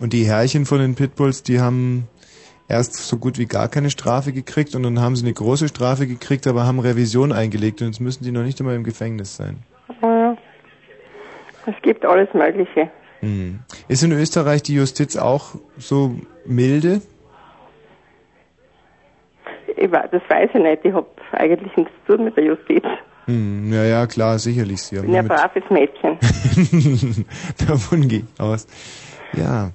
Und die Herrchen von den Pitbulls, die haben erst so gut wie gar keine Strafe gekriegt und dann haben sie eine große Strafe gekriegt, aber haben Revision eingelegt und jetzt müssen die noch nicht einmal im Gefängnis sein. Ja. Es gibt alles Mögliche. Hm. Ist in Österreich die Justiz auch so milde? Ich weiß, das weiß ich nicht. Ich habe eigentlich nichts zu tun mit der Justiz. Hm, ja, ja, klar, sicherlich. Sie Ich bin ja ein braves Mädchen. Davon gehe ich aus. Ja.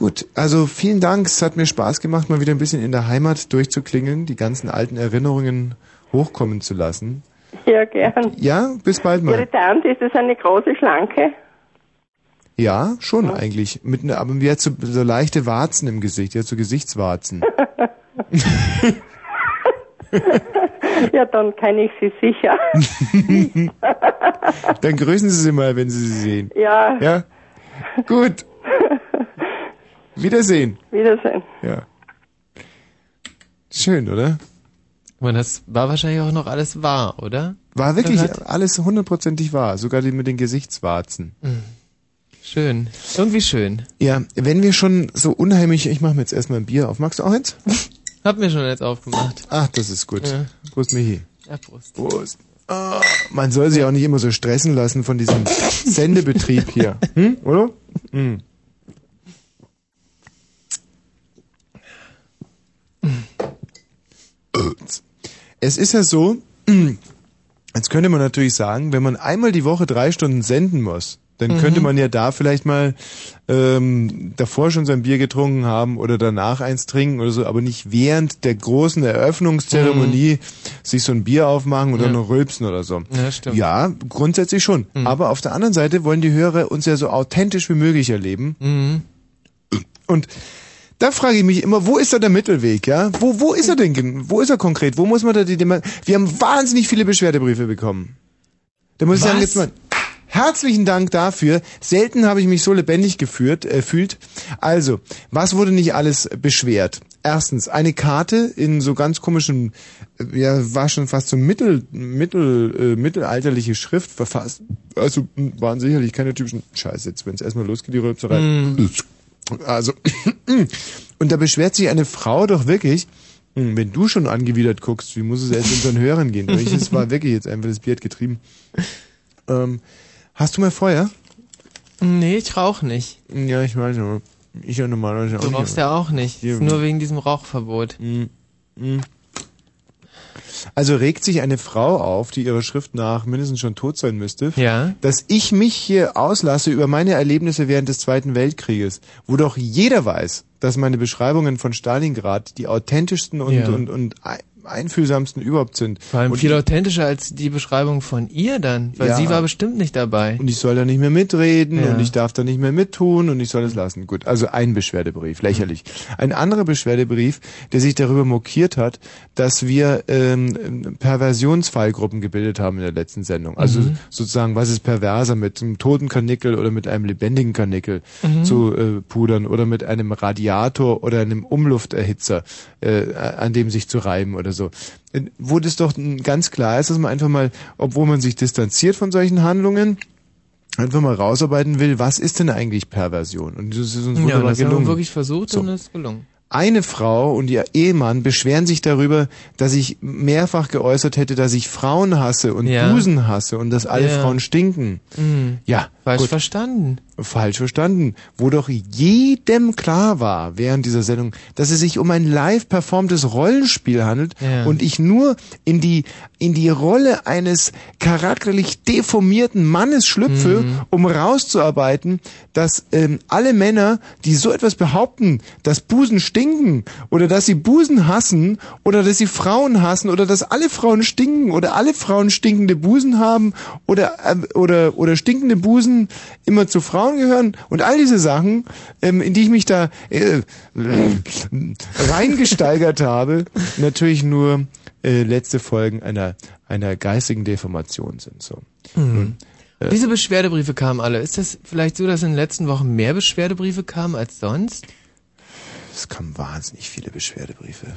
Gut, also vielen Dank. Es hat mir Spaß gemacht, mal wieder ein bisschen in der Heimat durchzuklingeln, die ganzen alten Erinnerungen hochkommen zu lassen. Ja, gern. Ja, bis bald mal. Ihre Tante, ist das eine große Schlanke? Ja, schon eigentlich. Mit ne, aber die hat so, so leichte Warzen im Gesicht, hat so Gesichtswarzen. ja, dann kenne ich sie sicher. Dann grüßen Sie sie mal, wenn Sie sie sehen. ja, Ja? Gut. Wiedersehen. Wiedersehen. Ja. Schön, oder? Und das war wahrscheinlich auch noch alles wahr, oder? War wirklich Hat- alles hundertprozentig wahr, sogar die mit den Gesichtswarzen. Schön. Irgendwie schön. Ja, wenn wir schon so unheimlich, ich mache mir jetzt erstmal ein Bier auf. Magst du auch eins? Hab mir schon jetzt aufgemacht. Ach, das ist gut. Ja. Prost, Michi. Ja, Prost. Prost. Ah, man soll sich auch nicht immer so stressen lassen von diesem Sendebetrieb hier. Hm? Oder? Hm. Es ist ja so, jetzt könnte man natürlich sagen, wenn man einmal die Woche drei Stunden senden muss, dann Mhm. könnte man ja da vielleicht mal ähm, davor schon sein Bier getrunken haben oder danach eins trinken oder so, aber nicht während der großen Eröffnungszeremonie sich so ein Bier aufmachen oder Mhm. Ja. noch rülpsen oder so. Ja, stimmt. Ja, grundsätzlich schon. Mhm. Aber auf der anderen Seite wollen die Hörer uns ja so authentisch wie möglich erleben. Mhm. Und da frage ich mich immer, wo ist da der Mittelweg, ja? Wo, wo ist er denn, wo ist er konkret? Wo muss man da die, Dema- wir haben wahnsinnig viele Beschwerdebriefe bekommen. Da muss ich sagen, Was? jetzt mal, herzlichen Dank dafür. Selten habe ich mich so lebendig geführt, äh, fühlt. Also, was wurde nicht alles beschwert? Erstens, eine Karte in so ganz komischen, äh, ja, war schon fast so mittel, mittel, äh, mittelalterliche Schrift verfasst. Also, waren sicherlich keine typischen, scheiße, jetzt, wenn es erstmal losgeht, die Rülpserei. Mm. Also, und da beschwert sich eine Frau doch wirklich, hm, wenn du schon angewidert guckst, wie muss es jetzt unseren Hörern gehen? Ich, es war wirklich jetzt einfach das Bier hat getrieben. Ähm, hast du mal Feuer? Nee, ich rauch nicht. Ja, ich weiß aber ich ja normalerweise auch Du nicht. rauchst ja auch nicht. Nur wegen diesem Rauchverbot. Also regt sich eine Frau auf, die ihrer Schrift nach mindestens schon tot sein müsste, Ja. dass ich mich hier auslasse über meine Erlebnisse während des Zweiten Weltkrieges, wo doch jeder weiß, dass meine Beschreibungen von Stalingrad die authentischsten und, Ja. und, und einfühlsamsten überhaupt sind. Vor allem und viel authentischer als die Beschreibung von ihr dann, weil Ja. sie war bestimmt nicht dabei. Und ich soll da nicht mehr mitreden Ja. und ich darf da nicht mehr mittun und ich soll es lassen. Gut, also ein Beschwerdebrief, lächerlich. Ein anderer Beschwerdebrief, der sich darüber mokiert hat, dass wir ähm, Perversionsfallgruppen gebildet haben in der letzten Sendung. Also Mhm. sozusagen, was ist perverser mit einem toten Karnickel oder mit einem lebendigen Karnickel Mhm. zu äh, pudern oder mit einem Radiator oder einem Umlufterhitzer, äh, an dem sich zu reiben oder so. Äh, Wo das doch ganz klar ist, dass man einfach mal, obwohl man sich distanziert von solchen Handlungen, einfach mal rausarbeiten will, was ist denn eigentlich Perversion? Und das ist uns Ja, wunderbar das haben gelungen. wir wirklich versucht So. und es ist gelungen. Eine Frau und ihr Ehemann beschweren sich darüber, dass ich mehrfach geäußert hätte, dass ich Frauen hasse und Ja. Busen hasse und dass alle Ja. Frauen stinken. Mhm. Ja, Falsch gut. verstanden. Falsch verstanden. Wo doch jedem klar war während dieser Sendung, dass es sich um ein live performtes Rollenspiel handelt Ja. und ich nur in die, in die Rolle eines charakterlich deformierten Mannes schlüpfe, Mhm. um rauszuarbeiten, dass ähm, alle Männer, die so etwas behaupten, dass Busen stinken oder dass sie Busen hassen oder dass sie Frauen hassen oder dass alle Frauen stinken oder alle Frauen stinkende Busen haben oder ähm, oder oder stinkende Busen immer zu Frauen gehören und all diese Sachen, ähm, in die ich mich da äh, reingesteigert habe, natürlich nur äh, letzte Folgen einer einer geistigen Deformation sind so. Mhm. Äh, Diese Beschwerdebriefe kamen alle. Ist das vielleicht so, dass in den letzten Wochen mehr Beschwerdebriefe kamen als sonst? Es kamen wahnsinnig viele Beschwerdebriefe.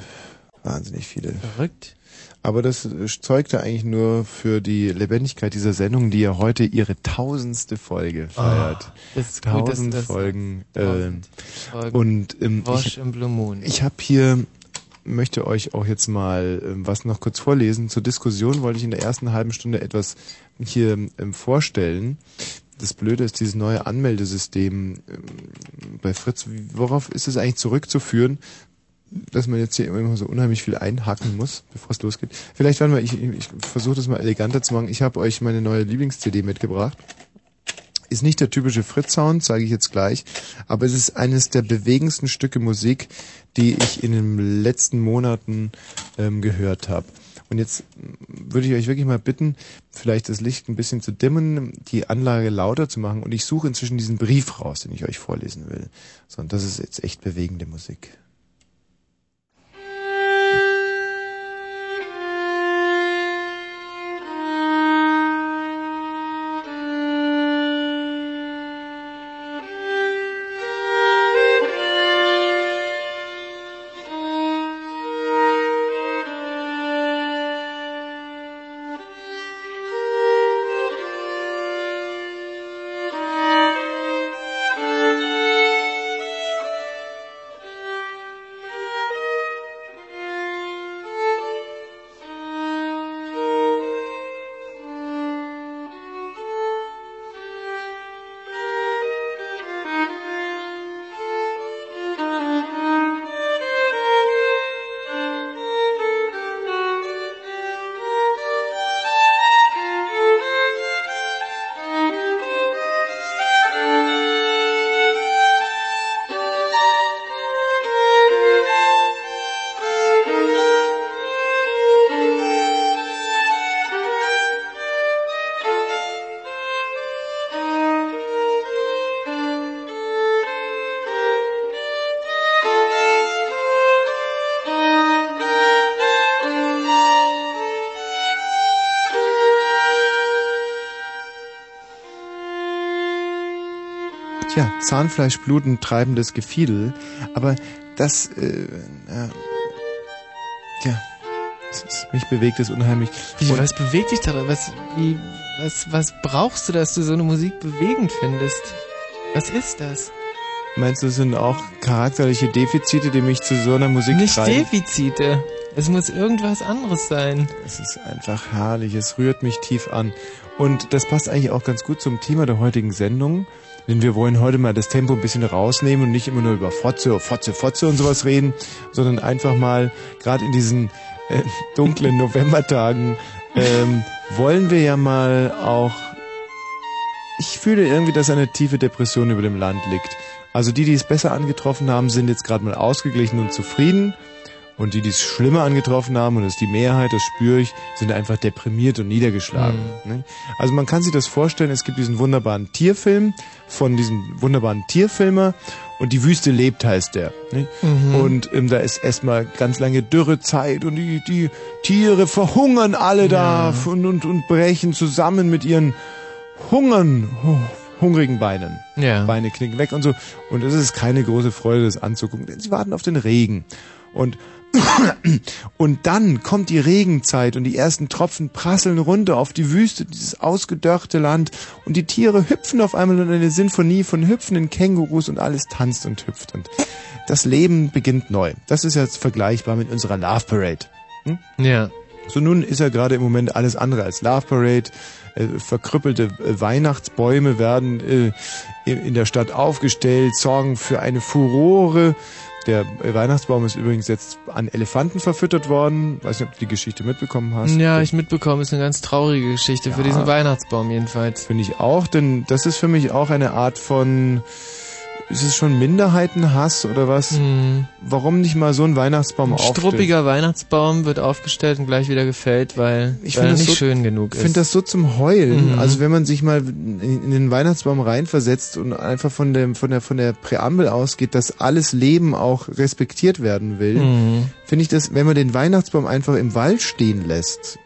Wahnsinnig viele. Verrückt. Aber das äh, zeugte eigentlich nur für die Lebendigkeit dieser Sendung, die ja heute ihre tausendste Folge feiert. das ist gut, Tausend das- Folgen. Äh, Tausend. Folgen. Und ähm, Wash ich, ich habe hier möchte euch auch jetzt mal ähm, was noch kurz vorlesen. Zur Diskussion wollte ich in der ersten halben Stunde etwas hier ähm, vorstellen. Das Blöde ist dieses neue Anmeldesystem ähm, bei Fritz. Worauf ist es eigentlich zurückzuführen, dass man jetzt hier immer so unheimlich viel einhaken muss, bevor es losgeht? Vielleicht werden wir, ich, ich versuche das mal eleganter zu machen. Ich habe euch meine neue Lieblings-CD mitgebracht. Ist nicht der typische Fritz-Sound, sage ich jetzt gleich, aber es ist eines der bewegendsten Stücke Musik, die ich in den letzten Monaten ähm, gehört habe. Und jetzt mm, würde ich euch wirklich mal bitten, vielleicht das Licht ein bisschen zu dimmen, die Anlage lauter zu machen. Und ich suche inzwischen diesen Brief raus, den ich euch vorlesen will. So, und das ist jetzt echt bewegende Musik. Tja, Zahnfleischbluten treibendes Gefiedel, aber das, äh, äh, das ist, mich bewegt es unheimlich. Wie, Und- was bewegt dich daran? Was, wie, was, was brauchst du, dass du so eine Musik bewegend findest? Was ist das? Meinst du, es sind auch charakterliche Defizite, die mich zu so einer Musik Nicht treiben? Defizite. Es muss irgendwas anderes sein. Es ist einfach herrlich, es rührt mich tief an. Und das passt eigentlich auch ganz gut zum Thema der heutigen Sendung, denn wir wollen heute mal das Tempo ein bisschen rausnehmen und nicht immer nur über Fotze, Fotze, Fotze und sowas reden, sondern einfach mal, gerade in diesen äh, dunklen Novembertagen, ähm, wollen wir ja mal auch ich fühle irgendwie, dass eine tiefe Depression über dem Land liegt. Also die, die es besser angetroffen haben, sind jetzt gerade mal ausgeglichen und zufrieden. Und die, die es schlimmer angetroffen haben, und das ist die Mehrheit, das spüre ich, sind einfach deprimiert und niedergeschlagen. ne? Also man kann sich das vorstellen, es gibt diesen wunderbaren Tierfilm von diesem wunderbaren Tierfilmer und die Wüste lebt heißt der. Ne? Mhm. Und ähm, da ist erstmal ganz lange Dürrezeit und die, die Tiere verhungern alle da Ja. und, und, und brechen zusammen mit ihren Hungern, hu- hungrigen Beinen. Ja. Beine knicken weg und so. Und es ist keine große Freude, das anzugucken, denn sie warten auf den Regen. Und, und dann kommt die Regenzeit und die ersten Tropfen prasseln runter auf die Wüste, dieses ausgedörrte Land. Und die Tiere hüpfen auf einmal in eine Sinfonie von hüpfenden Kängurus und alles tanzt und hüpft. Und das Leben beginnt neu. Das ist jetzt vergleichbar mit unserer Love Parade. Hm? Ja. So nun ist ja gerade im Moment alles andere als Love Parade. Äh, verkrüppelte äh, Weihnachtsbäume werden äh, in in der Stadt aufgestellt, sorgen für eine Furore. Der Weihnachtsbaum ist übrigens jetzt an Elefanten verfüttert worden. Weiß nicht, ob du die Geschichte mitbekommen hast. Ja, ich mitbekommen, ist eine ganz traurige Geschichte für Ja. diesen Weihnachtsbaum jedenfalls. Finde ich auch, denn das ist für mich auch eine Art von, ist es schon Minderheitenhass oder was? Hm. Warum nicht mal so ein Weihnachtsbaum Ein aufstellen? struppiger Weihnachtsbaum wird aufgestellt und gleich wieder gefällt, weil, Ich weil finde er das nicht so- schön genug Ich ist. finde das so zum Heulen. Mhm. Also wenn man sich mal in, in den Weihnachtsbaum reinversetzt und einfach von dem von der von der Präambel ausgeht, dass alles Leben auch respektiert werden will, Mhm. finde ich das, wenn man den Weihnachtsbaum einfach im Wald stehen lässt,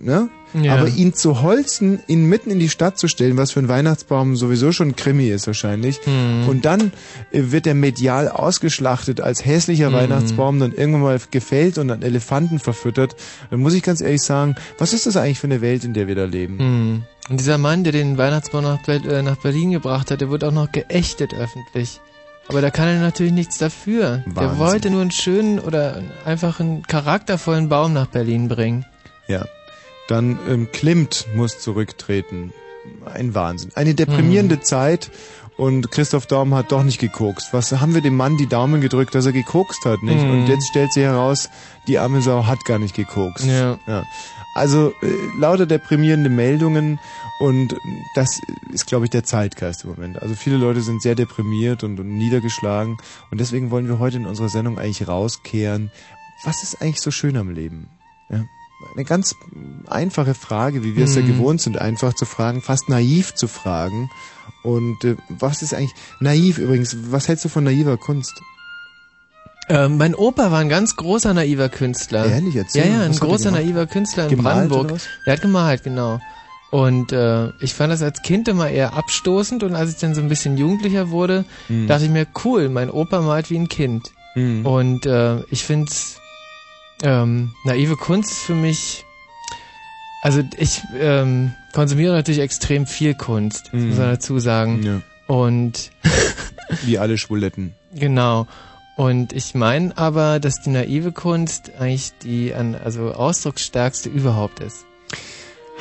ne? Ja. Aber ihn zu holzen, ihn mitten in die Stadt zu stellen, was für ein Weihnachtsbaum sowieso schon Krimi ist wahrscheinlich. Mhm. Und dann äh, wird er medial ausgeschlachtet als hässlicher Mhm. Weihnachtsbaum, dann irgendwann mal gefällt und an Elefanten verfüttert. Dann muss ich ganz ehrlich sagen, was ist das eigentlich für eine Welt, in der wir da leben? Hm. Und dieser Mann, der den Weihnachtsbaum nach, äh, nach Berlin gebracht hat, der wird auch noch geächtet öffentlich. Aber da kann er natürlich nichts dafür. Der Wahnsinn. wollte nur einen schönen oder einfach einen charaktervollen Baum nach Berlin bringen. Ja. Dann ähm, Klimt muss zurücktreten. Ein Wahnsinn. Eine deprimierende Hm. Zeit und Christoph Daum hat doch nicht gekokst. Was haben wir dem Mann die Daumen gedrückt, dass er gekokst hat, nicht? Hm. Und jetzt stellt sich heraus, die arme Sau hat gar nicht gekokst. Ja. ja. Also äh, lauter deprimierende Meldungen und das ist, glaube ich, der Zeitgeist im Moment. Also viele Leute sind sehr deprimiert und, und niedergeschlagen und deswegen wollen wir heute in unserer Sendung eigentlich rauskehren. Was ist eigentlich so schön am Leben? Ja. Eine ganz einfache Frage, wie wir es ja Mhm. gewohnt sind, einfach zu fragen, fast naiv zu fragen. Und äh, was ist eigentlich naiv übrigens? Was hältst du von naiver Kunst? Ähm, mein Opa war ein ganz großer naiver Künstler. Ehrlich, erzähl, Ja, ja, ein er großer naiver Künstler in Gemalt Brandenburg. Der hat gemalt, genau. Und äh, ich fand das als Kind immer eher abstoßend und als ich dann so ein bisschen jugendlicher wurde, Hm. dachte ich mir, cool, mein Opa malt wie ein Kind. Hm. Und äh, ich finde ähm, naive Kunst ist für mich, also ich ähm, konsumiere natürlich extrem viel Kunst, Mhm. muss man dazu sagen. Ja. Und Wie alle Schwuletten. Genau. Und ich meine aber, dass die naive Kunst eigentlich die an, also ausdrucksstärkste überhaupt ist.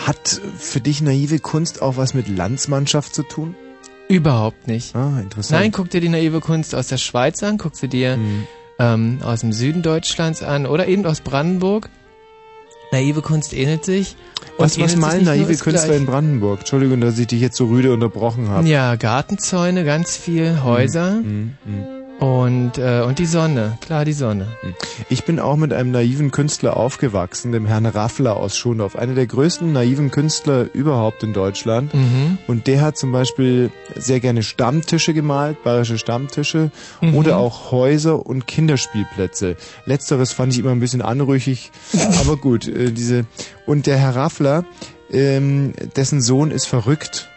Hat für dich naive Kunst auch was mit Landsmannschaft zu tun? Überhaupt nicht. Ah, interessant. Nein, guck dir die naive Kunst aus der Schweiz an, guck sie dir Mhm. Ähm, aus dem Süden Deutschlands an oder eben aus Brandenburg. Naive Kunst ähnelt sich. und Was, was nur, naive Künstler in Brandenburg? Entschuldigung, dass ich dich jetzt so rüde unterbrochen habe. Ja, Gartenzäune, ganz viel Häuser Mhm, mhm. Und äh, und die Sonne, klar die Sonne. Ich bin auch mit einem naiven Künstler aufgewachsen, dem Herrn Raffler aus Schondorf. Einer der größten naiven Künstler überhaupt in Deutschland. Mhm. Und der hat zum Beispiel sehr gerne Stammtische gemalt, bayerische Stammtische Mhm. oder auch Häuser und Kinderspielplätze. Letzteres fand ich immer ein bisschen anrüchig, aber gut, äh, diese und der Herr Raffler, ähm, dessen Sohn ist verrückt.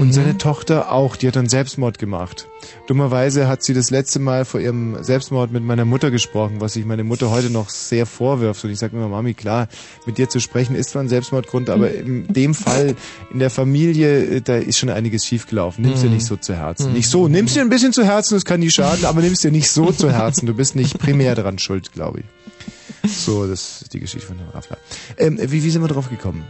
Und Mhm. seine Tochter auch, die hat dann Selbstmord gemacht. Dummerweise hat sie das letzte Mal vor ihrem Selbstmord mit meiner Mutter gesprochen, was sich meine Mutter heute noch sehr vorwirft. Und ich sage immer, Mami, klar, mit dir zu sprechen ist zwar ein Selbstmordgrund, aber in dem Fall in der Familie, äh, da ist schon einiges schiefgelaufen. Nimm's dir Mhm. nicht so zu Herzen. Mhm. Nicht so, nimm's dir ein bisschen zu Herzen, das kann nie schaden, aber nimm's dir nicht so zu Herzen. Du bist nicht primär daran schuld, glaube ich. So, das ist die Geschichte von Herrn Raffler. Ähm, wie, wie sind wir drauf gekommen?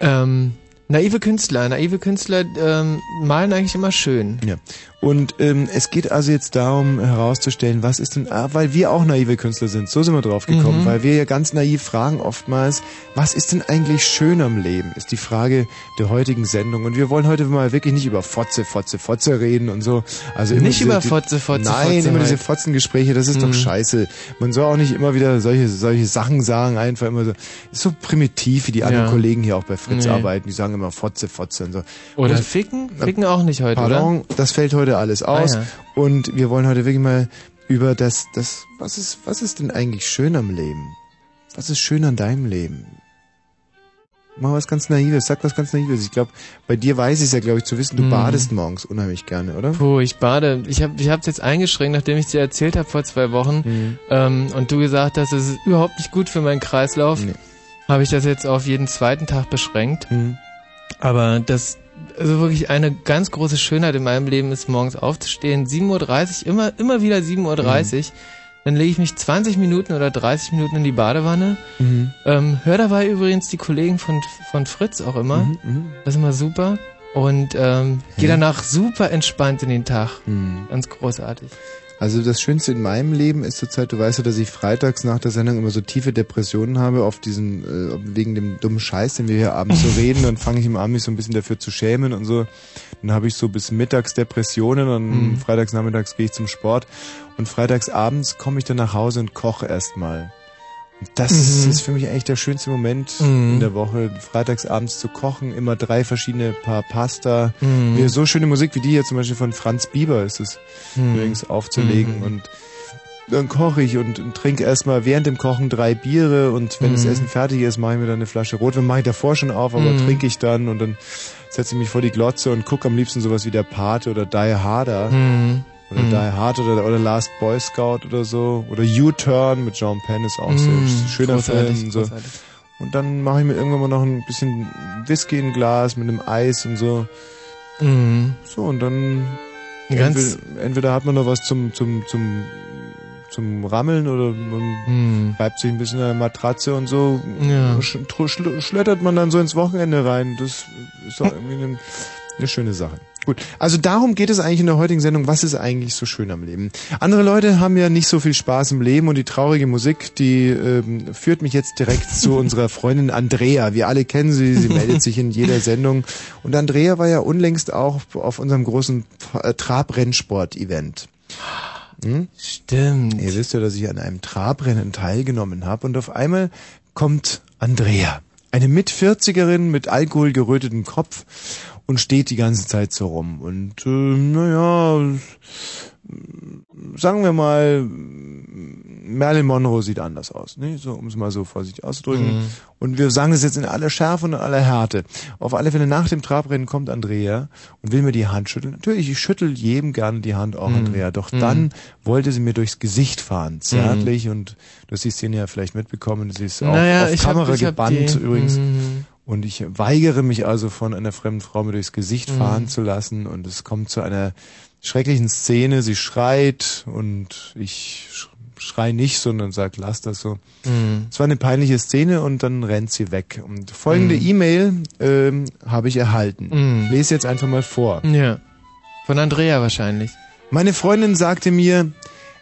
Ähm, naive Künstler, naive Künstler ähm, malen eigentlich immer schön. Ja. Und ähm, es geht also jetzt darum herauszustellen, was ist denn, ah, weil wir auch naive Künstler sind, so sind wir drauf gekommen, Mhm. weil wir ja ganz naiv fragen oftmals, was ist denn eigentlich schön am Leben, ist die Frage der heutigen Sendung. Und wir wollen heute mal wirklich nicht über Fotze, Fotze, Fotze reden und so. Also immer Nicht diese, über die- Fotze, Fotze, Nein, Fotze immer diese halt. Fotzengespräche, das ist doch Mhm. scheiße. Man soll auch nicht immer wieder solche, solche Sachen sagen, einfach immer so. Ist so primitiv, wie die anderen Ja. Kollegen hier auch bei Fritz Nee. arbeiten, die sagen immer Fotze, Fotze und so. Oder Und- ficken? Ficken auch nicht heute, Pardon, oder? das fällt heute alles aus. Ah, ja. Und wir wollen heute wirklich mal über das, das, was ist, was ist denn eigentlich schön am Leben? Was ist schön an deinem Leben? Mach was ganz Naives, sag was ganz Naives. Ich glaube, bei dir weiß ich es ja, glaube ich, zu wissen, du Mhm. badest morgens unheimlich gerne, oder? Puh, ich bade. Ich habe ich hab's jetzt eingeschränkt, nachdem ich dir erzählt habe vor zwei Wochen Mhm. ähm, und du gesagt hast, es ist überhaupt nicht gut für meinen Kreislauf, Nee. habe ich das jetzt auf jeden zweiten Tag beschränkt. Mhm. Aber das, also wirklich eine ganz große Schönheit in meinem Leben ist, morgens aufzustehen, 7.30 Uhr, immer, immer wieder 7.30 Uhr. Dann lege ich mich 20 Minuten oder 30 Minuten in die Badewanne. Mhm. Ähm, hör dabei übrigens die Kollegen von, von Fritz auch immer. Mhm. Mhm. Das ist immer super. Und ähm, gehe danach super entspannt in den Tag. Mhm. Ganz großartig. Also das Schönste in meinem Leben ist zurzeit, du weißt ja, dass ich freitags nach der Sendung immer so tiefe Depressionen habe, auf diesen, äh, wegen dem dummen Scheiß, den wir hier abends so reden, dann fange ich immer an, mich so ein bisschen dafür zu schämen und so. Dann habe ich so bis mittags Depressionen und Mhm. freitags nachmittags gehe ich zum Sport und freitags abends komme ich dann nach Hause und koche erstmal. Das Mhm. ist für mich eigentlich der schönste Moment Mhm. in der Woche, freitags abends zu kochen, immer drei verschiedene Paar Pasta, Mhm. So schöne Musik wie die hier zum Beispiel von Franz Bieber ist es Mhm. übrigens aufzulegen Mhm. und dann koche ich und, und trinke erstmal während dem Kochen drei Biere und wenn das Mhm. Essen fertig ist, mache ich mir dann eine Flasche Rotwein, mache ich davor schon auf, aber trinke ich dann und dann setze ich mich vor die Glotze und gucke am liebsten sowas wie der Pate oder Die Harder Mhm. Oder Mhm. Die Hard oder, oder Last Boy Scout oder so oder U-Turn mit John Penn ist auch Mhm. sehr sch- schöner Großartig, Film und so. großartig. Und dann mache ich mir irgendwann mal noch ein bisschen Whisky in ein Glas mit einem Eis und so. Mhm. So, und dann entweder, entweder hat man noch was zum, zum, zum, zum Rammeln oder man Hm. reibt sich ein bisschen an der Matratze und so. Ja. Sch tr- schl schlettert man dann so ins Wochenende rein. Das ist doch irgendwie eine, eine schöne Sache. Gut, also darum geht es eigentlich in der heutigen Sendung. Was ist eigentlich so schön am Leben? Andere Leute haben ja nicht so viel Spaß im Leben und die traurige Musik, die ähm, führt mich jetzt direkt zu unserer Freundin Andrea. Wir alle kennen sie, sie meldet sich in jeder Sendung. Und Andrea war ja unlängst auch auf unserem großen Trabrennsport-Event. Hm? Stimmt. Ihr wisst ja, dass ich an einem Trabrennen teilgenommen habe und auf einmal kommt Andrea, eine Mit-40erin mit alkoholgerötetem Kopf und steht die ganze Zeit so rum. Und äh, naja, sagen wir mal, Marilyn Monroe sieht anders aus, ne? so, um es mal so vorsichtig auszudrücken. Mhm. Und wir sagen es jetzt in aller Schärfe und in aller Härte. Auf alle Fälle nach dem Trabrennen kommt Andrea und will mir die Hand schütteln. Natürlich, ich schüttel jedem gerne die Hand, auch Mhm. Andrea. Doch Mhm. dann wollte sie mir durchs Gesicht fahren, zärtlich. Und du hast die Szene ja vielleicht mitbekommen. Sie ist auch Naja, auf hab- Kamera hab gebannt die- übrigens. Und ich weigere mich also von einer fremden Frau mir durchs Gesicht Mhm. fahren zu lassen. Und es kommt zu einer schrecklichen Szene. Sie schreit und ich sch- schrei nicht, sondern sag, lass das so. Mhm. Es war eine peinliche Szene und dann rennt sie weg. Und folgende Mhm. E-Mail ähm, habe ich erhalten. Mhm. Lese jetzt einfach mal vor. Ja. Von Andrea wahrscheinlich. Meine Freundin sagte mir,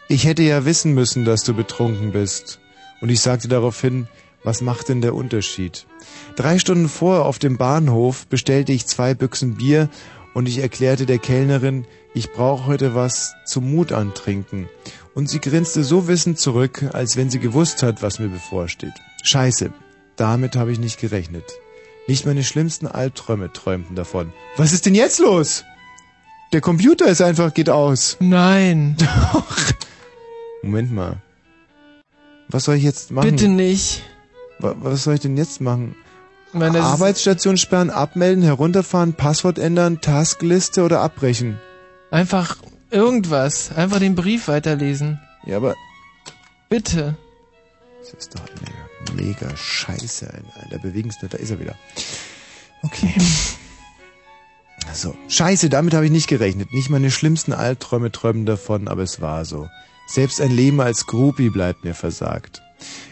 ich hätte ja wissen müssen, dass du betrunken bist. Und ich sagte daraufhin, was macht denn der Unterschied? Drei Stunden vorher auf dem Bahnhof bestellte ich zwei Büchsen Bier und ich erklärte der Kellnerin, ich brauche heute was zum Mut antrinken. Und sie grinste so wissend zurück, als wenn sie gewusst hat, was mir bevorsteht. Scheiße, damit habe ich nicht gerechnet. Nicht meine schlimmsten Albträume träumten davon. Was ist denn jetzt los? Der Computer ist einfach, geht aus. Nein. Doch. Moment mal. Was soll ich jetzt machen? Bitte nicht. Wa- Was soll ich denn jetzt machen? Arbeitsstation sperren, abmelden, herunterfahren, Passwort ändern, Taskliste oder abbrechen? Einfach irgendwas. Einfach den Brief weiterlesen. Ja, aber Bitte. das ist doch eine mega Scheiße. Der bewegendste, da ist er wieder. Okay. So, scheiße, damit habe ich nicht gerechnet. Nicht meine schlimmsten Albträume träumen davon, aber es war so. Selbst ein Leben als Groupie bleibt mir versagt.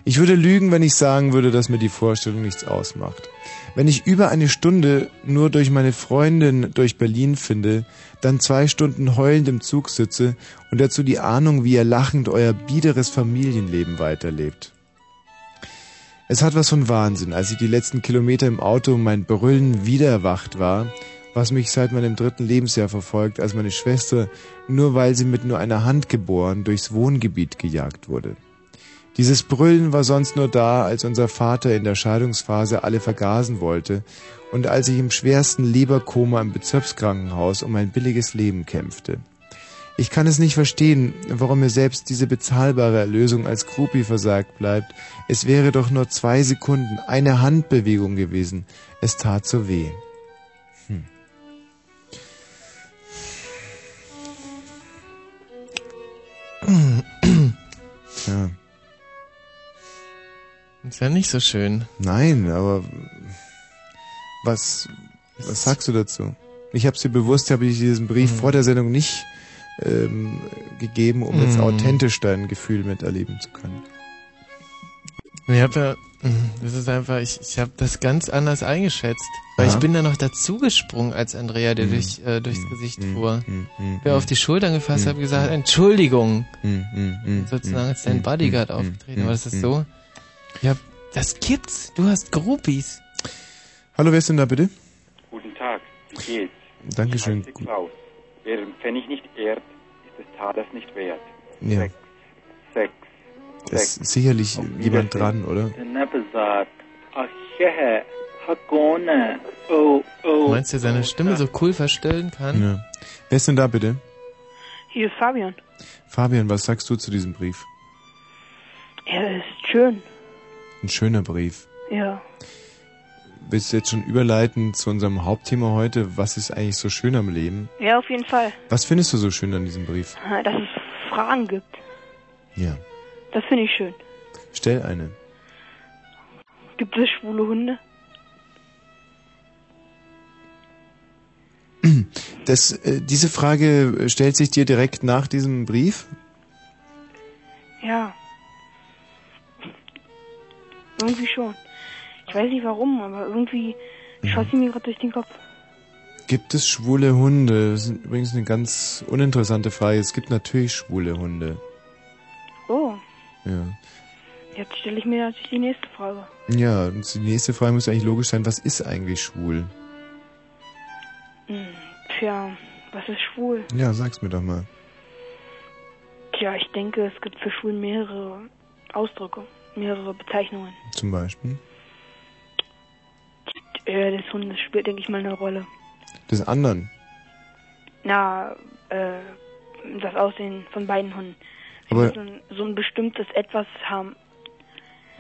Ich würde lügen, wenn ich sagen würde, dass mir die Vorstellung nichts ausmacht. Wenn ich über eine Stunde nur durch meine Freundin durch Berlin finde, dann zwei Stunden heulend im Zug sitze und dazu die Ahnung, wie ihr lachend euer biederes Familienleben weiterlebt. Es hat was von Wahnsinn, als ich die letzten Kilometer im Auto um mein Brüllen wieder erwacht war, was mich seit meinem dritten Lebensjahr verfolgt, als meine Schwester, nur weil sie mit nur einer Hand geboren, durchs Wohngebiet gejagt wurde. Dieses Brüllen war sonst nur da, als unser Vater in der Scheidungsphase alle vergasen wollte und als ich im schwersten Leberkoma im Bezirkskrankenhaus um ein billiges Leben kämpfte. Ich kann es nicht verstehen, warum mir selbst diese bezahlbare Erlösung als Groupie versagt bleibt. Es wäre doch nur zwei Sekunden, eine Handbewegung gewesen. Es tat so weh. Hm. Ja. Ist ja nicht so schön. Nein, aber was, was sagst du dazu? Ich habe dir bewusst, habe ich diesen Brief Mhm. vor der Sendung nicht ähm, gegeben, um jetzt Mhm. authentisch dein Gefühl miterleben zu können. Ich habe ja, das ist einfach, ich, ich habe das ganz anders eingeschätzt. Weil Aha. ich bin da noch dazugesprungen als Andrea, der Mhm. durch, äh, durchs Gesicht Mhm. fuhr. Mhm. Mhm. Wer auf die Schultern gefasst Mhm. hat, gesagt, Entschuldigung. Mhm. Mhm. Mhm. Sozusagen als dein Mhm. Bodyguard Mhm. aufgetreten. Mhm. Aber das ist Mhm. so. Ja, das gibt's. Du hast Groupies. Hallo, wer ist denn da bitte? Guten Tag, wie geht's? Dankeschön. Ich Klaus. Wer den Pfennig nicht ehrt, ist des Taters nicht wert. Ja. Sex, Sex, Da ist sicherlich jemand dran, oder? Nebezat, Achehe, Hakone, oh, oh. Meinst du, der seine Stimme so cool verstellen kann? Ja. Wer ist denn da bitte? Hier ist Fabian. Fabian, was sagst du zu diesem Brief? Er ist schön. Ein schöner Brief. Ja. Willst du jetzt schon überleiten zu unserem Hauptthema heute? Was ist eigentlich so schön am Leben? Ja, auf jeden Fall. Was findest du so schön an diesem Brief? Dass es Fragen gibt. Ja. Das finde ich schön. Stell eine. Gibt es schwule Hunde? Das, äh, diese Frage stellt sich dir direkt nach diesem Brief? Ja. Irgendwie schon. Ich weiß nicht warum, aber irgendwie schoss sie mir gerade durch den Kopf. Gibt es schwule Hunde? Das ist übrigens eine ganz uninteressante Frage. Es gibt natürlich schwule Hunde. Oh, Ja. jetzt stelle ich mir natürlich die nächste Frage. Ja, und die nächste Frage muss eigentlich logisch sein, was ist eigentlich schwul? Hm, tja, was ist schwul? Ja, sag's mir doch mal. Tja, ich denke, es gibt für schwul mehrere Ausdrücke, mehrere Bezeichnungen. Zum Beispiel. Äh, des Hundes spielt, denke ich mal, eine Rolle. Des anderen. Na, äh, das Aussehen von beiden Hunden. Aber- müssen so ein bestimmtes Etwas haben.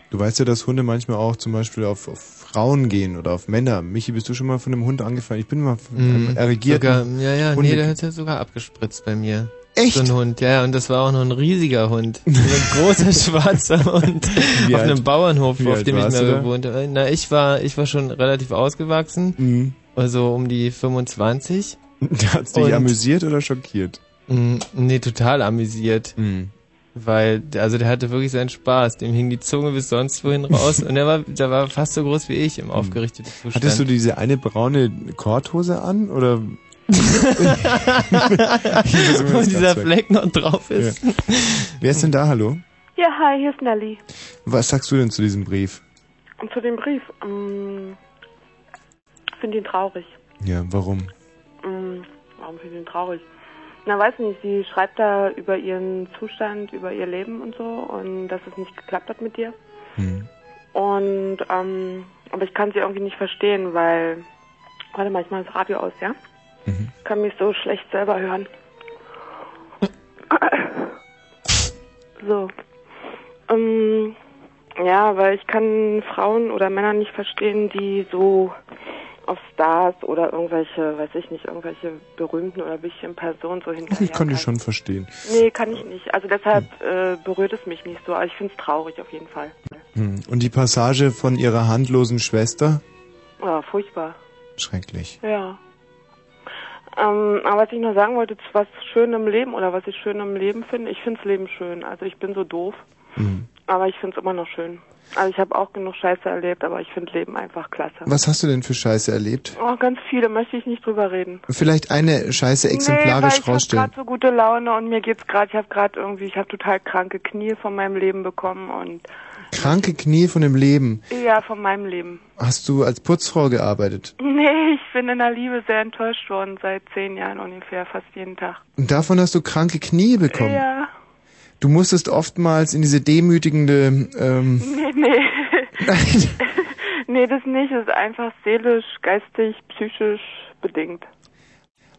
Du weißt ja, dass Hunde manchmal auch zum Beispiel auf, auf Frauen gehen oder auf Männer. Michi, bist du schon mal von einem Hund angefallen? Ich bin mal von einem Mhm. erregierten Sogar, ja, ja, Hunde- nee, der hat ja sogar abgespritzt bei mir. Echt? So ein Hund, ja, und das war auch noch ein riesiger Hund. So ein großer schwarzer Hund. Wie auf alt- einem Bauernhof, wie auf dem ich da? gewohnt habe. Na, ich war, ich war schon relativ ausgewachsen. Mhm. Also um die 25. Hat's dich Und- amüsiert oder schockiert? Mm, Nee, total amüsiert. Mhm. Weil, also der hatte wirklich seinen Spaß. Dem hing die Zunge bis sonst wohin raus. und der war, der war fast so groß wie ich im aufgerichteten Zustand. Hattest du diese eine braune Korthose an oder? Wo dieser Fleck noch drauf ist. Ja. Wer ist denn da, hallo? Ja, hi, hier ist Nelly. Was sagst du denn zu diesem Brief? Und zu dem Brief. Ähm, finde ihn traurig. Ja, warum? Ähm, warum finde ich ihn traurig? Na, weiß nicht, sie schreibt da über ihren Zustand, über ihr Leben und so und dass es nicht geklappt hat mit dir. Hm. Und, ähm, aber ich kann sie irgendwie nicht verstehen, weil, warte mal, ich mache das Radio aus, ja? Mhm. Ich kann mich so schlecht selber hören. So. Ähm, ja, weil ich kann Frauen oder Männer nicht verstehen, die so auf Stars oder irgendwelche, weiß ich nicht, irgendwelche berühmten oder wichtigen Personen so hinterher. Ich konnte dich schon verstehen. Nee, kann ich nicht. Also deshalb äh, berührt es mich nicht so. Also ich finde es traurig auf jeden Fall. Hm. Und die Passage von ihrer handlosen Schwester? Ja, furchtbar. Schrecklich. Ja. Ähm, aber was ich noch sagen wollte, was schön im Leben oder was ich schön im Leben finde, ich finde das Leben schön. Also ich bin so doof, Hm. aber ich finde es immer noch schön. Also ich habe auch genug Scheiße erlebt, aber ich finde Leben einfach klasse. Was hast du denn für Scheiße erlebt? Oh, ganz viele, möchte ich nicht drüber reden. Vielleicht eine Scheiße nee, weil exemplarisch ich habe gerade so gute Laune und mir geht's gerade, ich habe gerade irgendwie, ich habe total kranke Knie von meinem Leben bekommen und Kranke Knie von dem Leben. ja, von meinem Leben. Hast du als Putzfrau gearbeitet? Nee, ich bin in der Liebe sehr enttäuscht worden, seit zehn Jahren ungefähr, fast jeden Tag. Und davon hast du kranke Knie bekommen. Ja, Du musstest oftmals in diese demütigende, ähm, nee, nee. nee, das nicht. Das ist einfach seelisch, geistig, psychisch bedingt.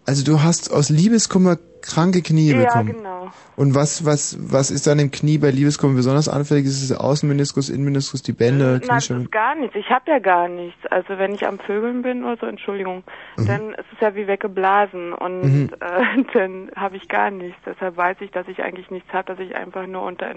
Also du hast aus Liebeskummer kranke Knie ja, bekommen. genau. Und was, was, was ist dann im Knie bei Liebeskummer besonders anfällig? Ist es der Außenmeniskus, Innenmeniskus, die Bänder, Nein, das ist gar nichts. Ich habe ja gar nichts. Also wenn ich am Vögeln bin oder so, Entschuldigung, dann ist es ja wie weggeblasen und Mhm. äh, dann habe ich gar nichts. Deshalb weiß ich, dass ich eigentlich nichts habe, dass ich einfach nur unter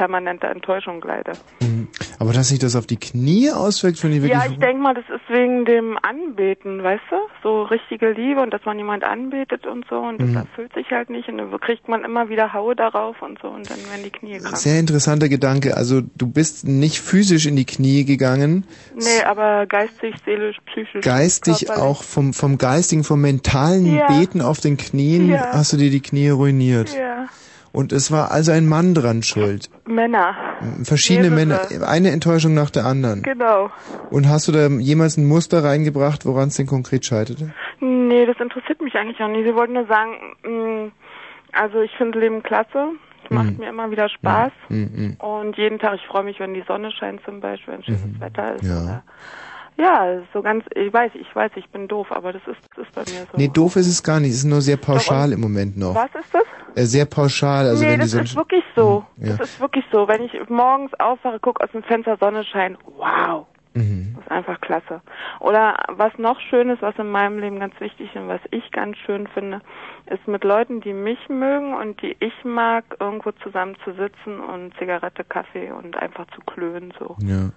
permanenter Enttäuschung leide. Mhm. Aber dass sich das auf die Knie auswirkt, finde ich wirklich... Ja, ich denke mal, das ist wegen dem Anbeten, weißt du? So richtige Liebe und dass man jemand anbetet und so und das Mhm. erfüllt sich halt nicht und dann kriegt man immer wieder Haue darauf und so und dann werden die Knie krank. Sehr interessanter Gedanke. Also du bist nicht physisch in die Knie gegangen, Nee, aber geistig, seelisch, psychisch. geistig körperlich. auch vom, vom geistigen, vom mentalen Ja. Beten auf den Knien Ja. hast du dir die Knie ruiniert. Ja, Und es war also ein Mann dran schuld. Männer. Verschiedene. Männer, eine Enttäuschung nach der anderen. Genau. Und hast du da jemals ein Muster reingebracht, woran es denn konkret scheiterte? Nee, das interessiert mich eigentlich auch nicht. Sie wollten nur sagen, mh, also ich finde Leben klasse. Es macht Mhm. mir immer wieder Spaß. Mhm. Und jeden Tag, ich freue mich, wenn die Sonne scheint zum Beispiel, wenn schönes Wetter ist. Ja. Ja, so ganz, ich weiß, ich weiß, ich bin doof, aber das ist, das ist bei mir so. Nee, doof ist es gar nicht. Es ist nur sehr pauschal im Moment noch. Was ist das? Äh, sehr pauschal. Also nee, wenn die das Sonne ist wirklich so. Ja. Das ist wirklich so. Wenn ich morgens aufwache, gucke aus dem Fenster, Sonne scheint, wow. Mhm. Das ist einfach klasse. Oder was noch schön ist, was in meinem Leben ganz wichtig ist und was ich ganz schön finde, ist mit Leuten, die mich mögen und die ich mag, irgendwo zusammen zu sitzen und Zigarette, Kaffee und einfach zu klönen so. Ja.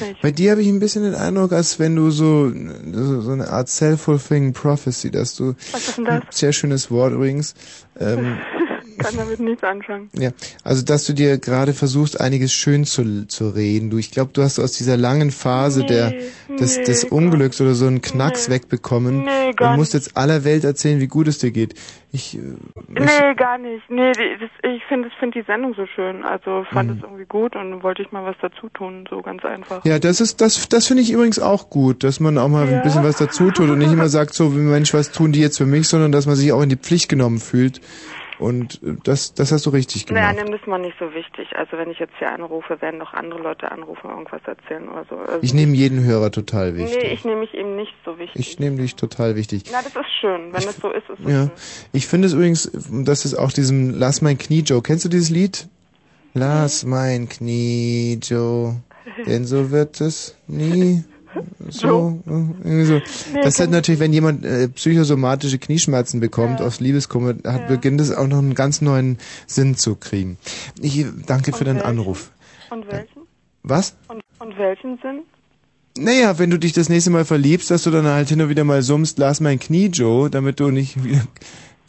Nicht. Bei dir habe ich ein bisschen den Eindruck, als wenn du so, so, so eine Art self-fulfilling prophecy, dass du, Was ist denn das? sehr schönes Wort übrigens, ähm, Kann damit nichts anfangen. ja, also dass du dir gerade versuchst, einiges schön zu, zu reden. Du, ich glaube, du hast aus dieser langen Phase der, des, nee, des Unglücks oder so einen Knacks wegbekommen Nee, gar und musst jetzt aller Welt erzählen, wie gut es dir geht. Ich, äh, Nee, gar nicht. Nee, das, ich finde find die Sendung so schön. Also fand Mhm. es irgendwie gut und wollte ich mal was dazu tun, so ganz einfach. Ja, das ist das das finde ich übrigens auch gut, dass man auch mal Ja. ein bisschen was dazu tut und nicht immer sagt so, Mensch, was tun die jetzt für mich, sondern dass man sich auch in die Pflicht genommen fühlt. Und äh, das das hast du richtig gemacht. nee, das ist mal nicht so wichtig. Also wenn ich jetzt hier anrufe, werden doch andere Leute anrufen, irgendwas erzählen oder so. Also Ich nehme jeden Hörer total wichtig. Nee, ich nehme mich eben nicht so wichtig. Ich nehme dich total wichtig. Na, das ist schön. Wenn es so ist, ist es Ja, schön. ich finde es übrigens, das ist auch diesem Lass mein Knie Joe. Kennst du dieses Lied? Lass mein Knie Joe, denn so wird es nie. So, äh, irgendwie so. Das hat kenn- natürlich, wenn jemand äh, psychosomatische Knieschmerzen bekommt aus Liebeskummer, hat, beginnt es auch noch einen ganz neuen Sinn zu kriegen. Ich äh, danke für deinen? Anruf. Und welchen? Was? Und, und welchen Sinn? Naja, wenn du dich das nächste Mal verliebst, dass du dann halt hin und wieder mal summst, lass mein Knie, Joe, damit du nicht wieder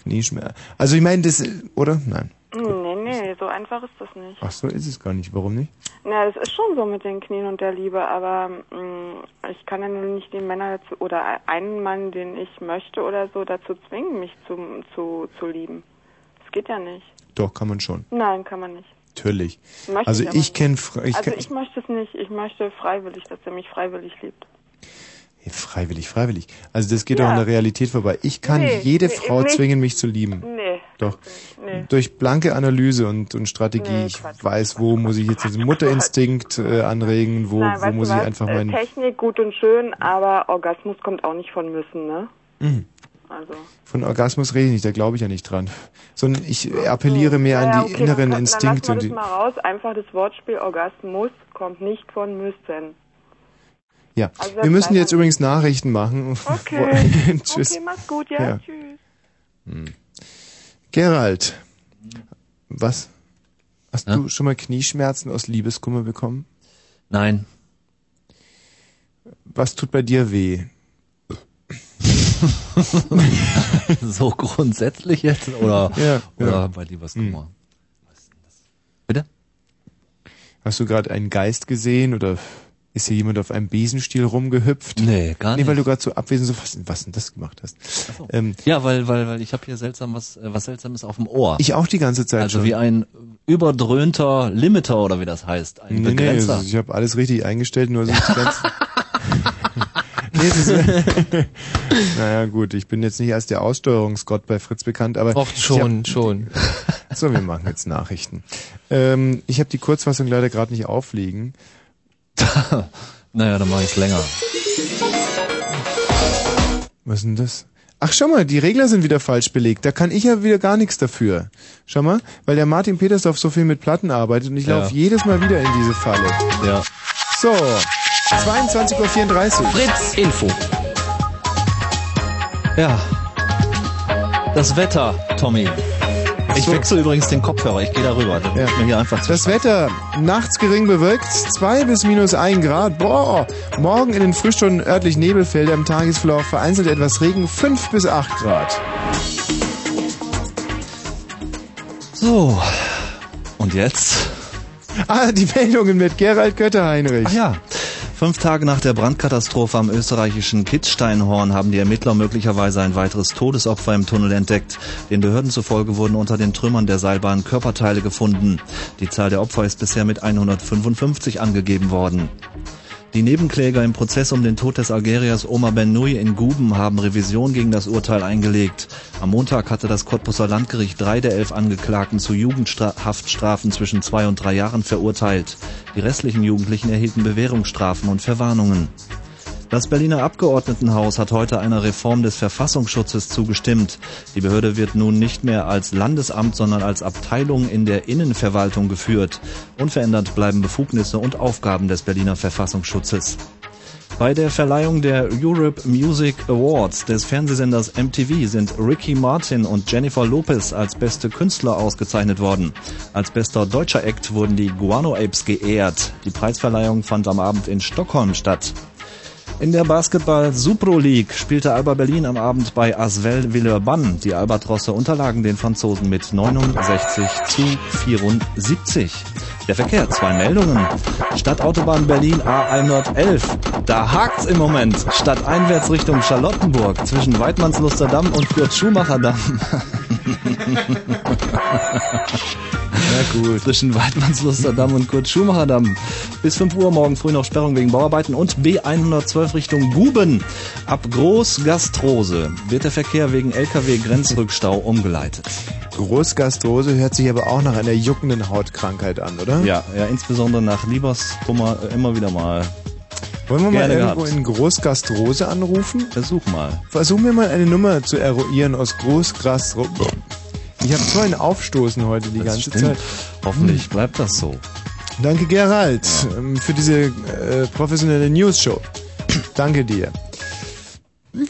Knieschmerzen. Also ich meine, das, oder? Nein. Nee, nee, so einfach ist das nicht. Ach so ist es gar nicht. Warum nicht? Na, das ist schon so mit den Knien und der Liebe, aber mh, ich kann ja nun nicht die Männer dazu, oder einen Mann, den ich möchte oder so, dazu zwingen, mich zu, zu, zu lieben. Das geht ja nicht. Doch, kann man schon. Nein, kann man nicht. Natürlich. Möchte also ich ich kenne also ich möchte es nicht. Ich möchte freiwillig, dass er mich freiwillig liebt. Freiwillig, freiwillig. Also das geht Ja. auch an der Realität vorbei. Ich kann Nee, jede nee, Frau nicht. zwingen, mich zu lieben. Nee. Doch. Nee. Durch blanke Analyse und, und Strategie. Ich weiß, wo muss ich jetzt den Mutterinstinkt äh, anregen, wo, Nein, wo muss ich was? einfach Äh, meinen... Technik gut und schön, aber Orgasmus kommt auch nicht von müssen, ne? Mhm. Also. Von Orgasmus rede ich nicht, da glaube ich ja nicht dran. Sondern ich appelliere mehr Naja, an die okay, inneren dann, Instinkte. Dann lassen wir das mal raus. Einfach das Wortspiel Orgasmus kommt nicht von müssen. Ja, Also wir müssen jetzt übrigens Nachrichten machen. Okay. Tschüss. Okay, mach's gut, ja. Ja. Tschüss. Hm. Gerald, was? Hast du schon mal Knieschmerzen aus Liebeskummer bekommen? Nein. Was tut bei dir weh? so grundsätzlich jetzt oder Ja, oder ja. bei Liebeskummer? Hm. Hast du gerade einen Geist gesehen oder ist hier jemand auf einem Besenstiel rumgehüpft? Nee, gar Nee, weil nicht. du gerade so abwesend so was, was denn das gemacht hast. Ähm, Ja, weil weil weil ich habe hier seltsam was äh, was seltsames auf dem Ohr. ich auch die ganze Zeit also schon. wie ein überdröhnter Limiter oder wie das heißt, ein nee, nee, Begrenzer. also ich habe alles richtig eingestellt, nur so Nee, ist, naja gut, ich bin jetzt nicht als der Aussteuerungsgott bei Fritz bekannt, aber ich schon, hab, schon. So, wir machen jetzt Nachrichten. Ähm, ich habe die Kurzfassung leider gerade nicht aufliegen. naja, dann mache ich länger. Was ist denn das? Ach, schau mal, die Regler sind wieder falsch belegt. Da kann ich ja wieder gar nichts dafür. Schau mal, weil der Martin Petersdorf so viel mit Platten arbeitet und ich Ja. laufe jedes Mal wieder in diese Falle. Ja. So, 22.34 Uhr. Fritz Info. Ja. Das Wetter, Tommy. Ich So. wechsle übrigens den Kopfhörer, ich gehe darüber. Das Ja. hier einfach zu Das Wetter, nachts gering bewölkt, 2 bis minus 1 Grad. Boah, morgen in den Frühstunden örtlich Nebelfelder, im Tagesverlauf vereinzelt etwas Regen, 5 bis 8 Grad. So. Und jetzt? Ah, die Meldungen mit Gerald Götter-Heinrich. Ach ja. Fünf Tage nach der Brandkatastrophe am österreichischen Kitzsteinhorn haben die Ermittler möglicherweise ein weiteres Todesopfer im Tunnel entdeckt. Den Behörden zufolge wurden unter den Trümmern der Seilbahn Körperteile gefunden. Die Zahl der Opfer ist bisher mit 155 angegeben worden. Die Nebenkläger im Prozess um den Tod des Algeriers Omar Ben Nui in Guben haben Revision gegen das Urteil eingelegt. Am Montag hatte das Cottbuser Landgericht drei der elf Angeklagten zu Jugendhaftstrafen zwischen zwei und drei Jahren verurteilt. Die restlichen Jugendlichen erhielten Bewährungsstrafen und Verwarnungen. Das Berliner Abgeordnetenhaus hat heute einer Reform des Verfassungsschutzes zugestimmt. Die Behörde wird nun nicht mehr als Landesamt, sondern als Abteilung in der Innenverwaltung geführt. Unverändert bleiben Befugnisse und Aufgaben des Berliner Verfassungsschutzes. Bei der Verleihung der Europe Music Awards des Fernsehsenders MTV sind Ricky Martin und Jennifer Lopez als beste Künstler ausgezeichnet worden. Als bester deutscher Act wurden die Guano Apes geehrt. Die Preisverleihung fand am Abend in Stockholm statt. In der Basketball Supro League spielte Alba Berlin am Abend bei Asvel Villeurbanne. Die Albatrosse unterlagen den Franzosen mit 69 zu 74. Der Verkehr, zwei Meldungen. Stadtautobahn Berlin A111. Da hakt's im Moment. Stadteinwärts Richtung Charlottenburg zwischen Weidmannslusterdamm und Kurt-Schumacher-Damm. Na gut. Zwischen Weidmannslusterdamm und Kurt-Schumacher-Damm. Bis 5 Uhr morgen früh noch Sperrung wegen Bauarbeiten und B112 Richtung Guben. Ab Großgastrose wird der Verkehr wegen LKW-Grenzrückstau umgeleitet. Großgastrose hört sich aber auch nach einer juckenden Hautkrankheit an, oder? Ja, ja, insbesondere nach Liebeskummer äh, immer wieder mal. Wollen wir mal Gerne irgendwo gehabt. in Großgastrose anrufen? Versuch mal. Versuchen wir mal eine Nummer zu eruieren aus Großgastrose. Ich habe so ein Aufstoßen heute die Das ganze stimmt. Zeit. Hoffentlich bleibt das so. Danke Gerald ähm, für diese äh, professionelle News-Show. Danke dir.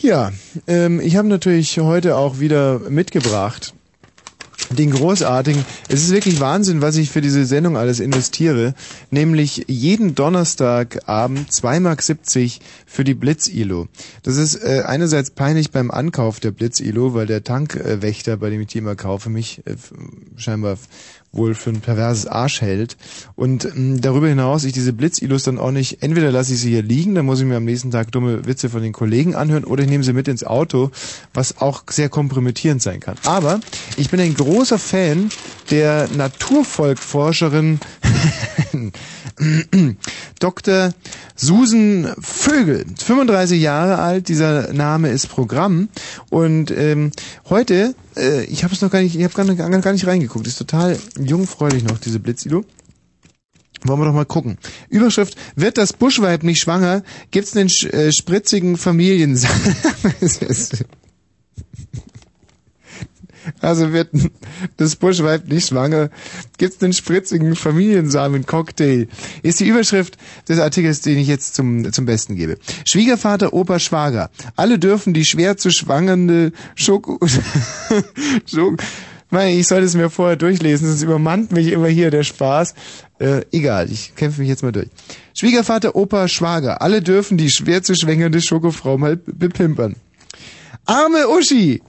Ja, ähm, ich habe natürlich heute auch wieder mitgebracht den großartigen. Es ist wirklich Wahnsinn, was ich für diese Sendung alles investiere. Nämlich jeden Donnerstagabend 2,70 Mark für die Blitz-ILO. Das ist äh, einerseits peinlich beim Ankauf der Blitz-ILO, weil der Tankwächter, bei dem ich die immer kaufe, mich äh, scheinbar wohl für ein perverses Arsch hält. Und ähm, darüber hinaus, ich diese Blitz-ILOs dann auch nicht, entweder lasse ich sie hier liegen, dann muss ich mir am nächsten Tag dumme Witze von den Kollegen anhören, oder ich nehme sie mit ins Auto, was auch sehr kompromittierend sein kann. Aber ich bin ein großer Fan der Naturvolkforscherin Dr. Susan Vögel, 35 Jahre alt, dieser Name ist Programm und ähm, heute, äh, ich habe es noch gar nicht, ich habe gar, nicht- gar nicht reingeguckt, ist total jungfräulich noch diese Blitzilo. Wollen wir doch mal gucken. Überschrift, wird das Buschweib nicht schwanger, gibt's einen äh, spritzigen Familien... Also wird das Buschweib nicht schwanger, gibt's einen spritzigen Familiensamen-Cocktail. Ist die Überschrift des Artikels, den ich jetzt zum, zum Besten gebe. Schwiegervater, Opa, Schwager. Alle dürfen die schwer zu schwangernde Schoko... Schoko Nein, ich sollte es mir vorher durchlesen, sonst übermannt mich immer hier der Spaß. Äh, egal, ich kämpfe mich jetzt mal durch. Schwiegervater, Opa, Schwager. Alle dürfen die schwer zu schwängernde Schokofrau mal bepimpern. Arme Uschi!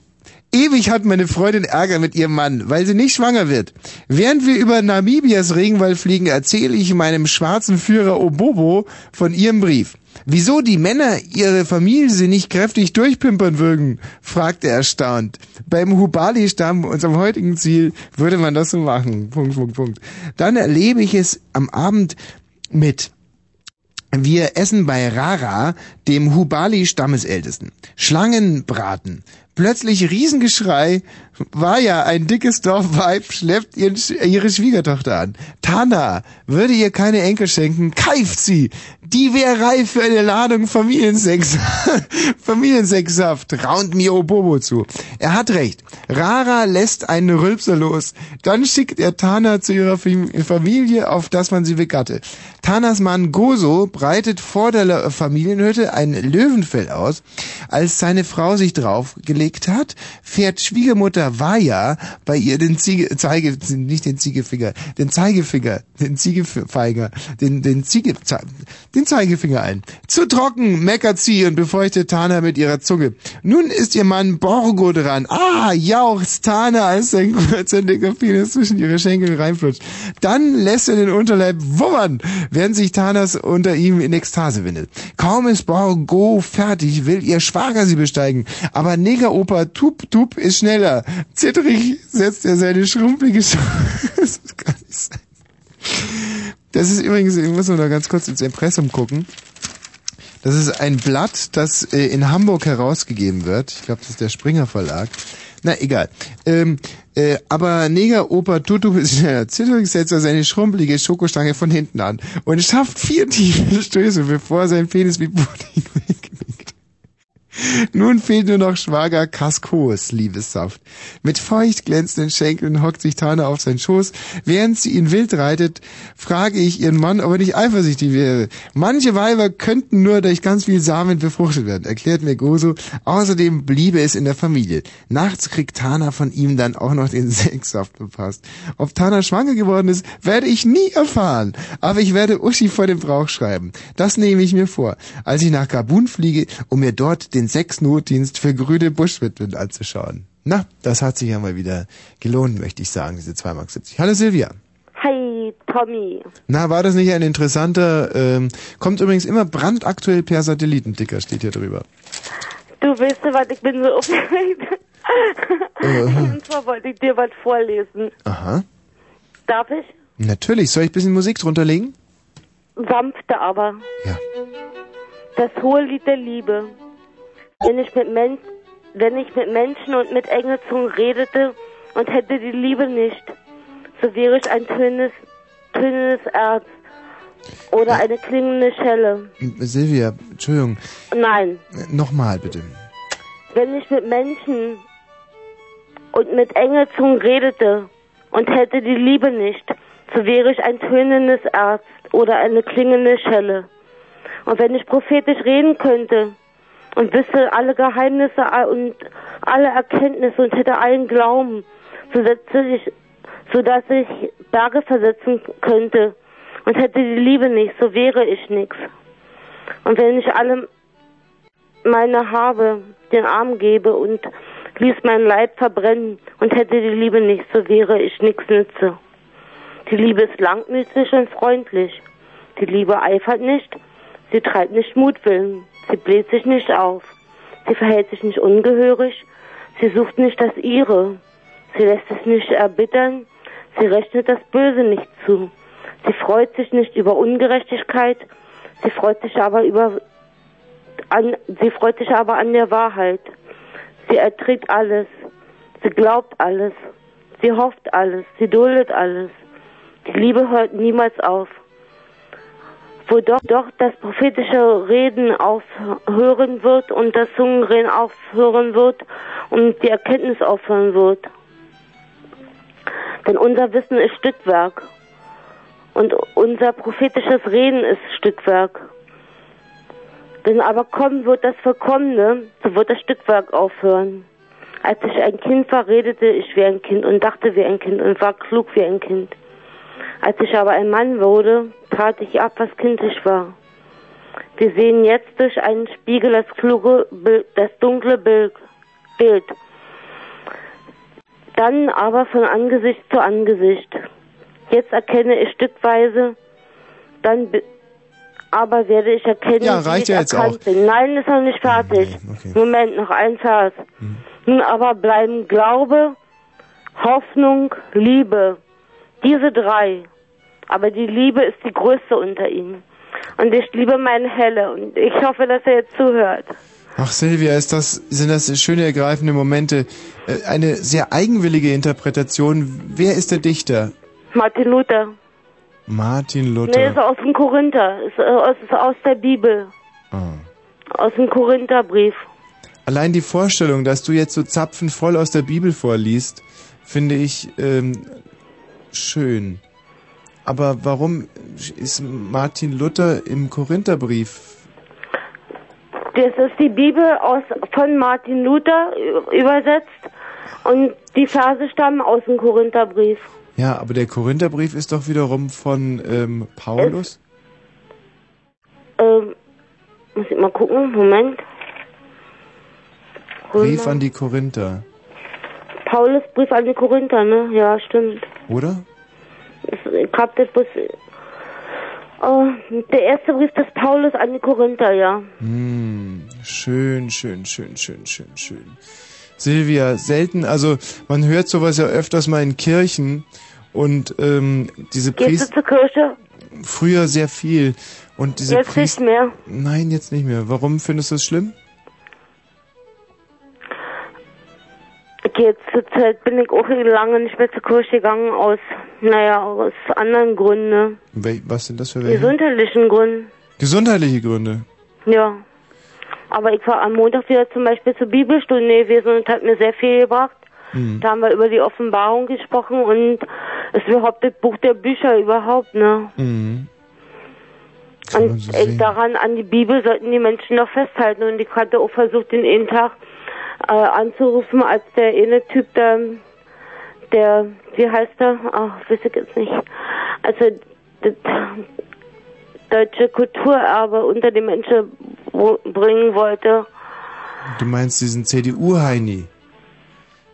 Ewig hat meine Freundin Ärger mit ihrem Mann, weil sie nicht schwanger wird. Während wir über Namibias Regenwald fliegen, erzähle ich meinem schwarzen Führer Obobo von ihrem Brief. Wieso die Männer ihre Familie sie nicht kräftig durchpimpern würden, fragt er erstaunt. Beim Hubali-Stamm, unserem heutigen Ziel, würde man das so machen. Punkt, Punkt, Punkt. Dann erlebe ich es am Abend mit wir essen bei Rara, dem Hubali-Stammesältesten. Schlangenbraten. Plötzlich Riesengeschrei. War ja ein dickes Dorfweib, schleppt ihren, ihre Schwiegertochter an. Tana würde ihr keine Enkel schenken, keift sie. Die wäre reif für eine Ladung Familiensex. Familiensexsaft, raunt mir Obobo zu. Er hat recht. Rara lässt einen Rülpser los. Dann schickt er Tana zu ihrer Fam- Familie, auf dass man sie begatte. Tanas Mann Gozo breitet vor der Familienhütte ein Löwenfell aus. Als seine Frau sich draufgelegt hat, fährt Schwiegermutter Vaya bei ihr den Ziege, Zeige, nicht den Ziegefinger, den Zeigefinger, den Ziegefeiger, den, den Ziege, den Zeigefinger ein. Zu trocken, meckert sie und befeuchtet Tana mit ihrer Zunge. Nun ist ihr Mann Borgo dran. Ah, jauchzt Tana, als sein kurzer Penis zwischen ihre Schenkel reinflutscht. Dann lässt er den Unterleib wummern, während sich Tanas unter ihm in Ekstase windet. Kaum ist Borgo fertig, will ihr Schwager sie besteigen. Aber Negeropa Tup Tup ist schneller. Zittrig setzt er seine schrumpelige Sch Das ist übrigens, ich muss nur noch ganz kurz ins Impressum gucken. Das ist ein Blatt, das äh, in Hamburg herausgegeben wird. Ich glaube, das ist der Springer Verlag. Na, egal. Ähm, äh, aber Neger Opa Tutu ist schneller. Zittrig setzt er seine schrumpelige Schokostange von hinten an und schafft vier tiefe Stöße, bevor sein Penis wie Pudding wegwinkt. Nun fehlt nur noch Schwager Kaskos Liebessaft. Mit feucht glänzenden Schenkeln hockt sich Tana auf seinen Schoß. Während sie ihn wild reitet, frage ich ihren Mann, ob er nicht eifersüchtig wäre. Manche Weiber könnten nur durch ganz viel Samen befruchtet werden, erklärt mir Gozo. Außerdem bliebe es in der Familie. Nachts kriegt Tana von ihm dann auch noch den Sexsaft befasst. Ob Tana schwanger geworden ist, werde ich nie erfahren. Aber ich werde Uschi vor dem Brauch schreiben. Das nehme ich mir vor. Als ich nach Gabun fliege, um mir dort den Sexnotdienst für grüne Buschwitwen anzuschauen. Na, das hat sich ja mal wieder gelohnt, möchte ich sagen, diese 2,70 Mark. Hallo Silvia. Hi, Tommy. Na, war das nicht ein interessanter, ähm, kommt übrigens immer brandaktuell per Satellitendicker, steht hier drüber. Du weißt du was, ich bin so aufgeregt. Äh. Und zwar wollte ich dir was vorlesen. Aha. Darf ich? Natürlich. Soll ich ein bisschen Musik drunter legen? Sanfte aber. Ja. Das hohe Lied der Liebe. Wenn ich mit Men wenn ich mit Menschen und mit Engelzungen redete und hätte die Liebe nicht, so wäre ich ein tönendes, tönendes Erz oder eine klingende Schelle. Silvia, Entschuldigung. Nein, Äh, Nochmal bitte. wenn ich mit Menschen und mit Engelzungen redete und hätte die Liebe nicht, so wäre ich ein tönendes Erz oder eine klingende Schelle. Und wenn ich prophetisch reden könnte und wüsste alle Geheimnisse und alle Erkenntnisse und hätte allen Glauben, so, setze ich, ich Berge versetzen könnte und hätte die Liebe nicht, so wäre ich nichts. Und wenn ich alle meine Habe den Arm gebe und ließ meinen Leib verbrennen und hätte die Liebe nicht, so wäre ich nichts nütze. Die Liebe ist langmütig und freundlich. Die Liebe eifert nicht, sie treibt nicht Mutwillen, sie bläht sich nicht auf, sie verhält sich nicht ungehörig, sie sucht nicht das ihre, sie lässt es nicht erbittern, sie rechnet das Böse nicht zu, sie freut sich nicht über Ungerechtigkeit, sie freut sich aber über an, sie freut sich aber an der Wahrheit. Sie erträgt alles. Sie glaubt alles. Sie hofft alles. Sie duldet alles. Die Liebe hört niemals auf. Wo doch, doch das prophetische Reden aufhören wird und das Zungenreden aufhören wird und die Erkenntnis aufhören wird. Denn unser Wissen ist Stückwerk. Und unser prophetisches Reden ist Stückwerk. Wenn aber kommen wird das Verkommene, so wird das Stückwerk aufhören. Als ich ein Kind war, redete ich wie ein Kind und dachte wie ein Kind und war klug wie ein Kind. Als ich aber ein Mann wurde, tat ich ab, was kindlich war. Wir sehen jetzt durch einen Spiegel das kluge, Bild, das dunkle Bild. Dann aber von Angesicht zu Angesicht. Jetzt erkenne ich stückweise, dann aber werde ich erkennen, Ja, wie reicht ich ja jetzt erkannt auch. bin. Nein, ist noch nicht fertig. Okay. Moment, noch ein Vers. Nun aber bleiben Glaube, Hoffnung, Liebe. Diese drei. Aber die Liebe ist die größte unter ihnen. Und ich liebe meinen Helle und ich hoffe, dass er jetzt zuhört. Ach Silvia, ist das, sind das schöne ergreifende Momente. Äh, Eine sehr eigenwillige Interpretation. Wer ist der Dichter? Martin Luther. Martin Nee, ist Luther. aus dem Korinther. Ist, äh, aus, ist aus der Bibel. Ah. Aus dem Korintherbrief. Allein die Vorstellung, dass du jetzt so zapfenvoll aus der Bibel vorliest, finde ich ähm, schön. Aber warum ist Martin Luther im Korintherbrief? Das ist die Bibel aus, von Martin Luther übersetzt und die Verse stammen aus dem Korintherbrief. Ja, aber der Korintherbrief ist doch wiederum von ähm, Paulus. Ähm, muss ich mal gucken, Moment. Brief Römer. an die Korinther, Paulus Brief an die Korinther, ne? Ja, stimmt. oder? Ich hab das bloß. Oh, der erste Brief des Paulus an die Korinther, ja. Hm, schön, schön, schön, schön, schön, schön. Silvia, selten, also man hört sowas ja öfters mal in Kirchen und ähm, diese Gehst Priester du zur Kirche? früher sehr viel und diese Jetzt nicht Priester mehr. Nein, jetzt nicht mehr. Warum findest du es schlimm? Jetzt zur Zeit bin ich auch lange nicht mehr zur Kirche gegangen aus, naja, aus anderen Gründen, ne? Wel was sind das für welche? Gesundheitlichen Gründen, Gesundheitliche Gründe. ja. Aber ich war am Montag wieder zum Beispiel zur Bibelstunde gewesen und hat mir sehr viel gebracht. Mhm. Da haben wir über die Offenbarung gesprochen und es ist überhaupt das Buch der Bücher überhaupt, ne? Mhm. Und so daran, an die Bibel sollten die Menschen noch festhalten. Und ich hatte auch versucht, den einen Tag äh, anzurufen, als der eine Typ, der, der, wie heißt er? Ach, weiß ich jetzt nicht. Also, das deutsche Kulturerbe unter die Menschen bringen wollte. Du meinst diesen CDU-Heini.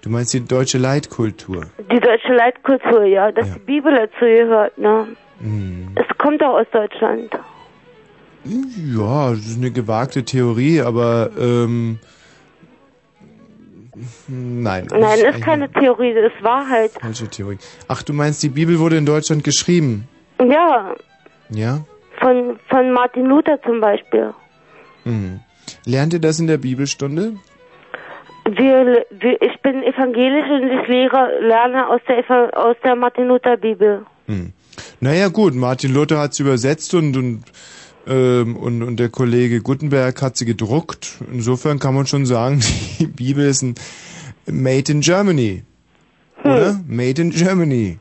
Du meinst die deutsche Leitkultur. Die deutsche Leitkultur, ja, dass Ja. die Bibel dazu gehört, ne? Mhm. Es kommt auch aus Deutschland. Ja, das ist eine gewagte Theorie, aber ähm, nein. Nein, ist keine Theorie, das ist Wahrheit. falsche Theorie. Ach, du meinst, die Bibel wurde in Deutschland geschrieben? Ja, Ja? von, von Martin Luther zum Beispiel. Mhm. Lernt ihr das in der Bibelstunde? Wir, wir, ich bin evangelisch und ich lehre, lerne aus der, Eva- aus der Martin Luther Bibel. Hm. Naja gut, Martin Luther hat sie übersetzt und, und, ähm, und, und der Kollege Gutenberg hat sie gedruckt. Insofern kann man schon sagen, die Bibel ist ein Made in Germany. Oder? Made in Germany.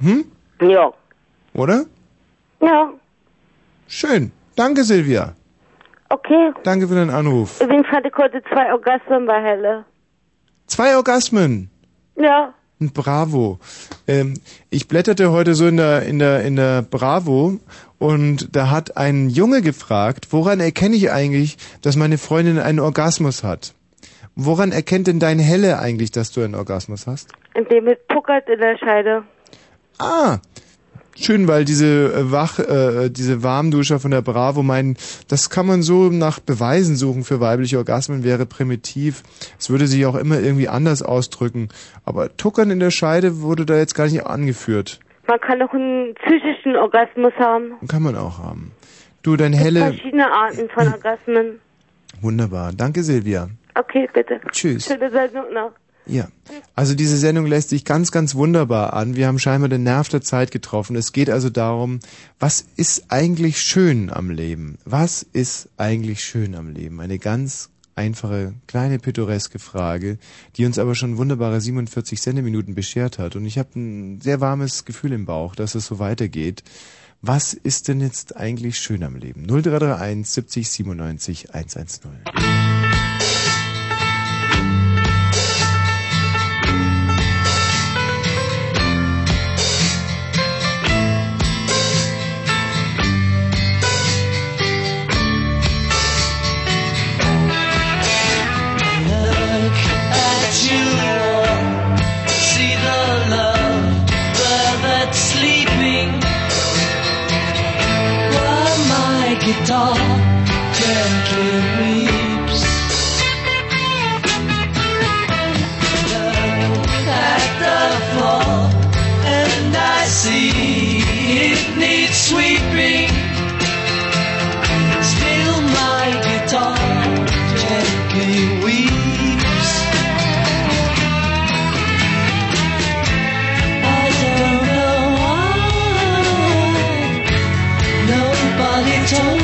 Hm? Ja. Oder? Ja, Schön. Danke, Silvia. okay. Danke für deinen Anruf. Übrigens hatte ich heute zwei Orgasmen bei Helle. Zwei Orgasmen. Ja. Bravo. Ähm, ich blätterte heute so in der, in der, in der Bravo und da hat ein Junge gefragt, woran erkenne ich eigentlich, dass meine Freundin einen Orgasmus hat? Woran erkennt denn dein Helle eigentlich, dass du einen Orgasmus hast? Indem es puckert in der Scheide. Ah, schön, weil diese äh, Wach, äh, diese Warmduscher von der Bravo meinen, das kann man so nach Beweisen suchen für weibliche Orgasmen, wäre primitiv. Es würde sich auch immer irgendwie anders ausdrücken. Aber Tuckern in der Scheide wurde da jetzt gar nicht angeführt. Man kann auch einen psychischen Orgasmus haben. Kann man auch haben. Du, dein Helle, verschiedene Arten von Orgasmen. wunderbar. Danke, Silvia. Okay, bitte. Tschüss. Schöne Sendung noch. Ja. Also diese Sendung lässt sich ganz, ganz wunderbar an. Wir haben scheinbar den Nerv der Zeit getroffen. Es geht also darum, was ist eigentlich schön am Leben? Was ist eigentlich schön am Leben? Eine ganz einfache, kleine, pittoreske Frage, die uns aber schon wunderbare 47 Sendeminuten beschert hat. Und ich habe ein sehr warmes Gefühl im Bauch, dass es so weitergeht. Was ist denn jetzt eigentlich schön am Leben? 0331 70 97 110. Guitar gently weeps. Look at the floor, and I see it needs sweeping. Still my guitar weeps. I don't know why nobody told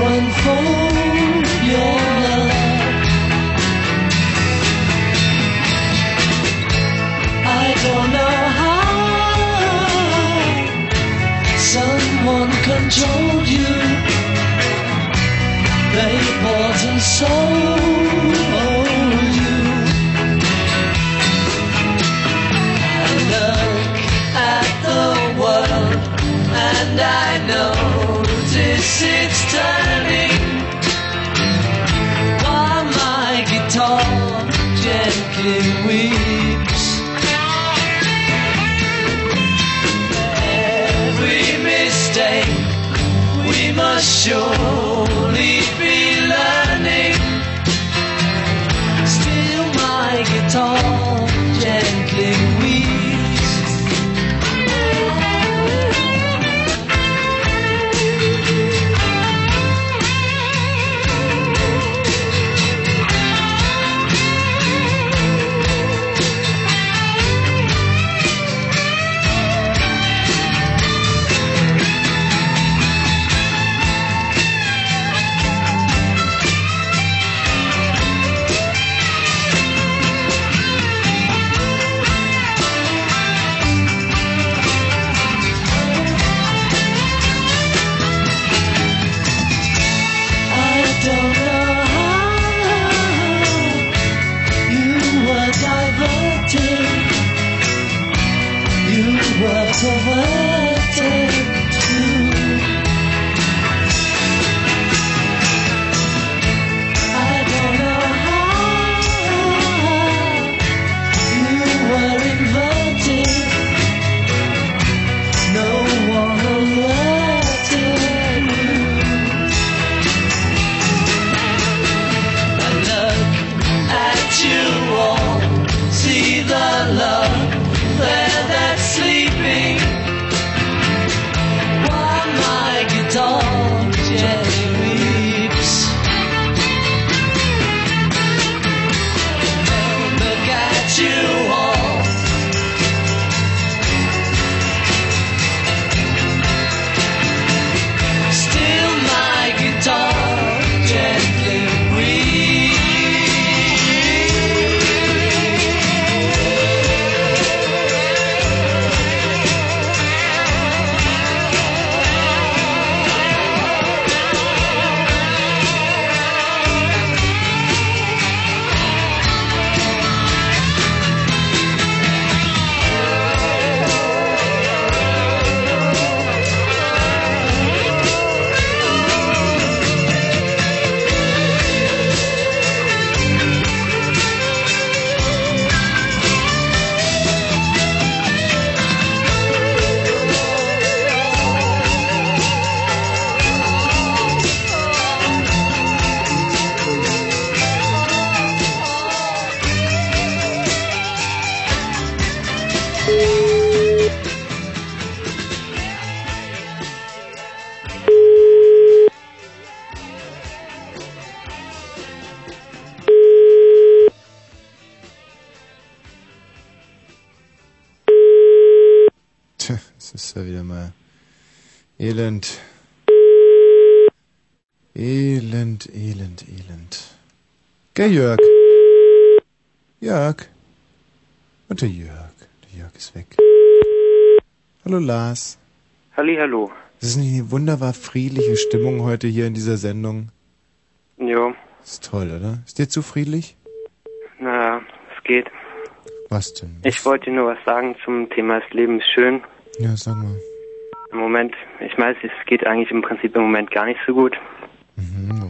unfold your love. I don't know how someone controlled you. They bought and sold you. I look at the world and I notice it's turning. 就 Gell, Jörg? Jörg? Und der Jörg. Der Jörg ist weg. Hallo Lars. Halli, hallo. Das ist nicht eine wunderbar friedliche Stimmung heute hier in dieser Sendung. Jo, Ist toll, oder? Ist dir zu friedlich? naja, es geht. Was denn? Ich wollte nur was sagen zum Thema Das Leben ist schön. Ja, sag mal. Im Moment, ich weiß, es geht eigentlich im Prinzip im Moment gar nicht so gut.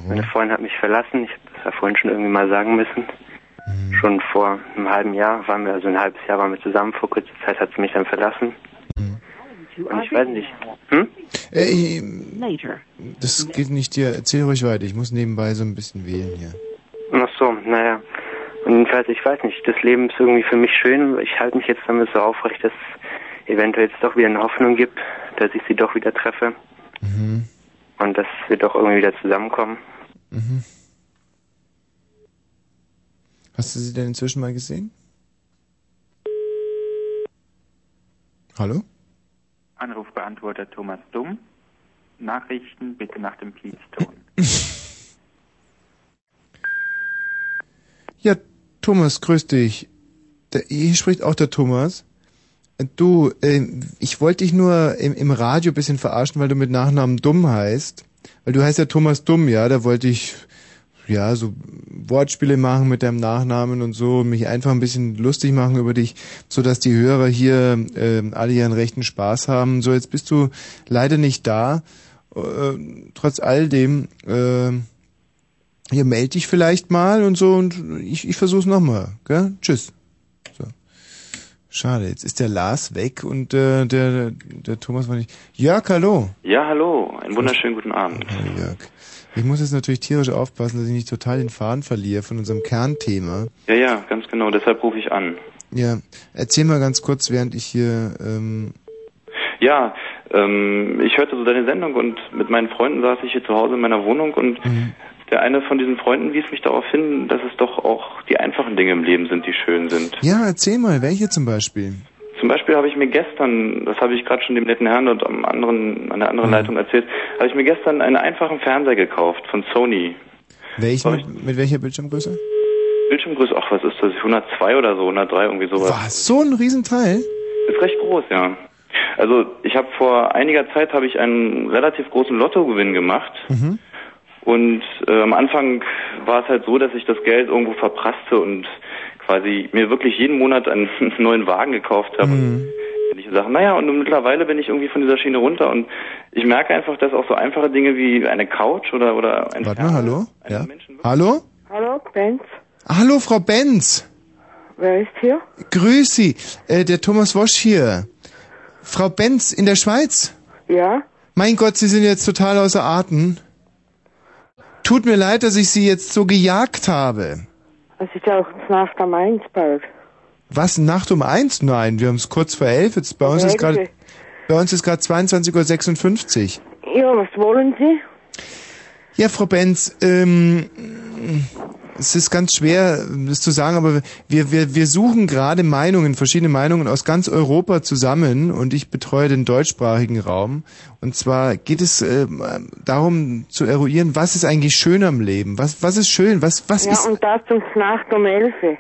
Meine Freundin hat mich verlassen. Ich habe ja vorhin schon irgendwie mal sagen müssen. Schon vor einem halben Jahr waren wir, also ein halbes Jahr waren wir zusammen. Vor kurzer Zeit hat sie mich dann verlassen. Und ich weiß nicht. Hm? Ey, das geht nicht dir. Erzähl ruhig weiter. Ich muss nebenbei so ein bisschen wählen hier. Ach so, naja. Und jedenfalls, ich weiß nicht, das Leben ist irgendwie für mich schön. Ich halte mich jetzt damit so aufrecht, dass es eventuell jetzt doch wieder eine Hoffnung gibt, dass ich sie doch wieder treffe. Mhm. Und dass wir doch irgendwie wieder zusammenkommen. Mhm. Hast du sie denn inzwischen mal gesehen? Hallo? Anrufbeantworter Thomas Dumm. Nachrichten bitte nach dem Piepston. Ja, Thomas, grüß dich. Der, hier spricht auch der Thomas. Äh, Du, ähm, ich wollte dich nur im, im Radio ein bisschen verarschen, weil du mit Nachnamen Dumm heißt. Weil du heißt ja Thomas Dumm, ja, da wollte ich ja so Wortspiele machen mit deinem Nachnamen und so, mich einfach ein bisschen lustig machen über dich, so dass die Hörer hier ähm, alle ihren rechten Spaß haben. So, jetzt bist du leider nicht da. Äh, trotz all dem, äh, ja, melde dich vielleicht mal und so und ich, ich versuch's nochmal, gell? Tschüss. So. Schade, jetzt ist der Lars weg und äh, der, der Thomas war nicht. Jörg, hallo. Ja, hallo, einen wunderschönen guten Abend. Hallo Jörg. Ich muss jetzt natürlich tierisch aufpassen, dass ich nicht total den Faden verliere von unserem Kernthema. Ja, ja, ganz genau, deshalb rufe ich an. Ja, erzähl mal ganz kurz, während ich hier, ähm, Ja, ähm, ich hörte so deine Sendung und mit meinen Freunden saß ich hier zu Hause in meiner Wohnung und der eine von diesen Freunden wies mich darauf hin, dass es doch auch die einfachen Dinge im Leben sind, die schön sind. ja, erzähl mal, welche zum Beispiel? Zum Beispiel habe ich mir gestern, das habe ich gerade schon dem netten Herrn und am anderen, an der anderen Leitung erzählt, habe ich mir gestern einen einfachen Fernseher gekauft von Sony. Welchen, mit, mit welcher Bildschirmgröße? Bildschirmgröße, ach, was ist das? 102 oder so, 103, irgendwie sowas. Was, so ein Riesenteil? Ist recht groß, ja. Also ich habe vor einiger Zeit habe ich einen relativ großen Lottogewinn gemacht Mhm. und äh, am Anfang war es halt so, dass ich das Geld irgendwo verprasste und quasi mir wirklich jeden Monat einen neuen Wagen gekauft habe. Mhm. Wenn ich Sachen. Naja, und mittlerweile bin ich irgendwie von dieser Schiene runter und ich merke einfach, dass auch so einfache Dinge wie eine Couch oder, oder ein Warte mal, hallo? Ja. Hallo? Hallo, Benz. Hallo, Frau Benz. Wer ist hier? Grüß Sie. Äh, der Thomas Wosch hier. Frau Benz in der Schweiz? Ja? Mein Gott, Sie sind jetzt total außer Atem. Tut mir leid, dass ich Sie jetzt so gejagt habe. Es ist ja auch Nacht am Eins bald. Was, Nacht um eins? Nein, wir haben es kurz vor elf. Jetzt bei uns ist gerade, bei uns ist gerade 22.56 Uhr. Ja, was wollen Sie? Ja, Frau Benz, ähm, es ist ganz schwer, das zu sagen, aber wir, wir, wir suchen gerade Meinungen, verschiedene Meinungen aus ganz Europa zusammen und ich betreue den deutschsprachigen Raum. Und zwar geht es ähm, darum zu eruieren, was ist eigentlich schön am Leben? Was, was ist schön? Was, was ja, ist und das um Nacht um elf. Ihnen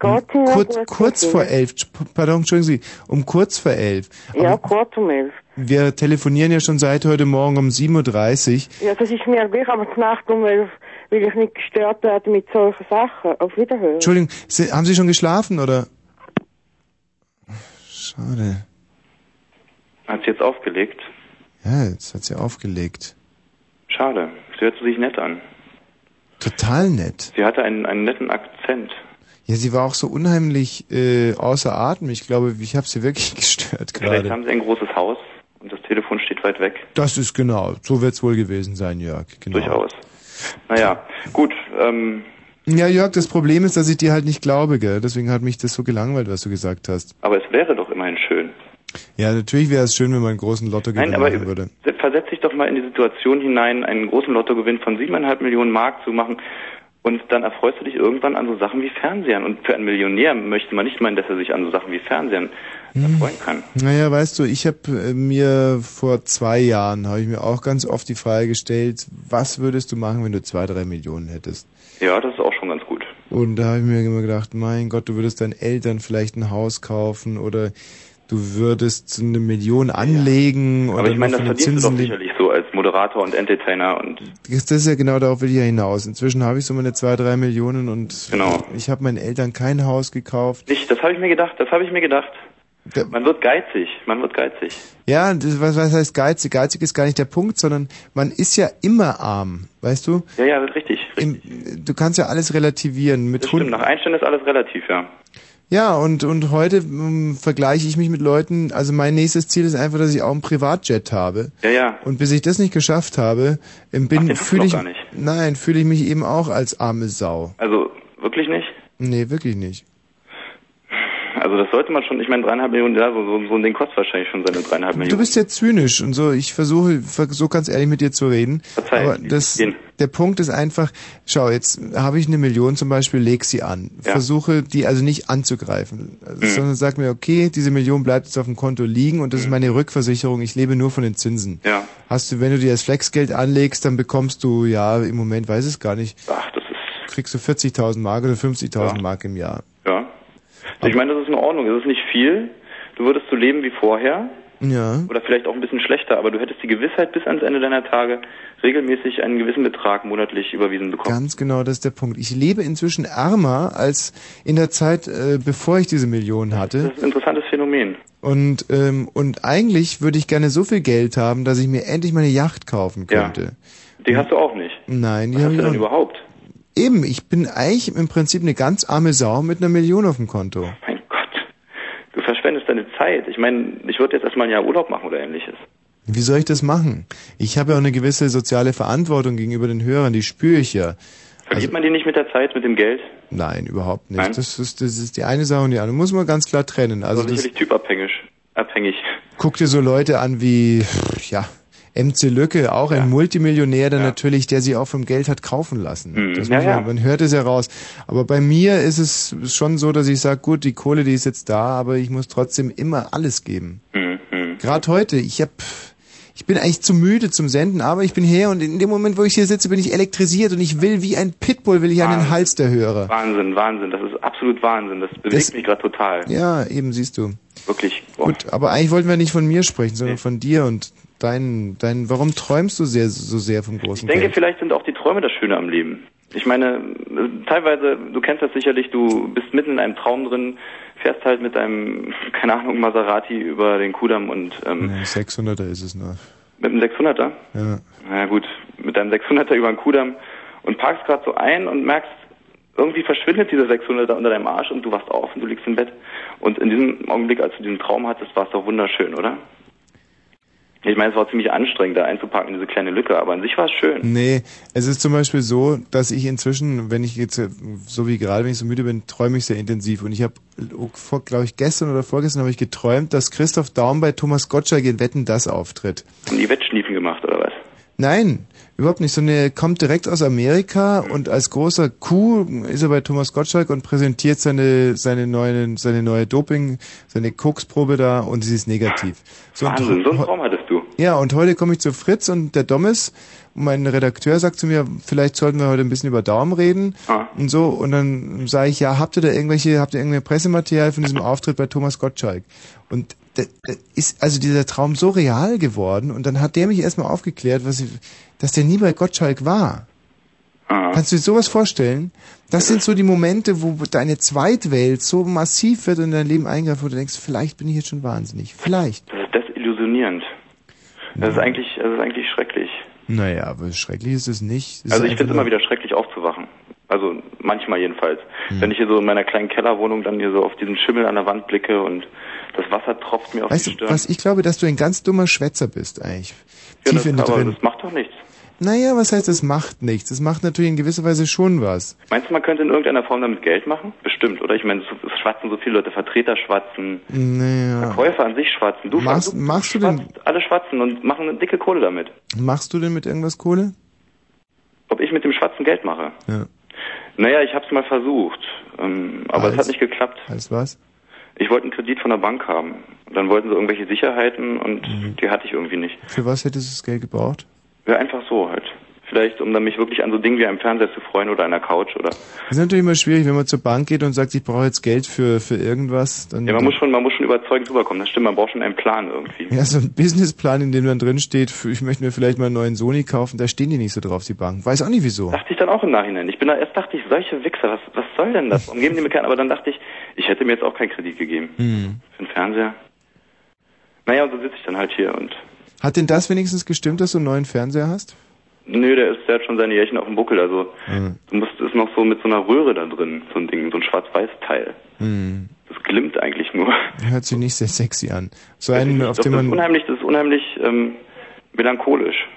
kurz, kurz vor elf? Pardon, entschuldigen Sie, um kurz vor elf. Ja, Aber kurz um elf. wir telefonieren ja schon seit heute Morgen um 7.30 Uhr. Ja, das ist mir gleich, aber Nacht um elf will ich nicht gestört werden mit solchen Sachen. Auf Wiederhören. Entschuldigung, Sie, haben Sie schon geschlafen oder? Schade. Hat sie jetzt aufgelegt? Ja, jetzt hat sie aufgelegt. Schade. Sie hört sich nett an. Total nett. Sie hatte einen, einen netten Akzent. Ja, sie war auch so unheimlich äh, außer Atem. Ich glaube, ich habe sie wirklich gestört Vielleicht gerade. haben sie ein großes Haus und das Telefon steht weit weg. Das ist genau. So wird's wohl gewesen sein, Jörg. Genau. Durchaus. Naja, gut. Ähm, Ja, Jörg, das Problem ist, dass ich dir halt nicht glaube, gell? Deswegen hat mich das so gelangweilt, was du gesagt hast. aber es wäre doch immerhin schön. Ja, natürlich wäre es schön, wenn man einen großen Lottogewinn Nein, aber machen würde. versetz dich doch mal in die Situation hinein, einen großen Lottogewinn von siebeneinhalb Millionen Mark zu machen und dann erfreust du dich irgendwann an so Sachen wie Fernsehern. Und für einen Millionär möchte man nicht meinen, dass er sich an so Sachen wie Fernsehern erfreuen kann. Naja, weißt du, ich habe äh, mir vor zwei Jahren, habe ich mir auch ganz oft die Frage gestellt, was würdest du machen, wenn du zwei, drei Millionen hättest? Ja, das ist auch schon ganz gut. Und da habe ich mir immer gedacht, mein Gott, du würdest deinen Eltern vielleicht ein Haus kaufen oder du würdest eine Million anlegen oder Aber ich meine, das verdienst du doch Zinsen sicherlich so als Moderator und Entertainer und Das ist ja genau darauf will ich ja hinaus. Inzwischen habe ich so meine zwei, drei Millionen und Genau. ich habe meinen Eltern kein Haus gekauft. nicht, das habe ich mir gedacht, das habe ich mir gedacht. Man wird geizig, man wird geizig. Ja, das, was, was heißt geizig? Geizig ist gar nicht der Punkt, sondern man ist ja immer arm, weißt du? Ja, ja, das ist richtig. Im, du kannst ja alles relativieren. Mit Das stimmt, nach Einstellung ist alles relativ, ja. Ja, und, und heute ähm, vergleiche ich mich mit Leuten, also mein nächstes Ziel ist einfach, dass ich auch einen Privatjet habe. Ja, ja. Und bis ich das nicht geschafft habe, ähm, bin fühle ich nein, fühle ich mich eben auch als arme Sau. Also, wirklich nicht? Nee, wirklich nicht. Also das sollte man schon, ich meine dreieinhalb Millionen, ja, so, so, so ein Ding kostet wahrscheinlich schon seine dreieinhalb Du Millionen. bist ja zynisch und so, ich versuche so ganz ehrlich mit dir zu reden. Verzeih, aber das, der Punkt ist einfach, schau, jetzt habe ich eine Million zum Beispiel, leg sie an. Ja. Versuche die also nicht anzugreifen. Also, Mhm. Sondern sag mir, okay, diese Million bleibt jetzt auf dem Konto liegen und das ist meine Rückversicherung, ich lebe nur von den Zinsen. Ja. Hast du, wenn du dir das Flexgeld anlegst, dann bekommst du, ja, im Moment weiß ich es gar nicht. Ach, das ist. Kriegst du 40.000 Mark oder 50.000 Mark im Jahr. Ja. Ich meine, das ist in Ordnung, das ist nicht viel. Du würdest so leben wie vorher Ja. oder vielleicht auch ein bisschen schlechter, aber du hättest die Gewissheit, bis ans Ende deiner Tage regelmäßig einen gewissen Betrag monatlich überwiesen bekommen. Ganz genau, das ist der Punkt. Ich lebe inzwischen ärmer als in der Zeit, äh, bevor ich diese Million hatte. Das ist ein interessantes Phänomen. Und, ähm, und eigentlich würde ich gerne so viel Geld haben, dass ich mir endlich meine Yacht kaufen Ja. könnte. Die hast du auch nicht. Nein, die Was hast du denn überhaupt? Eben, ich bin eigentlich im Prinzip eine ganz arme Sau mit einer Million auf dem Konto. Mein Gott. Du verschwendest deine Zeit. Ich meine, ich würde jetzt erstmal ein Jahr Urlaub machen oder ähnliches. Wie soll ich das machen? Ich habe ja auch eine gewisse soziale Verantwortung gegenüber den Hörern, die spüre ich ja. Verliert man die nicht mit der Zeit, mit dem Geld? Nein, überhaupt nicht. Nein? Das, ist, das ist die eine Sache und die andere. Muss man ganz klar trennen. Also Also sicherlich typabhängig. Abhängig. guck dir so Leute an wie, ja, MC Lücke, auch ein Multimillionär, der natürlich, der sich auch vom Geld hat kaufen lassen. Mhm. Das Ja, man, ja. man hört es ja raus. Aber bei mir ist es schon so, dass ich sage, gut, die Kohle, die ist jetzt da, aber ich muss trotzdem immer alles geben. Hm, hm. Gerade heute, ich hab, ich bin eigentlich zu müde zum Senden, aber ich bin her und in dem Moment, wo ich hier sitze, bin ich elektrisiert und ich will wie ein Pitbull, will ich an den Hals der Hörer. Wahnsinn, Wahnsinn. Das ist absolut Wahnsinn. Das bewegt Das- mich gerade total. Ja, eben siehst du. Wirklich. Boah. Gut, aber eigentlich wollten wir nicht von mir sprechen, sondern von dir und dein, dein, warum träumst du sehr, so sehr vom Ich großen denke, Geld? vielleicht sind auch die Träume das Schöne am Leben. Ich meine, teilweise, du kennst das sicherlich, du bist mitten in einem Traum drin, fährst halt mit einem, keine Ahnung, Maserati über den Kudamm und ähm, Nee, 600er ist es noch. mit einem 600er, Ja. na gut, mit deinem 600er über den Kudamm und parkst gerade so ein und merkst, irgendwie verschwindet dieser 600er unter deinem Arsch und du wachst auf und du liegst im Bett. Und in diesem Augenblick, als du diesen Traum hattest, war es doch wunderschön, oder? Ich meine, es war ziemlich anstrengend, da einzupacken, diese kleine Lücke, aber an sich war es schön. Nee, es ist zum Beispiel so, dass ich inzwischen, wenn ich jetzt, so wie gerade, wenn ich so müde bin, träume ich sehr intensiv. Und ich habe, glaube ich, gestern oder vorgestern habe ich geträumt, dass Christoph Daum bei Thomas Gottschalk in Wetten das auftritt. Haben die Wettschniefen gemacht, oder was? Nein, überhaupt nicht. So eine kommt direkt aus Amerika und als großer Kuh ist er bei Thomas Gottschalk und präsentiert seine seine neue seine neue Doping, seine Koksprobe da und sie ist negativ. So, Wahnsinn, so einen heu- Traum hattest. Ja, und heute komme ich zu Fritz und der Dommes, mein Redakteur sagt zu mir, vielleicht sollten wir heute ein bisschen über Daumen reden und so. Und dann sage ich, ja, habt ihr da irgendwelche, habt ihr irgendein Pressematerial von diesem Auftritt bei Thomas Gottschalk? Und da, da ist also dieser Traum so real geworden und dann hat der mich erstmal aufgeklärt, was ich, dass der nie bei Gottschalk war. Kannst du dir sowas vorstellen? Das sind so die Momente, wo deine Zweitwelt so massiv wird und in dein Leben eingreift, wo du denkst, vielleicht bin ich jetzt schon wahnsinnig. Vielleicht. Das ist desillusionierend. Das ist eigentlich, das ist eigentlich schrecklich. Naja, aber schrecklich ist es nicht. Es Also ich finde es immer wieder schrecklich aufzuwachen. Also manchmal jedenfalls. Wenn ich hier so in meiner kleinen Kellerwohnung dann hier so auf diesen Schimmel an der Wand blicke und das Wasser tropft mir auf Weißt die du, Stirn. was ich glaube, dass du ein ganz dummer Schwätzer bist eigentlich. ja, Tief das, in aber drin. das macht doch nichts. Naja, was heißt, das macht nichts? Das macht natürlich in gewisser Weise schon was. Meinst du, man könnte in irgendeiner Form damit Geld machen? Bestimmt, oder? Ich meine, es es schwatzen so viele Leute, Vertreter schwatzen, Naja. Käufer an sich schwatzen. Du, Machst, du machst, du denn, alle schwatzen und machen eine dicke Kohle damit. machst du denn mit irgendwas Kohle? Ob ich mit dem Schwatzen Geld mache? Ja. Naja, ich habe es mal versucht, ähm, aber es hat nicht geklappt. Als was? Ich wollte einen Kredit von der Bank haben. Dann wollten sie irgendwelche Sicherheiten und Mhm. die hatte ich irgendwie nicht. Für was hättest du das Geld gebraucht? Ja, einfach so halt. Vielleicht, um dann mich wirklich an so Dingen wie einem Fernseher zu freuen oder einer Couch oder. Das ist natürlich immer schwierig, wenn man zur Bank geht und sagt, ich brauche jetzt Geld für, für irgendwas. Dann, Ja, man muss schon, man muss schon überzeugend rüberkommen. Das stimmt, man braucht schon einen Plan irgendwie. ja, so ein Businessplan, in dem dann drin steht, ich möchte mir vielleicht mal einen neuen Sony kaufen, da stehen die nicht so drauf, die Banken. Weiß auch nicht wieso. Dachte ich dann auch im Nachhinein. Ich bin da erst dachte ich, solche Wichser, was, was soll denn das? Umgeben die mir keinen, aber dann dachte ich, ich hätte mir jetzt auch keinen Kredit gegeben. Hm. Für den Fernseher. Naja, und so sitze ich dann halt hier und Hat denn das wenigstens gestimmt, dass du einen neuen Fernseher hast? nö, der ist, der hat schon seine Jährchen auf dem Buckel, also Hm. du musst ist noch so mit so einer Röhre da drin, so ein Ding, so ein Schwarz-Weiß-Teil. Hm. Das glimmt eigentlich nur. Hört sich nicht sehr sexy an. So einen, auf dem das ist man... unheimlich, das ist unheimlich ähm, melancholisch,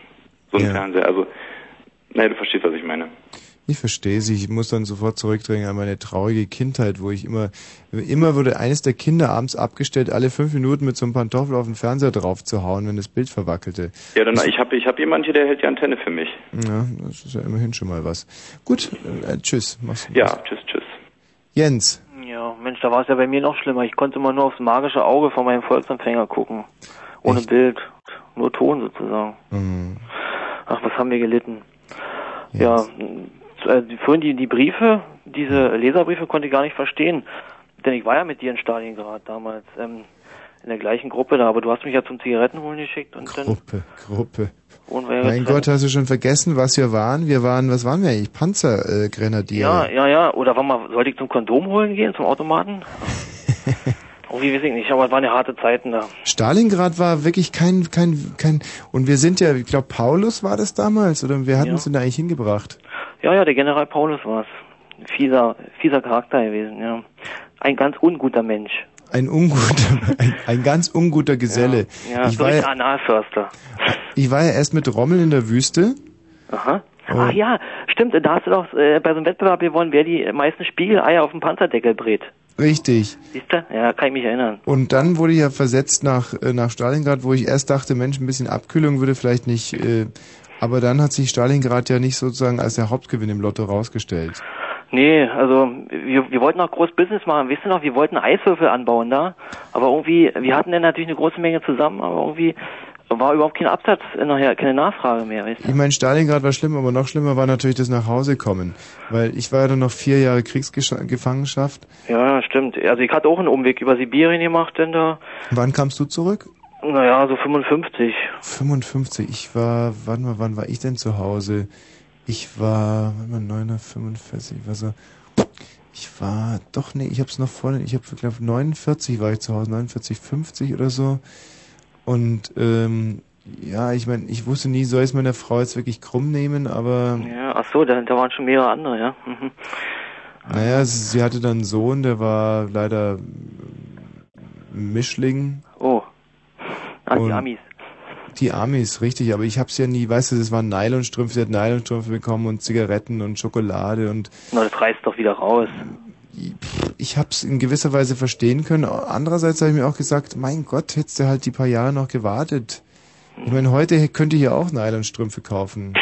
so ein Fernseher. Also, naja, du verstehst, was ich meine. Ich verstehe sie. Ich muss dann sofort zurückdrängen an meine traurige Kindheit, wo ich immer, immer wurde eines der Kinder abends abgestellt, alle fünf Minuten mit so einem Pantoffel auf den Fernseher drauf zu hauen, wenn das Bild verwackelte. Ja, dann, ich habe ich hab jemanden hier, der hält die Antenne für mich. Ja, das ist ja immerhin schon mal was. Gut, äh, tschüss. Mach's gut. Ja, tschüss, tschüss. Jens, Ja, Mensch, da war es ja bei mir noch schlimmer. Ich konnte immer nur aufs magische Auge von meinem Volksempfänger gucken. Ohne Bild. Nur Ton sozusagen. Mhm. Ach, was haben wir gelitten. Ja, äh, vorhin die, die Briefe, diese Leserbriefe konnte ich gar nicht verstehen. Denn ich war ja mit dir in Stalingrad damals, ähm, in der gleichen Gruppe da, aber du hast mich ja zum Zigarettenholen geschickt und dann Gruppe, Gruppe. Mein. Gott, hast du schon vergessen, was wir waren? Wir waren, was waren wir eigentlich? Panzergrenadier. Äh. Ja, ja, ja. Oder war mal, sollte ich zum Kondom holen gehen, zum Automaten? oh, wie weiß ich nicht, aber es waren ja harte Zeiten da. Stalingrad war wirklich kein, kein, kein, und wir sind ja, ich glaube, Paulus war das damals, oder wir hatten Ja. uns denn da eigentlich hingebracht? Ja, ja, der General Paulus war's. Fieser, fieser Charakter gewesen, ja. Ein ganz unguter Mensch. Ein unguter, ein, ein ganz unguter Geselle. Ja, ich, so war ein ja, Analförster. ich war ja erst mit Rommel in der Wüste. Aha. Oh. Ach ja, stimmt, da hast du doch äh, bei so einem Wettbewerb gewonnen, wer die meisten Spiegeleier auf dem Panzerdeckel brät. Richtig. Siehst du? Ja, kann ich mich erinnern. Und dann wurde ich ja versetzt nach, äh, nach Stalingrad, wo ich erst dachte, Mensch, ein bisschen Abkühlung würde vielleicht nicht, äh, aber dann hat sich Stalingrad ja nicht sozusagen als der Hauptgewinn im Lotto rausgestellt. Nee, also wir, wir wollten auch groß Business machen. Wisst ihr noch, wir wollten Eiswürfel anbauen da, aber irgendwie, wir hatten dann natürlich eine große Menge zusammen, aber irgendwie war überhaupt kein Absatz, äh, nachher keine Nachfrage mehr, weißt du? Ich meine, Stalingrad war schlimm, aber noch schlimmer war natürlich das nach Hause kommen, weil ich war ja dann noch vier Jahre Kriegsgefangenschaft. Ja, stimmt. Also ich hatte auch einen Umweg über Sibirien gemacht, denn da, Wann kamst du zurück? Naja, so 55. 55. Ich war, wann, war- wann war ich denn zu Hause? Ich war, warte mal, 945, ich war so, ich war, doch, nee, ich hab's noch voll, ich hab, glaube 49 war ich zu Hause, 49, 50 oder so. Und, ähm, ja, ich meine, ich wusste nie, soll ich es meiner Frau jetzt wirklich krumm nehmen, aber, Ja, ach so, da, da waren schon mehrere andere, ja. Mhm. naja, sie, sie hatte dann einen Sohn, der war leider Mischling. Oh. Ah, die Amis. Die Amis, richtig, aber ich hab's ja nie, weißt du, das waren Nylonstrümpfe, sie hat Nylonstrümpfe bekommen und Zigaretten und Schokolade und Na, das reißt doch wieder raus. ich hab's in gewisser Weise verstehen können. Andererseits habe ich mir auch gesagt, mein Gott, hättest du halt die paar Jahre noch gewartet. Ich meine, heute könnte ich ja auch Nylonstrümpfe kaufen.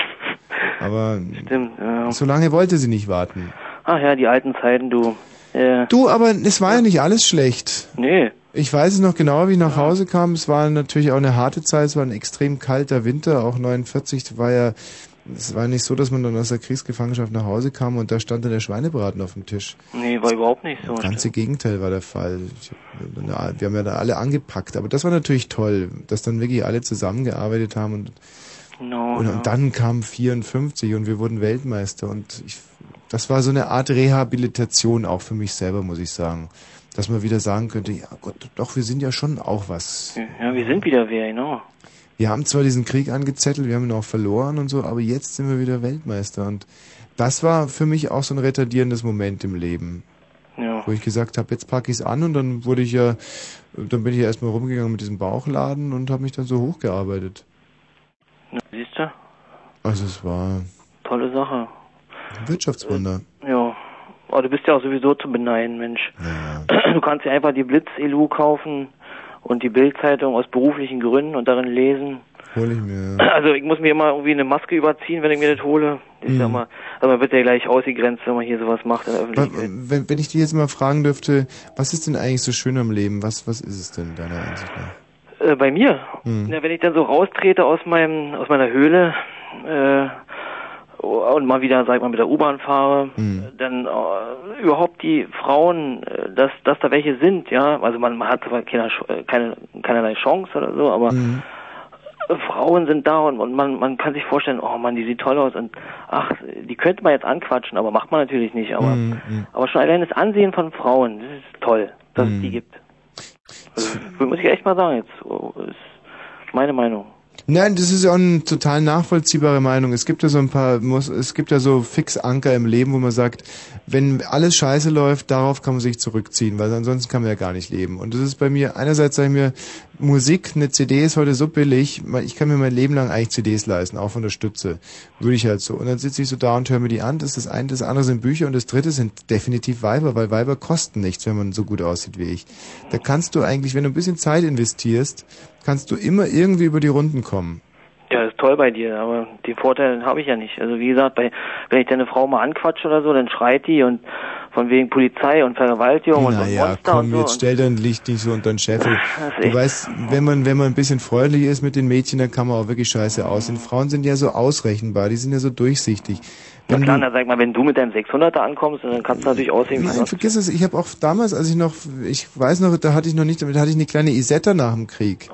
Aber Stimmt, ja. so lange wollte sie nicht warten. Ach ja, die alten Zeiten, du. Äh, Du, aber es war ja nicht alles schlecht. Nee. Ich weiß es noch genau, wie ich nach Hause kam. Es war natürlich auch eine harte Zeit. Es war ein extrem kalter Winter. Auch 49 war ja, es war nicht so, dass man dann aus der Kriegsgefangenschaft nach Hause kam und da stand dann der Schweinebraten auf dem Tisch. nee, war überhaupt nicht so. Das ganze Gegenteil war der Fall. Ich, wir haben ja da alle angepackt. Aber das war natürlich toll, dass dann wirklich alle zusammengearbeitet haben und, No, und, und dann kam 54 und wir wurden Weltmeister und ich, das war so eine Art Rehabilitation auch für mich selber, muss ich sagen. Dass man wieder sagen könnte, ja Gott, doch, wir sind ja schon auch was. Ja, wir sind wieder wer, genau. Wir haben zwar diesen Krieg angezettelt, wir haben ihn auch verloren und so, aber jetzt sind wir wieder Weltmeister und das war für mich auch so ein retardierendes Moment im Leben. Ja. Wo ich gesagt habe, jetzt packe ich es an und dann wurde ich ja, dann bin ich ja erstmal rumgegangen mit diesem Bauchladen und habe mich dann so hochgearbeitet. Ja, siehst du? Also es war Tolle Sache. Wirtschaftswunder. Ja. Aber du bist ja auch sowieso zu beneiden, Mensch. Du kannst ja einfach die Blitz-Elu kaufen und die Bildzeitung aus beruflichen Gründen und darin lesen. Hol ich mir. ja. Also ich muss mir immer irgendwie eine Maske überziehen, wenn ich mir das hole. Das ist ja Mhm. immer, also man wird ja gleich ausgegrenzt, wenn man hier sowas macht in der Öffentlichkeit. Wenn, wenn ich dich jetzt mal fragen dürfte, was ist denn eigentlich so schön am Leben? Was, was ist es denn deiner Ansicht nach? Äh, bei mir? Hm. Ja, wenn ich dann so raustrete aus meinem, aus meiner Höhle, äh, und mal wieder, sag ich mal, mit der U-Bahn fahre, Hm. dann äh, überhaupt die Frauen, äh, dass, dass da welche sind, ja, also man, man hat zwar keine, äh, keine, keinerlei Chance oder so, aber Mhm. äh, Frauen sind da und, und man, man kann sich vorstellen, oh man, die sieht toll aus und ach, die könnte man jetzt anquatschen, aber macht man natürlich nicht, aber, Mhm, mhm. aber schon allein das Ansehen von Frauen, das ist toll, dass es die gibt. Also, muss ich echt mal sagen jetzt, so, ist meine Meinung. Nein, das ist ja auch eine total nachvollziehbare Meinung. Es gibt ja so ein paar, muss, es gibt ja so Fixanker im Leben, wo man sagt, wenn alles scheiße läuft, darauf kann man sich zurückziehen, weil ansonsten kann man ja gar nicht leben. Und das ist bei mir, einerseits sage ich mir, Musik, eine CD ist heute so billig, ich kann mir mein Leben lang eigentlich CDs leisten, auch von der Stütze. Würde ich halt so. Und dann sitze ich so da und höre mir die an. Das ist das eine, das andere sind Bücher und das dritte sind definitiv Weiber, weil Weiber kosten nichts, wenn man so gut aussieht wie ich. Da kannst du eigentlich, wenn du ein bisschen Zeit investierst, kannst du immer irgendwie über die Runden kommen. Ja, das ist toll bei dir, aber den Vorteil habe ich ja nicht. Also wie gesagt, bei, wenn ich deine Frau mal anquatsche oder so, dann schreit die und von wegen Polizei und Vergewaltigung und, und Naja, Monster komm, und so. jetzt stell dein Licht nicht so unter den Scheffel. Du weißt, wenn man, wenn man ein bisschen freundlich ist mit den Mädchen, dann kann man auch wirklich scheiße aussehen. Frauen sind ja so ausrechenbar, die sind ja so durchsichtig. Na Wenn klar, du, na, sag mal, wenn du mit deinem 600er ankommst, dann kannst du natürlich aussehen wie nein, vergiss es, ich habe auch damals, als ich noch, ich weiß noch, da hatte ich noch nicht, damit hatte ich eine kleine Isetta nach dem Krieg.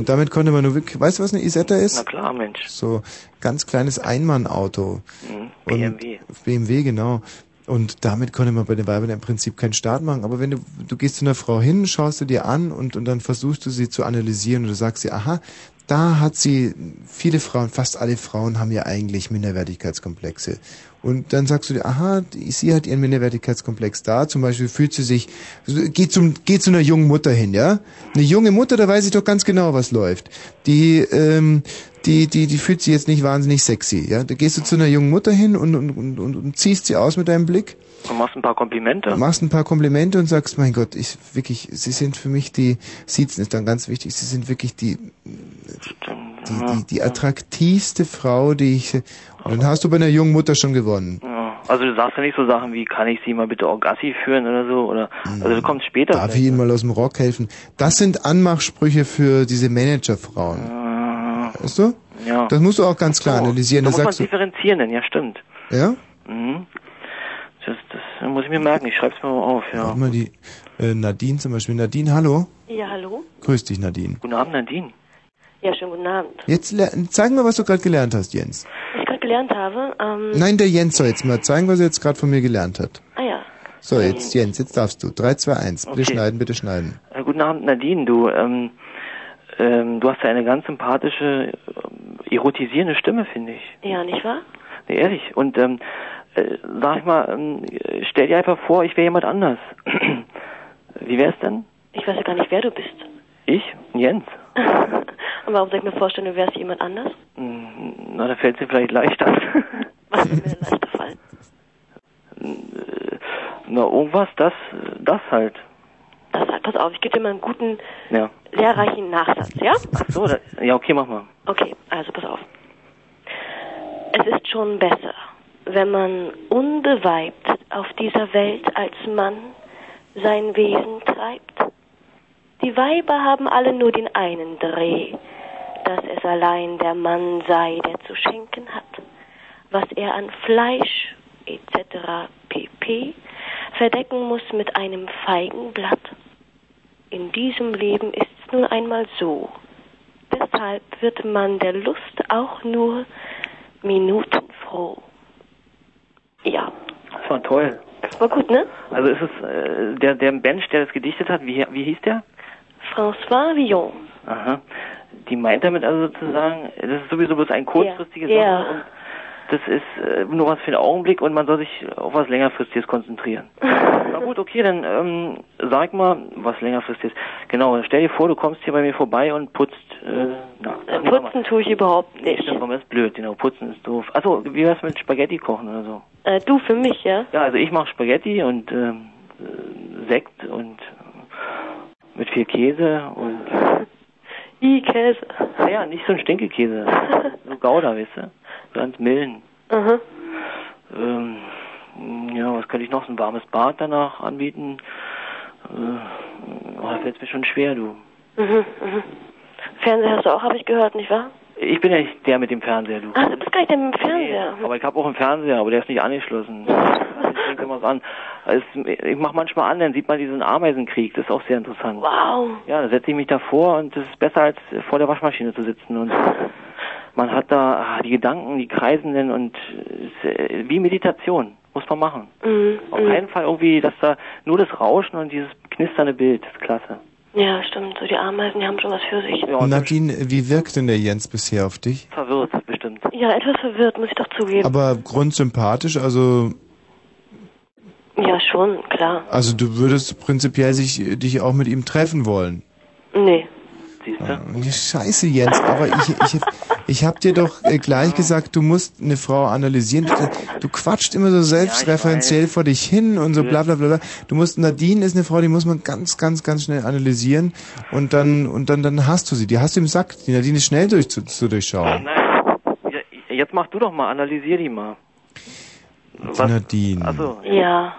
Und damit konnte man nur wirklich, weißt du, was eine Isetta ist? Na klar, Mensch. So ganz kleines Einmannauto. Mhm, Und BMW. BMW, genau. Und damit konnte man bei den Weibern im Prinzip keinen Start machen. Aber wenn du, du gehst zu einer Frau hin, schaust du dir an und, und dann versuchst du sie zu analysieren und du sagst dir, aha, da hat sie, viele Frauen, fast alle Frauen haben ja eigentlich Minderwertigkeitskomplexe. Und dann sagst du dir, aha, sie hat ihren Minderwertigkeitskomplex da. Zum Beispiel fühlt sie sich, geht zum, geht zu einer jungen Mutter hin, ja? Eine junge Mutter, da weiß ich doch ganz genau, was läuft. Die, ähm, die, die, die fühlt sich jetzt nicht wahnsinnig sexy, ja? Da gehst du zu einer jungen Mutter hin und, und, und, und, und ziehst sie aus mit deinem Blick. Du machst ein paar Komplimente. Machst ein paar Komplimente und sagst, mein Gott, ich wirklich, sie sind für mich die, Siezen ist dann ganz wichtig, sie sind wirklich die, die, die, die attraktivste Frau, die ich, und dann hast du bei einer jungen Mutter schon gewonnen. Also du sagst ja nicht so Sachen wie, kann ich sie mal bitte auch Gassi führen oder so, oder, also du kommst später. Darf ich Ihnen mal aus dem Rock helfen? Das sind Anmachsprüche für diese Managerfrauen. Weißt du? Ja. Das musst du auch ganz klar analysieren. Da Da muss man differenzieren, denn ja, stimmt. ja? Mhm. Das, das muss ich mir merken, ich schreib's mir mal auf, ja. Warte mal die, äh, Nadine zum Beispiel. Nadine, hallo? Ja, hallo? Grüß dich, Nadine. Guten Abend, Nadine. Ja, schönen guten Abend. Jetzt le- zeig mal, was du gerade gelernt hast, Jens. Gelernt habe. Ähm, Nein, der Jens soll jetzt mal zeigen, was er jetzt gerade von mir gelernt hat. Ah ja. So, jetzt Jens, jetzt darfst du. 3, 2, 1. Bitte Okay. schneiden, bitte schneiden. Äh, guten Abend, Nadine. Du, ähm, ähm, du hast ja eine ganz sympathische, ähm, erotisierende Stimme, finde ich. Ja, nicht wahr? Nee, ehrlich. Und ähm, äh, sag ich mal, ähm, äh, stell dir einfach vor, ich wäre jemand anders. Wie wär's denn? Ich weiß ja gar nicht, wer du bist. Ich? Jens? Und warum soll ich mir vorstellen, du wärst jemand anders? Hm, Na, da fällt dir vielleicht leichter. Was wird mir denn leichter fallen? Äh, Na, irgendwas, das, das halt. Das halt, pass auf, ich gebe dir mal einen guten, Ja. lehrreichen Nachsatz, ja? Ach so, da, ja, okay, mach mal. Okay, also pass auf. Es ist schon besser, wenn man unbeweibt auf dieser Welt als Mann sein Wesen treibt. Die Weiber haben alle nur den einen Dreh, dass es allein der Mann sei, der zu schenken hat, was er an Fleisch etc. pp. verdecken muss mit einem Feigenblatt. In diesem Leben ist's nun einmal so. Deshalb wird man der Lust auch nur minutenfroh. Ja, Das war toll. das war gut, ne? Also ist es äh, der, der Mensch, der das gedichtet hat, wie, wie hieß der? François Villon. Aha. Die meint damit also sozusagen, das ist sowieso bloß ein kurzfristiges Ja. Sache und das ist äh, nur was für den Augenblick und man soll sich auf was längerfristiges konzentrieren. Na gut, okay, dann ähm, sag mal, was längerfristiges. Genau, stell dir vor, du kommst hier bei mir vorbei und putzt, äh, na, Äh, Putzen tue ich überhaupt Nee, nicht. stimmt, warum ist blöd, genau, putzen ist doof. Achso, wie wär's mit Spaghetti kochen oder so? Äh, du für mich, ja? Ja, also ich mache Spaghetti und ähm, äh, Sekt und mit viel Käse und I Käse. naja, nicht so ein Stinkekäse. so Gouda, weißt du? Ganz milden. Aha. Ähm, ja, was könnte ich noch? So ein warmes Bad danach anbieten? Äh, oh, da fällt's mir schon schwer, du. Mhm, mhm. Fernseher hast du auch, habe ich gehört, nicht wahr? Ich bin ja nicht der mit dem Fernseher, du. Ach, du bist gar nicht der mit dem Fernseher. Aber ich habe auch einen Fernseher, aber der ist nicht angeschlossen. Fängt immer so an. Also, ich mache manchmal an, dann sieht man diesen Ameisenkrieg. Das ist auch sehr interessant. Wow. Ja, da setze ich mich davor und das ist besser als vor der Waschmaschine zu sitzen und man hat da ah, die Gedanken, die kreisen dann und es ist, äh, wie Meditation. Muss man machen. Mhm, Auf mhm. keinen Fall irgendwie, dass da nur das Rauschen und dieses knisternde Bild, das ist klasse. Ja, stimmt. So die Ameisen, die haben schon was für sich. Nadine, wie wirkt denn der Jens bisher auf dich? Verwirrt, bestimmt. Ja, etwas verwirrt, muss ich doch zugeben. Aber grundsympathisch, also ja, schon, klar. also du würdest prinzipiell sich, dich auch mit ihm treffen wollen. Nee. Siehst du? Scheiße, Jens, aber ich, ich, ich hab dir doch äh, gleich gesagt, du musst eine Frau analysieren. Du, du quatscht immer so selbstreferenziell vor dich hin und so bla bla bla. bla. Du musst, Nadine ist eine Frau, die muss man ganz, ganz, ganz schnell analysieren und dann, und dann, dann hast du sie. Die hast du im Sack. Die Nadine ist schnell durch, zu, zu durchschauen. Nein, ja, jetzt mach du doch mal, analysier die mal. Die Nadine. Also, Ja.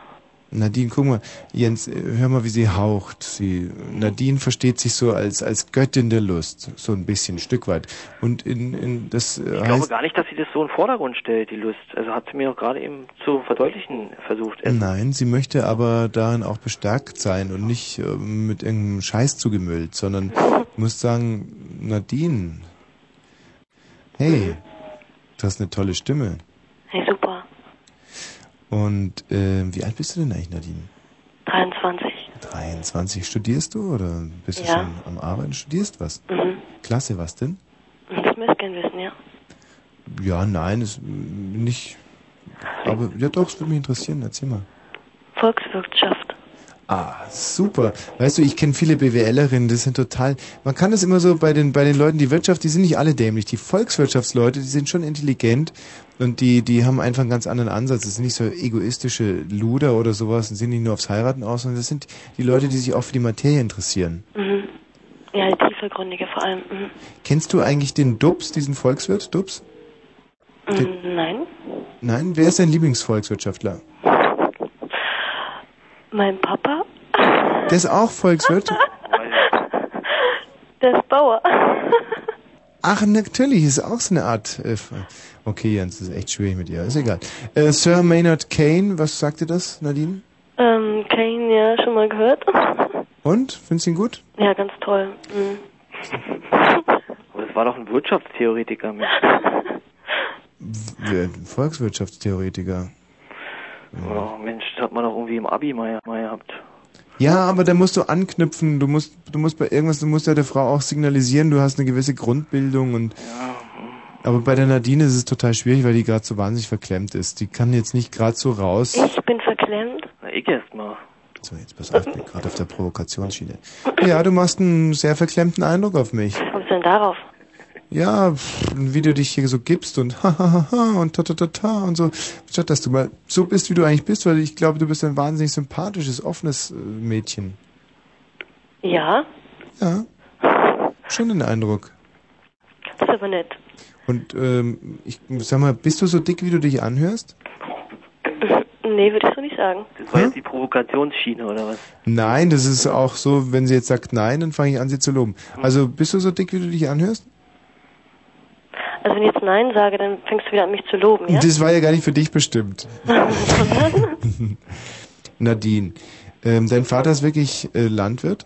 Nadine, guck mal, Jens, äh, hör mal, wie sie haucht. Sie, Nadine versteht sich so als, als Göttin der Lust, so ein bisschen, ein Stück weit. Und in, in das äh, Ich glaube heißt, gar nicht, dass sie das so in den Vordergrund stellt, die Lust. Also hat sie mir doch gerade eben zu verdeutlichen versucht. nein, sie möchte aber darin auch bestärkt sein und nicht äh, mit irgendeinem Scheiß zugemüllt, sondern muss sagen, Nadine, hey, du hast eine tolle Stimme. Und äh, wie alt bist du denn eigentlich, Nadine? 23. 23. Studierst du oder bist du Ja. schon am Arbeiten? Studierst was? Mhm. Klasse, was denn? Das Messkennwissen, ja. Ja, nein, ist nicht. Aber ja doch, es würde mich interessieren. Erzähl mal. Volkswirtschaft. Ah, super. Weißt du, ich kenne viele BWLerinnen, das sind total. Man kann das immer so bei den bei den Leuten, die Wirtschaft, die sind nicht alle dämlich. Die Volkswirtschaftsleute, die sind schon intelligent und die die haben einfach einen ganz anderen Ansatz. Das sind nicht so egoistische Luder oder sowas und sind nicht nur aufs Heiraten aus, sondern das sind die Leute, die sich auch für die Materie interessieren. Mhm. Ja, die tiefergründige vor allem. Mhm. Kennst du eigentlich den Dubs, diesen Volkswirt, Dubs? Mhm, Nein. Nein, wer ist dein Lieblingsvolkswirtschaftler? Mein Papa? Der ist auch Volkswirt. Der ist Bauer. Ach, natürlich, ist auch so eine Art. Äh, okay, Jens, das ist echt schwierig mit ihr. Ist egal. Äh, Sir Maynard Kane, was sagt dir das, Nadine? ähm, Kane, ja, schon mal gehört. Und? Findest du ihn gut? Ja, ganz toll. Mhm. Aber das war doch ein Wirtschaftstheoretiker. Mensch. Der Volkswirtschaftstheoretiker. Oh Mensch, das hat man doch irgendwie im Abi mal, mal gehabt. Ja, aber da musst du anknüpfen. Du musst, du musst bei irgendwas, du musst ja der Frau auch signalisieren, du hast eine gewisse Grundbildung und. Aber bei der Nadine ist es total schwierig, weil die gerade so wahnsinnig verklemmt ist. Die kann jetzt nicht gerade so raus. Ich bin verklemmt. Na, ich erst mal. So, jetzt pass auf, ich bin gerade auf der Provokationsschiene. Ja, du machst einen sehr verklemmten Eindruck auf mich. Was kommst du denn darauf? Ja, wie du dich hier so gibst und ha ha ha ha und ta ta ta ta und so. Statt dass du mal so bist, wie du eigentlich bist, weil ich glaube, du bist ein wahnsinnig sympathisches, offenes äh, Mädchen. Ja, Ja. Schon den Eindruck. das ist aber nett. Und ähm, ich sag mal, bist du so dick, wie du dich anhörst? Nee, würde ich so nicht sagen. Das war jetzt die Provokationsschiene, oder was? Nein, das ist auch so, wenn sie jetzt sagt nein, dann fange ich an, sie zu loben. Also bist du so dick, wie du dich anhörst? Also wenn ich jetzt Nein sage, dann fängst du wieder an mich zu loben, ja? Das war ja gar nicht für dich bestimmt. Nadine, ähm, dein Vater ist wirklich äh, Landwirt?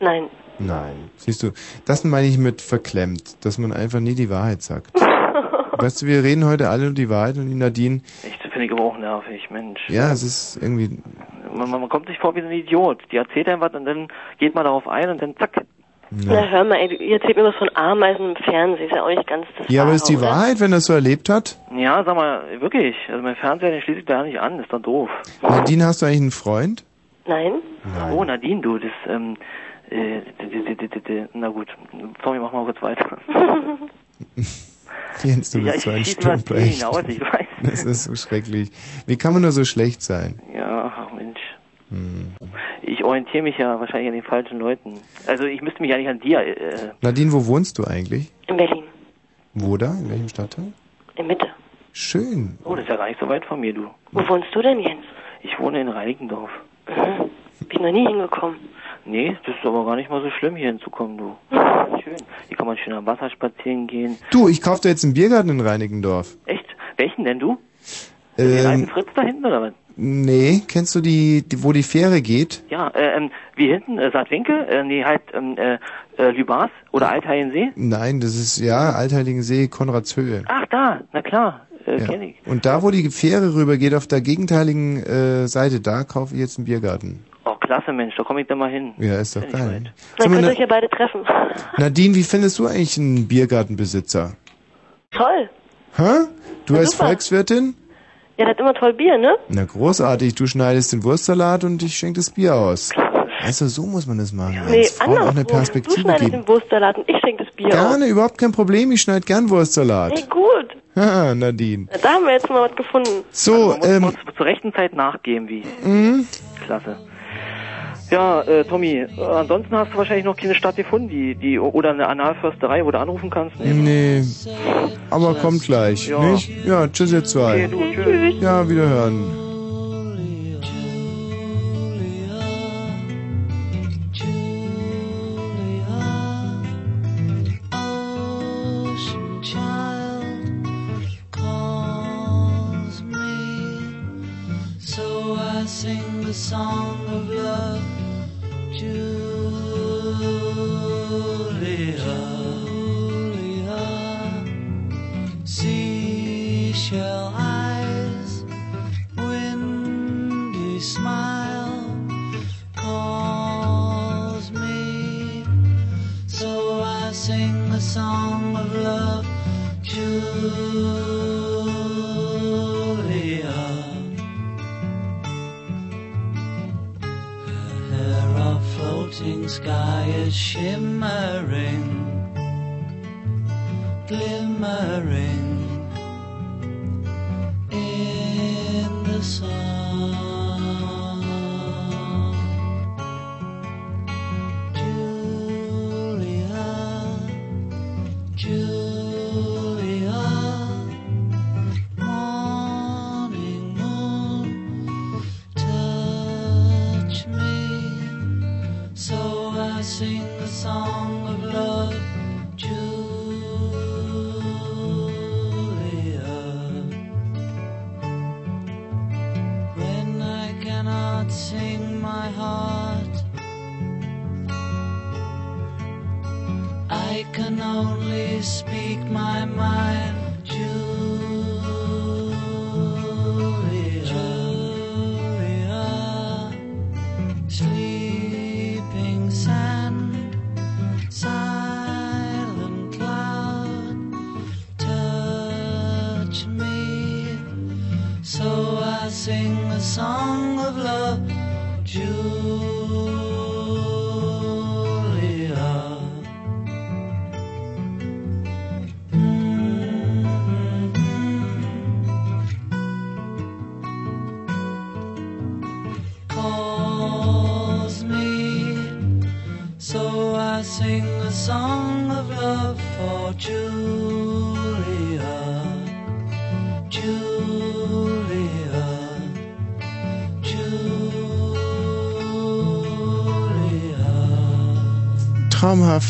Nein. Nein. Siehst du, das meine ich mit verklemmt, dass man einfach nie die Wahrheit sagt. weißt du, wir reden heute alle nur die Wahrheit und die Nadine, Echt, das finde ich aber auch nervig, Mensch. ja, es ist irgendwie, Man, man, man kommt sich vor wie so ein Idiot. Die erzählt einem was und dann geht man darauf ein und dann zack. Na hör mal, ey, ihr erzählt mir was von Ameisen im Fernsehen, ist ja auch nicht ganz das ja, aber Wahre, ist die oder? Wahrheit, wenn er es so erlebt hat? Ja, sag mal, wirklich. Also mein Fernseher, den schließe ich da nicht an, das ist doch doof. Nadine, hast du eigentlich einen Freund? Nein. Oh, Nadine, du, das, ähm, äh, na gut. Tommy, mach mal kurz weiter. Jens, du Ja, bist ich so ein Stumpecht. hinaus, ich weiß. Das ist so schrecklich. Wie kann man nur so schlecht sein? Ja, ach Mensch. Hm. Ich orientiere mich ja wahrscheinlich an den falschen Leuten. Also ich müsste mich eigentlich an dir, äh, Nadine, wo wohnst du eigentlich? In Berlin, Wo da? In welchem Stadtteil? in Mitte. Schön. oh, das ist ja gar nicht so weit von mir, du. Wo wohnst du denn, Jens? Ich wohne in Reinickendorf. Mhm. Bin noch nie hingekommen. Nee, das ist aber gar nicht mal so schlimm, hier hinzukommen, du. Schön. Hier kann man schön am Wasser spazieren gehen. Du, ich kauf dir jetzt einen Biergarten in Reinickendorf. Echt? Welchen denn, du? Den alten Ähm, Fritz da hinten, oder was? Nee, kennst du die, die wo die Fähre geht? Ja, äh, ähm, wie hinten, äh, Saatwinkel? Äh, nee, halt, ähm, äh, äh, Lübars oder Altheiensee? Nein, das ist, ja, Altheiligen Konradshöhe. Ach, da, na klar, äh, Ja. kenn ich. Und da, wo die Fähre rüber geht, auf der gegenteiligen äh, Seite, da kaufe ich jetzt einen Biergarten. Oh, klasse, Mensch, da komme ich dann mal hin. Ja, ist doch geil. Dann könnt ihr euch ja beide treffen. Nadine, wie findest du eigentlich einen Biergartenbesitzer? Toll. Hä? Du Na, als super. Volkswirtin? Ja, der hat immer toll Bier, ne? Na großartig, du schneidest den Wurstsalat und ich schenke das Bier aus. Also so muss man das machen. Nee, Jens. Frauen auch eine andersrum. Du Perspektive schneidest geben. den Wurstsalat und ich schenke das Bier Gerne, überhaupt kein Problem, ich schneide gern. Wurstsalat. Hey, gut. Haha, Nadine. Na, Da haben wir jetzt mal was gefunden. So, Man muss, ähm, muss zur rechten Zeit nachgeben, wie. Mhm. Klasse. Ja, äh, Tommy, äh, ansonsten hast du wahrscheinlich noch keine Stadt gefunden, die, die, oder eine Analförsterei, wo du anrufen kannst. Ne? Nee, aber kommt gleich, Ja. nicht? Ja, tschüss ihr zwei. Okay, du, tschüss. Ja, wiederhören. ocean child calls me. So I sing the song of love, picture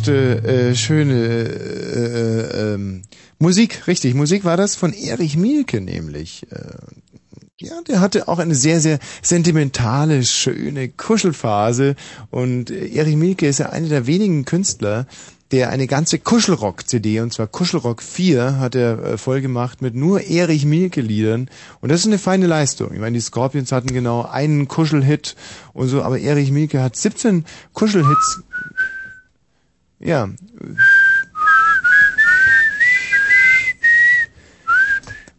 Traumhafte, äh, schöne äh, ähm, Musik, richtig, Musik war das von Erich Mielke nämlich. Äh, ja, der hatte auch eine sehr, sehr sentimentale, schöne Kuschelphase. Und äh, Erich Mielke ist ja einer der wenigen Künstler, der eine ganze Kuschelrock-CD, und zwar Kuschelrock 4, hat er äh, voll mit nur Erich Mielke-Liedern. Und das ist eine feine Leistung. Ich meine, die Scorpions hatten genau einen Kuschelhit und so, aber Erich Mielke hat 17 Kuschelhits. Ja.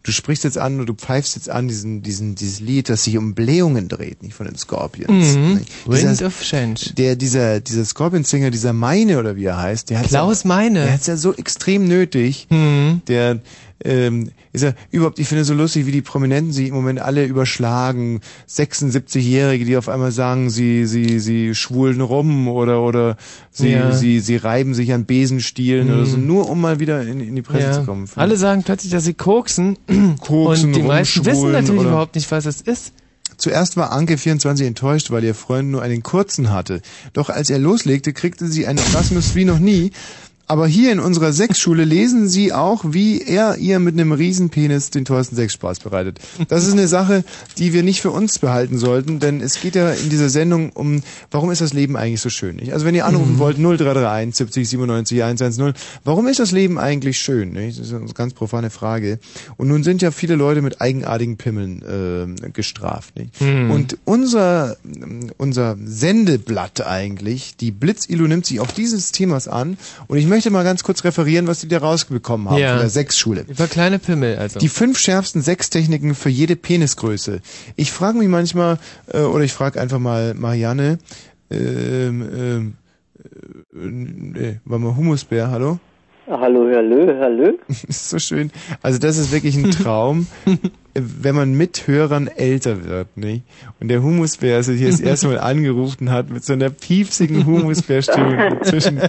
Du sprichst jetzt an oder du pfeifst jetzt an diesen, diesen, dieses Lied, das sich um Blähungen dreht, nicht von den Scorpions. Mhm. Nicht? Wind Dieser- of Change. Der, dieser, dieser Scorpion-Singer, dieser Meine oder wie er heißt, der hat Klaus ja, Meine. Der hat's ja so extrem nötig. Der, ähm, ist ja überhaupt, ich finde es so lustig, wie die Prominenten sich im Moment alle überschlagen. 76-Jährige, die auf einmal sagen, sie, sie, sie schwulen rum oder, oder sie, Ja. sie, sie reiben sich an Besenstielen Mhm. oder so, nur um mal wieder in, in die Presse Ja. zu kommen. Alle sagen plötzlich, dass sie koksen. Koksen, und die meisten wissen natürlich oder- überhaupt nicht, was das ist. Zuerst war Anke 24 enttäuscht, weil ihr Freund nur einen kurzen hatte. Doch als er loslegte, kriegte sie einen Orgasmus wie noch nie. Aber hier in unserer Sexschule lesen sie auch, wie er ihr mit einem Riesenpenis den teuersten Sexspaß bereitet. Das ist eine Sache, die wir nicht für uns behalten sollten, denn es geht ja in dieser Sendung um, warum ist das Leben eigentlich so schön? Nicht? Also wenn ihr anrufen Mhm. wollt, 0331 70 97 110, warum ist das Leben eigentlich schön? Nicht? Das ist eine ganz profane Frage. Und nun sind ja viele Leute mit eigenartigen Pimmeln äh, gestraft. Nicht? Mhm. Und unser, unser Sendeblatt eigentlich, die Blitzilu nimmt sich auch dieses Themas an und ich möchte mal ganz kurz referieren, was die da rausbekommen haben Ja. von der Sexschule. Über kleine Pimmel, also. Die fünf schärfsten Sextechniken für jede Penisgröße. Ich frage mich manchmal, äh, oder ich frage einfach mal Marianne, ähm, ähm, äh, nee, war mal Humusbär, hallo? Hallo, hallo, hallo. ist so schön. Also das ist wirklich ein Traum, wenn man mit Hörern älter wird, nicht? Und der Humusbär also hier das erste Mal angerufen hat mit so einer piepsigen Humusbärstimme zwischen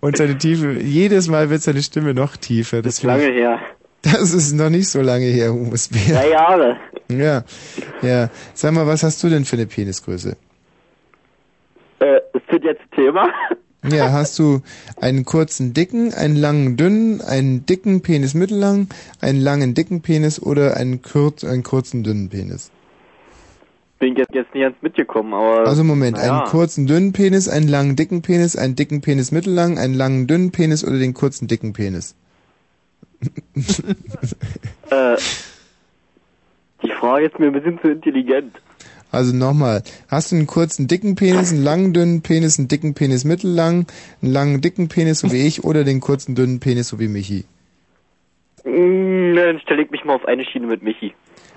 und seine Tiefe. Jedes Mal wird seine Stimme noch tiefer. Das, finde Lange her. Das ist noch nicht so lange her, Humusbär. Drei Jahre. Ja, ja. Sag mal, was hast du denn für eine Penisgröße? Äh, ist das jetzt Thema? Ja, hast du einen kurzen, dicken, einen langen, dünnen, einen dicken Penis mittellang, einen langen, dicken Penis oder einen, kurz, einen kurzen, dünnen Penis? Bin jetzt, jetzt nicht ganz mitgekommen, aber. Also Moment, naja. einen kurzen, dünnen Penis, einen langen, dicken Penis, einen dicken Penis mittellang, einen langen, dünnen Penis oder den kurzen, dicken Penis? Äh, die Frage ist mir ein bisschen zu intelligent. Also nochmal, hast du einen kurzen, dicken Penis, einen langen, dünnen Penis, einen dicken Penis mittellang, einen langen, dicken Penis, so wie ich, oder den kurzen, dünnen Penis, so wie Michi? Mm, Dann stelle ich mich mal auf eine Schiene mit Michi.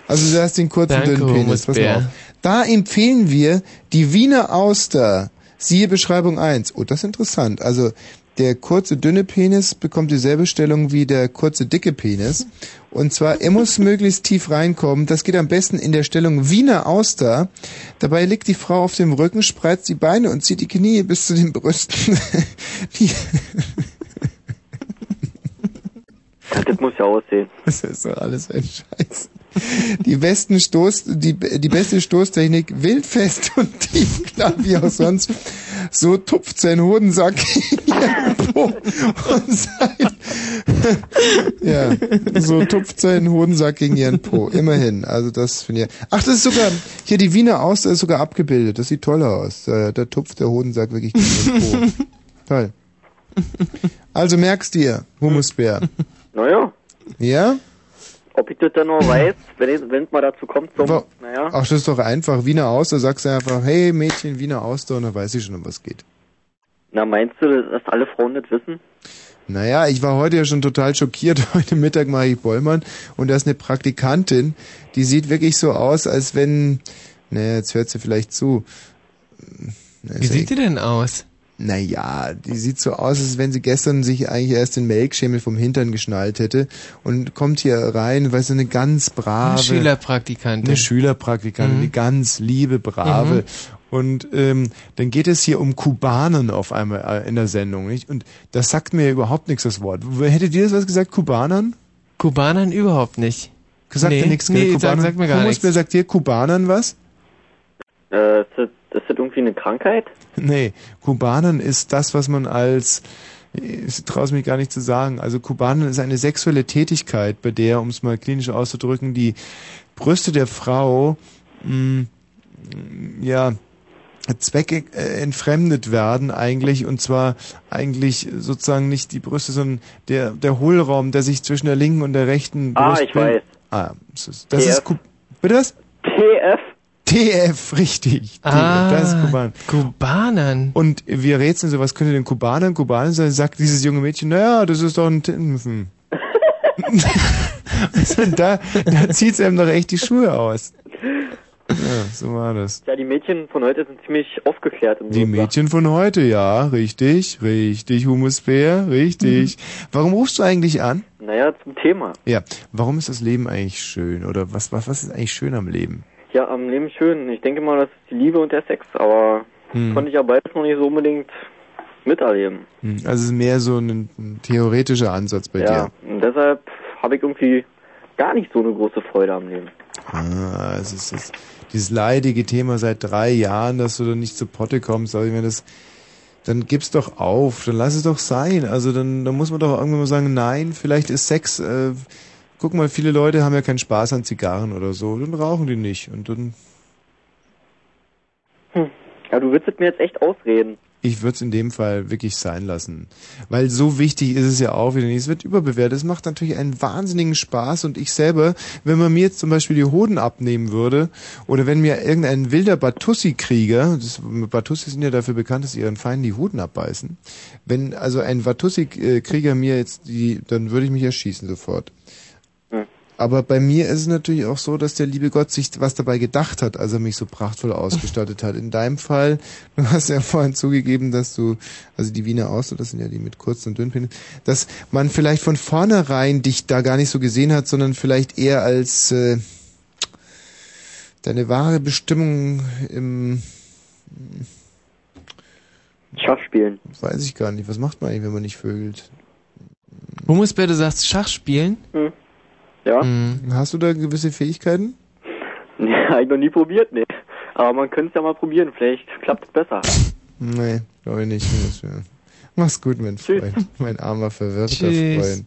Also du hast den kurzen, Danke, dünnen Penis. Pass mal auf. Da empfehlen wir die Wiener Auster. Siehe Beschreibung 1. Oh, das ist interessant. Also der kurze, dünne Penis bekommt dieselbe Stellung wie der kurze, dicke Penis. Und zwar, er muss möglichst tief reinkommen. Das geht am besten in der Stellung Wiener Auster. Dabei liegt die Frau auf dem Rücken, spreizt die Beine und zieht die Knie bis zu den Brüsten. die, Das muss ja aussehen. Das ist doch alles ein Scheiß. Die besten Stoß, die, die beste Stoßtechnik, wildfest und tiefklar wie auch sonst. So tupft sein Hodensack und sein, ja, so tupft sein Hodensack gegen ihren Po. Immerhin. Also das finde ich. Ach, das ist sogar, hier die Wiener Auster ist sogar abgebildet. Das sieht toll aus. Da, da tupft der Hodensack wirklich gegen ihren Po. Toll. Also merkst dir, Humusbär. Naja, Ja? ob ich das dann noch weiß, wenn es mal dazu kommt, Wa- naja. Ach, das ist doch einfach. Wiener Auster, sagst du einfach, hey Mädchen, Wiener Auster, und dann weiß ich schon, um was geht. Na, meinst du, dass alle Frauen das wissen? Naja, ich war heute ja schon total schockiert. Heute Mittag mache ich Bollmann und da ist eine Praktikantin, die sieht wirklich so aus, als wenn... Naja, jetzt hört sie vielleicht zu. Na, Wie sieht die denn aus? Naja, die sieht so aus, als wenn sie gestern sich eigentlich erst den Melkschemel vom Hintern geschnallt hätte und kommt hier rein, weil sie eine ganz brave... Eine Schülerpraktikantin. Eine Schülerpraktikantin, Mhm. eine ganz liebe, brave. Mhm. Und ähm, dann geht es hier um Kubanen auf einmal äh, in der Sendung, nicht? Und das sagt mir überhaupt nichts, das Wort. Hättet ihr das was gesagt, Kubanern? Kubanern überhaupt nicht. Gesagt nee, ihr nichts, nee, Kubanern? sag mir gar Humus, nichts. wer sagt dir Kubanern was? Äh, ist das, ist das irgendwie eine Krankheit? Nee, Kubanern ist das, was man als, ich traue es mich gar nicht zu sagen, also Kubanern ist eine sexuelle Tätigkeit, bei der, um es mal klinisch auszudrücken, die Brüste der Frau, mh, ja, Zwecke äh, entfremdet werden eigentlich und zwar eigentlich sozusagen nicht die Brüste, sondern der der Hohlraum, der sich zwischen der linken und der rechten Ah, Brust ich weiß. Ah, das ist, das ist TF. Ku Bitte was? TF? TF, richtig. Ah, TF, das ist Kuban. Kubanern. Und wir rätseln so, was könnte denn Kubanern, Kubaner sein? Sagt dieses junge Mädchen, naja, das ist doch ein Tintenfen. also da, da zieht's einem doch echt die Schuhe aus. Ja, so war das. Ja, die Mädchen von heute sind ziemlich aufgeklärt. in Die Mädchen von heute, ja, richtig, richtig, Humusbär, richtig. Warum rufst du eigentlich an? Naja, zum Thema. Ja, warum ist das Leben eigentlich schön? Oder was, was, was ist eigentlich schön am Leben? Ja, am Leben schön. Ich denke mal, das ist die Liebe und der Sex, aber Hm. konnte ich ja beides noch nicht so unbedingt miterleben. Hm, Also es ist mehr so ein, ein theoretischer Ansatz bei ja, dir. und deshalb habe ich irgendwie gar nicht so eine große Freude am Leben. Ah, es ist, es ist dieses leidige Thema seit drei Jahren, dass du da nicht zu Potte kommst. Aber ich meine, das, dann gib's doch auf, dann lass es doch sein. Also dann, dann muss man doch irgendwann mal sagen, nein, vielleicht ist Sex. Äh, guck mal, viele Leute haben ja keinen Spaß an Zigarren oder so, dann rauchen die nicht und dann. Ja, du willst es mir jetzt echt ausreden. Ich würde es in dem Fall wirklich sein lassen. Weil so wichtig ist es ja auch wieder nicht. Es wird überbewertet. Es macht natürlich einen wahnsinnigen Spaß und ich selber, wenn man mir jetzt zum Beispiel die Hoden abnehmen würde oder wenn mir irgendein wilder Batussi-Krieger, Batussi sind ja dafür bekannt, dass ihren Feinden die Hoden abbeißen, wenn also ein Batussi-Krieger mir jetzt die, dann würde ich mich erschießen sofort. Aber bei mir ist es natürlich auch so, dass der liebe Gott sich was dabei gedacht hat, als er mich so prachtvoll ausgestattet hat. In deinem Fall, du hast ja vorhin zugegeben, dass du, also die Wiener Auster, das sind ja die mit kurzen und dünnen Penis, dass man vielleicht von vornherein dich da gar nicht so gesehen hat, sondern vielleicht eher als äh, deine wahre Bestimmung im Schachspielen. Weiß ich gar nicht. Was macht man eigentlich, wenn man nicht vögelt? Humusbär, du sagst Schach spielen? Hm. Ja. Hast du da gewisse Fähigkeiten? Nee, hab ich noch nie probiert, nee. Aber man könnte es ja mal probieren, vielleicht klappt es besser. Nee, glaube ich nicht. Mach's gut, mein Freund. Mein armer, verwirrter Tschüss. Freund.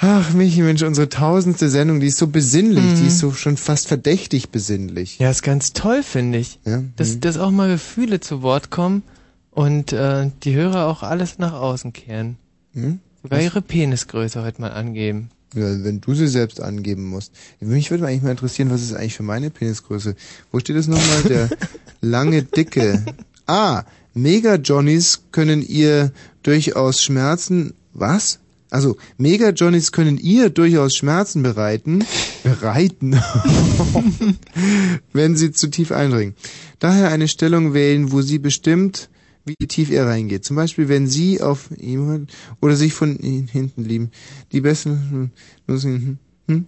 Ach, Michi, Mensch, unsere tausendste Sendung, die ist so besinnlich, Mhm. die ist so schon fast verdächtig besinnlich. Ja, ist ganz toll, finde ich. Ja? Dass, Mhm. dass auch mal Gefühle zu Wort kommen und äh, die Hörer auch alles nach außen kehren. Hm? Sogar Was? ihre Penisgröße heute mal angeben. Ja, wenn du sie selbst angeben musst. Mich würde eigentlich mal interessieren, was ist eigentlich für meine Penisgröße? Wo steht das nochmal? Der lange, dicke. Ah, Mega-Johnnies können ihr durchaus Schmerzen... Was? Also, Mega-Johnnies können ihr durchaus Schmerzen bereiten. Bereiten? wenn sie zu tief eindringen. Daher eine Stellung wählen, wo sie bestimmt, wie tief er reingeht. Zum Beispiel, wenn sie auf ihm oder sich von ihm hinten lieben. Die besten... Hm? Hm?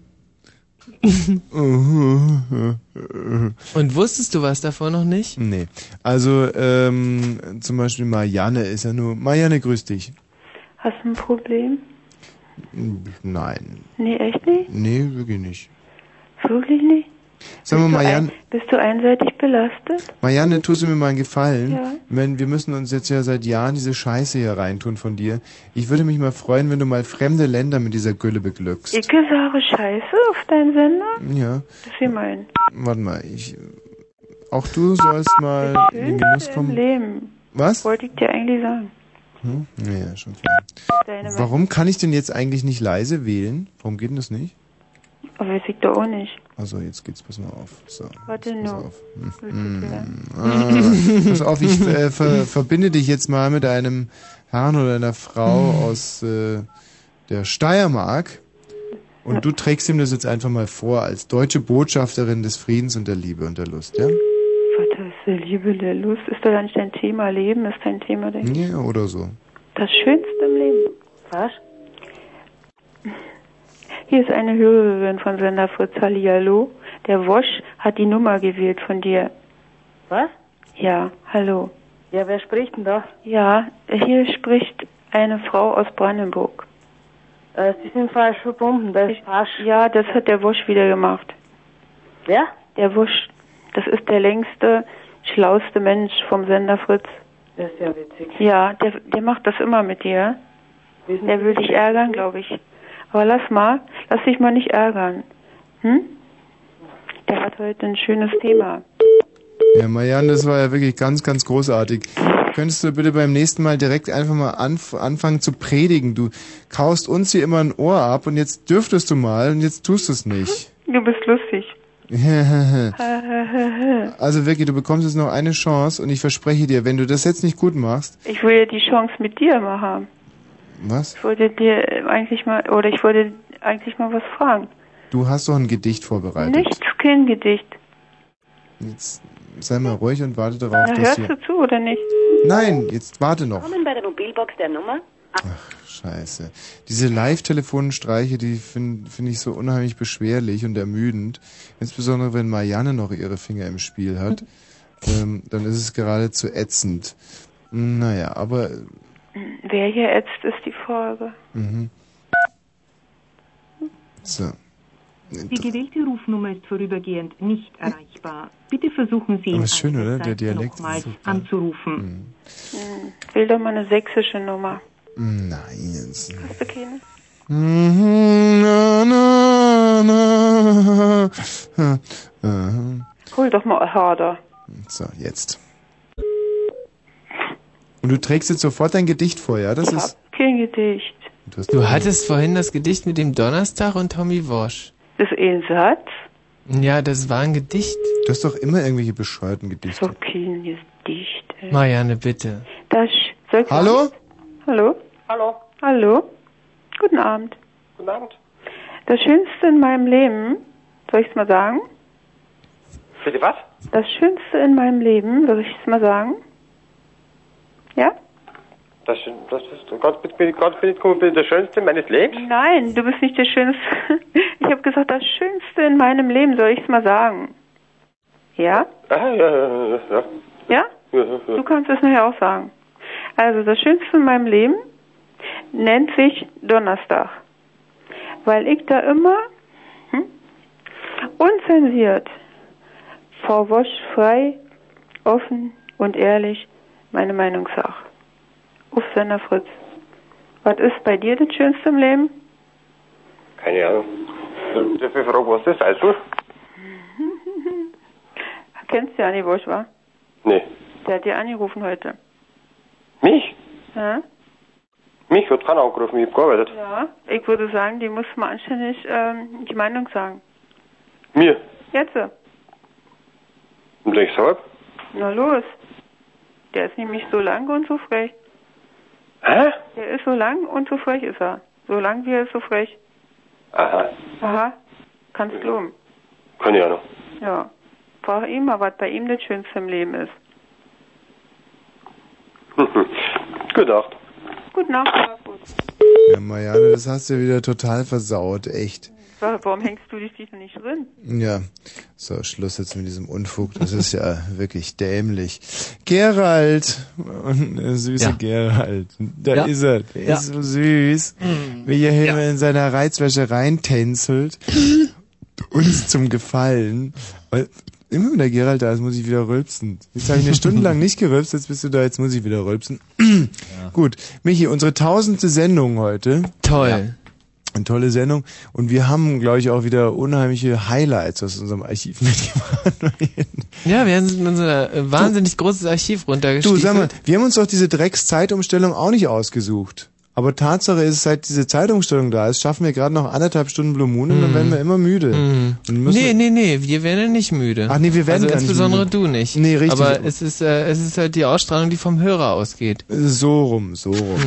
Und wusstest du was davon noch nicht? Nee. Also, ähm, zum Beispiel Marianne ist ja nur... Marianne, grüß dich. Hast du ein Problem? Nein. Nee, echt nicht? Nee, wirklich nicht. Wirklich nicht? Sag mal, Bist du Marianne, ein, bist du einseitig belastet? Marianne, tust du mir mal einen Gefallen? Ja. Meine, wir müssen uns jetzt ja seit Jahren diese Scheiße hier reintun von dir. Ich würde mich mal freuen, wenn du mal fremde Länder mit dieser Gülle beglückst. Ich sage Scheiße auf deinen Sender? Ja. Das ist gemein. Warte mal, ich... Auch du sollst mal in den Genuss kommen... Leben. Was? Wollte ich dir eigentlich sagen. Hm? Ja, schon klar. Warum kann ich denn jetzt eigentlich nicht leise wählen? Warum geht denn das nicht? Aber weiß ich doch auch nicht. Also jetzt geht's, pass mal auf. So, Warte pass nur. auf. Hm. Ah, pass auf, ich äh, ver verbinde dich jetzt mal mit einem Herrn oder einer Frau aus äh, der Steiermark. Und du trägst ihm das jetzt einfach mal vor als deutsche Botschafterin des Friedens und der Liebe und der Lust, ja? Vater ist der Liebe, der Lust. Ist doch nicht dein Thema. Leben ist dein Thema, denke ich. Ja, oder so. Das Schönste im Leben. Was? Hier ist eine Hörerin von Sender Fritz Hallihallo. Der Wosch hat die Nummer gewählt von dir. Was? Ja, hallo. Ja, wer spricht denn da? Ja, hier spricht eine Frau aus Brandenburg. Äh, Sie sind falsch verbunden, das ist falsch. Ja, das hat der Wosch wieder gemacht. Wer? Der Wosch, das ist der längste, schlauste Mensch vom Sender Fritz. Das ist ja witzig. Ja, der, der macht das immer mit dir. Der will dich ärgern, glaube ich. Aber lass mal, lass dich mal nicht ärgern. Hm? Der hat heute ein schönes Thema. Ja, Marianne, das war ja wirklich ganz, ganz großartig. Könntest du bitte beim nächsten Mal direkt einfach mal anf anfangen zu predigen? Du kaust uns hier immer ein Ohr ab und jetzt dürftest du mal und jetzt tust du es nicht. Du bist lustig. also wirklich, du bekommst jetzt noch eine Chance und ich verspreche dir, wenn du das jetzt nicht gut machst, Ich will ja die Chance mit dir mal haben. Was? Ich wollte dir eigentlich mal, oder ich wollte eigentlich mal was fragen. Du hast doch ein Gedicht vorbereitet. Nichts, kein Gedicht. Jetzt sei mal ruhig und warte darauf, Na, dass hörst du zu oder nicht? Nein, jetzt warte noch. Willkommen bei der Mobilbox der Nummer. Scheiße. Diese Live-Telefonstreiche, die finde find ich so unheimlich beschwerlich und ermüdend. Insbesondere wenn Marianne noch ihre Finger im Spiel hat. ähm, dann ist es geradezu ätzend. Naja, aber... Wer hier ätzt, ist die Frage. Mhm. So. Die gewählte Rufnummer ist vorübergehend nicht erreichbar. Bitte versuchen Sie Aber ist schön, oder? Der Dialekt nochmals anzurufen. Hm. Will doch mal eine sächsische Nummer. Nein, jetzt. Hast du keine? Mhm, na, na, na. Hol doch mal harder. So, jetzt. Und du trägst jetzt sofort dein Gedicht vor, ja? Das ich ist. hab kein Gedicht. Du, hast Du hattest vorhin das Gedicht mit dem Donnerstag und Tommy Wosch. Das ist ein Satz. Ja, das war ein Gedicht. Du hast doch immer irgendwelche bescheuerten Gedichte. So kein Gedicht. ey. Marianne, bitte. Das soll ich Hallo? Hallo? Hallo. Hallo? Guten Abend. Guten Abend. Das Schönste in meinem Leben, soll ich es mal sagen? Bitte was? Das Schönste in meinem Leben, soll ich es mal sagen? Ja? Das, das ist ganz, bitte, ganz bitte, komm, bitte das Schönste meines Lebens. Nein, du bist nicht der Schönste. Ich habe gesagt, das Schönste in meinem Leben, soll ich es mal sagen? Ja? Ah, ja, ja, ja, ja. Ja? ja, ja, ja. Du kannst es nachher auch sagen. Also das Schönste in meinem Leben nennt sich Donnerstag. Weil ich da immer hm, unzensiert, vor Wosch frei, offen und ehrlich meine Meinung sag. Auf Sender Fritz. Was ist bei dir das Schönste im Leben? Keine Ahnung. Darf ich fragen, was das heißt? Kennst du ja nicht, Wosch, wa? Nee. Der hat dir angerufen heute. Mich? Ja? Mich hat keiner angerufen, ich hab gearbeitet. Ja. Ich würde sagen, die muss mal anständig ähm, die Meinung sagen. Mir? Jetzt. so. Um sechshalb? Na los. Der ist nämlich so lang und so frech. Hä? Der ist so lang und so frech ist er. So lang wie er ist so frech. Aha. Aha. Kannst glauben. Keine Ahnung. Ja. Frag ihn mal, was bei ihm das Schönste im Leben ist. Gute Nacht. Gute Nacht, Markus. Ja, Marianne, das hast du ja wieder total versaut, echt. Warum hängst du dich da nicht drin? Ja, so, Schluss jetzt mit diesem Unfug. Das ist ja wirklich dämlich. Gerald, und, äh, süße Ja. Gerald, da Ja. ist er. Der Ja. ist so süß, wie er hier in seiner Reizwäsche reintänzelt. Uns zum Gefallen. Weil immer wenn der Gerald da ist, muss ich wieder rülpsen. Jetzt habe ich eine Stunde lang nicht gerülpst, jetzt bist du da, jetzt muss ich wieder rülpsen. Gut, Michi, unsere tausendste Sendung heute. Toll. Eine tolle Sendung. Und wir haben, glaube ich, auch wieder unheimliche Highlights aus unserem Archiv mitgebracht. Ja, wir haben unser äh, wahnsinnig großes Archiv Du, runtergestiefelt. sag mal, wir haben uns doch diese Drecks-Zeitumstellung auch nicht ausgesucht. Aber Tatsache ist, seit diese Zeitumstellung da ist, schaffen wir gerade noch anderthalb Stunden Blue Moon und dann Mhm. werden wir immer müde. Mhm. Müssen Nee, nee, nee, wir werden nicht müde. Ach nee, wir werden also gar nicht insbesondere du nicht. Nee, richtig. Aber es ist, äh, es ist halt die Ausstrahlung, die vom Hörer ausgeht. So rum, so rum.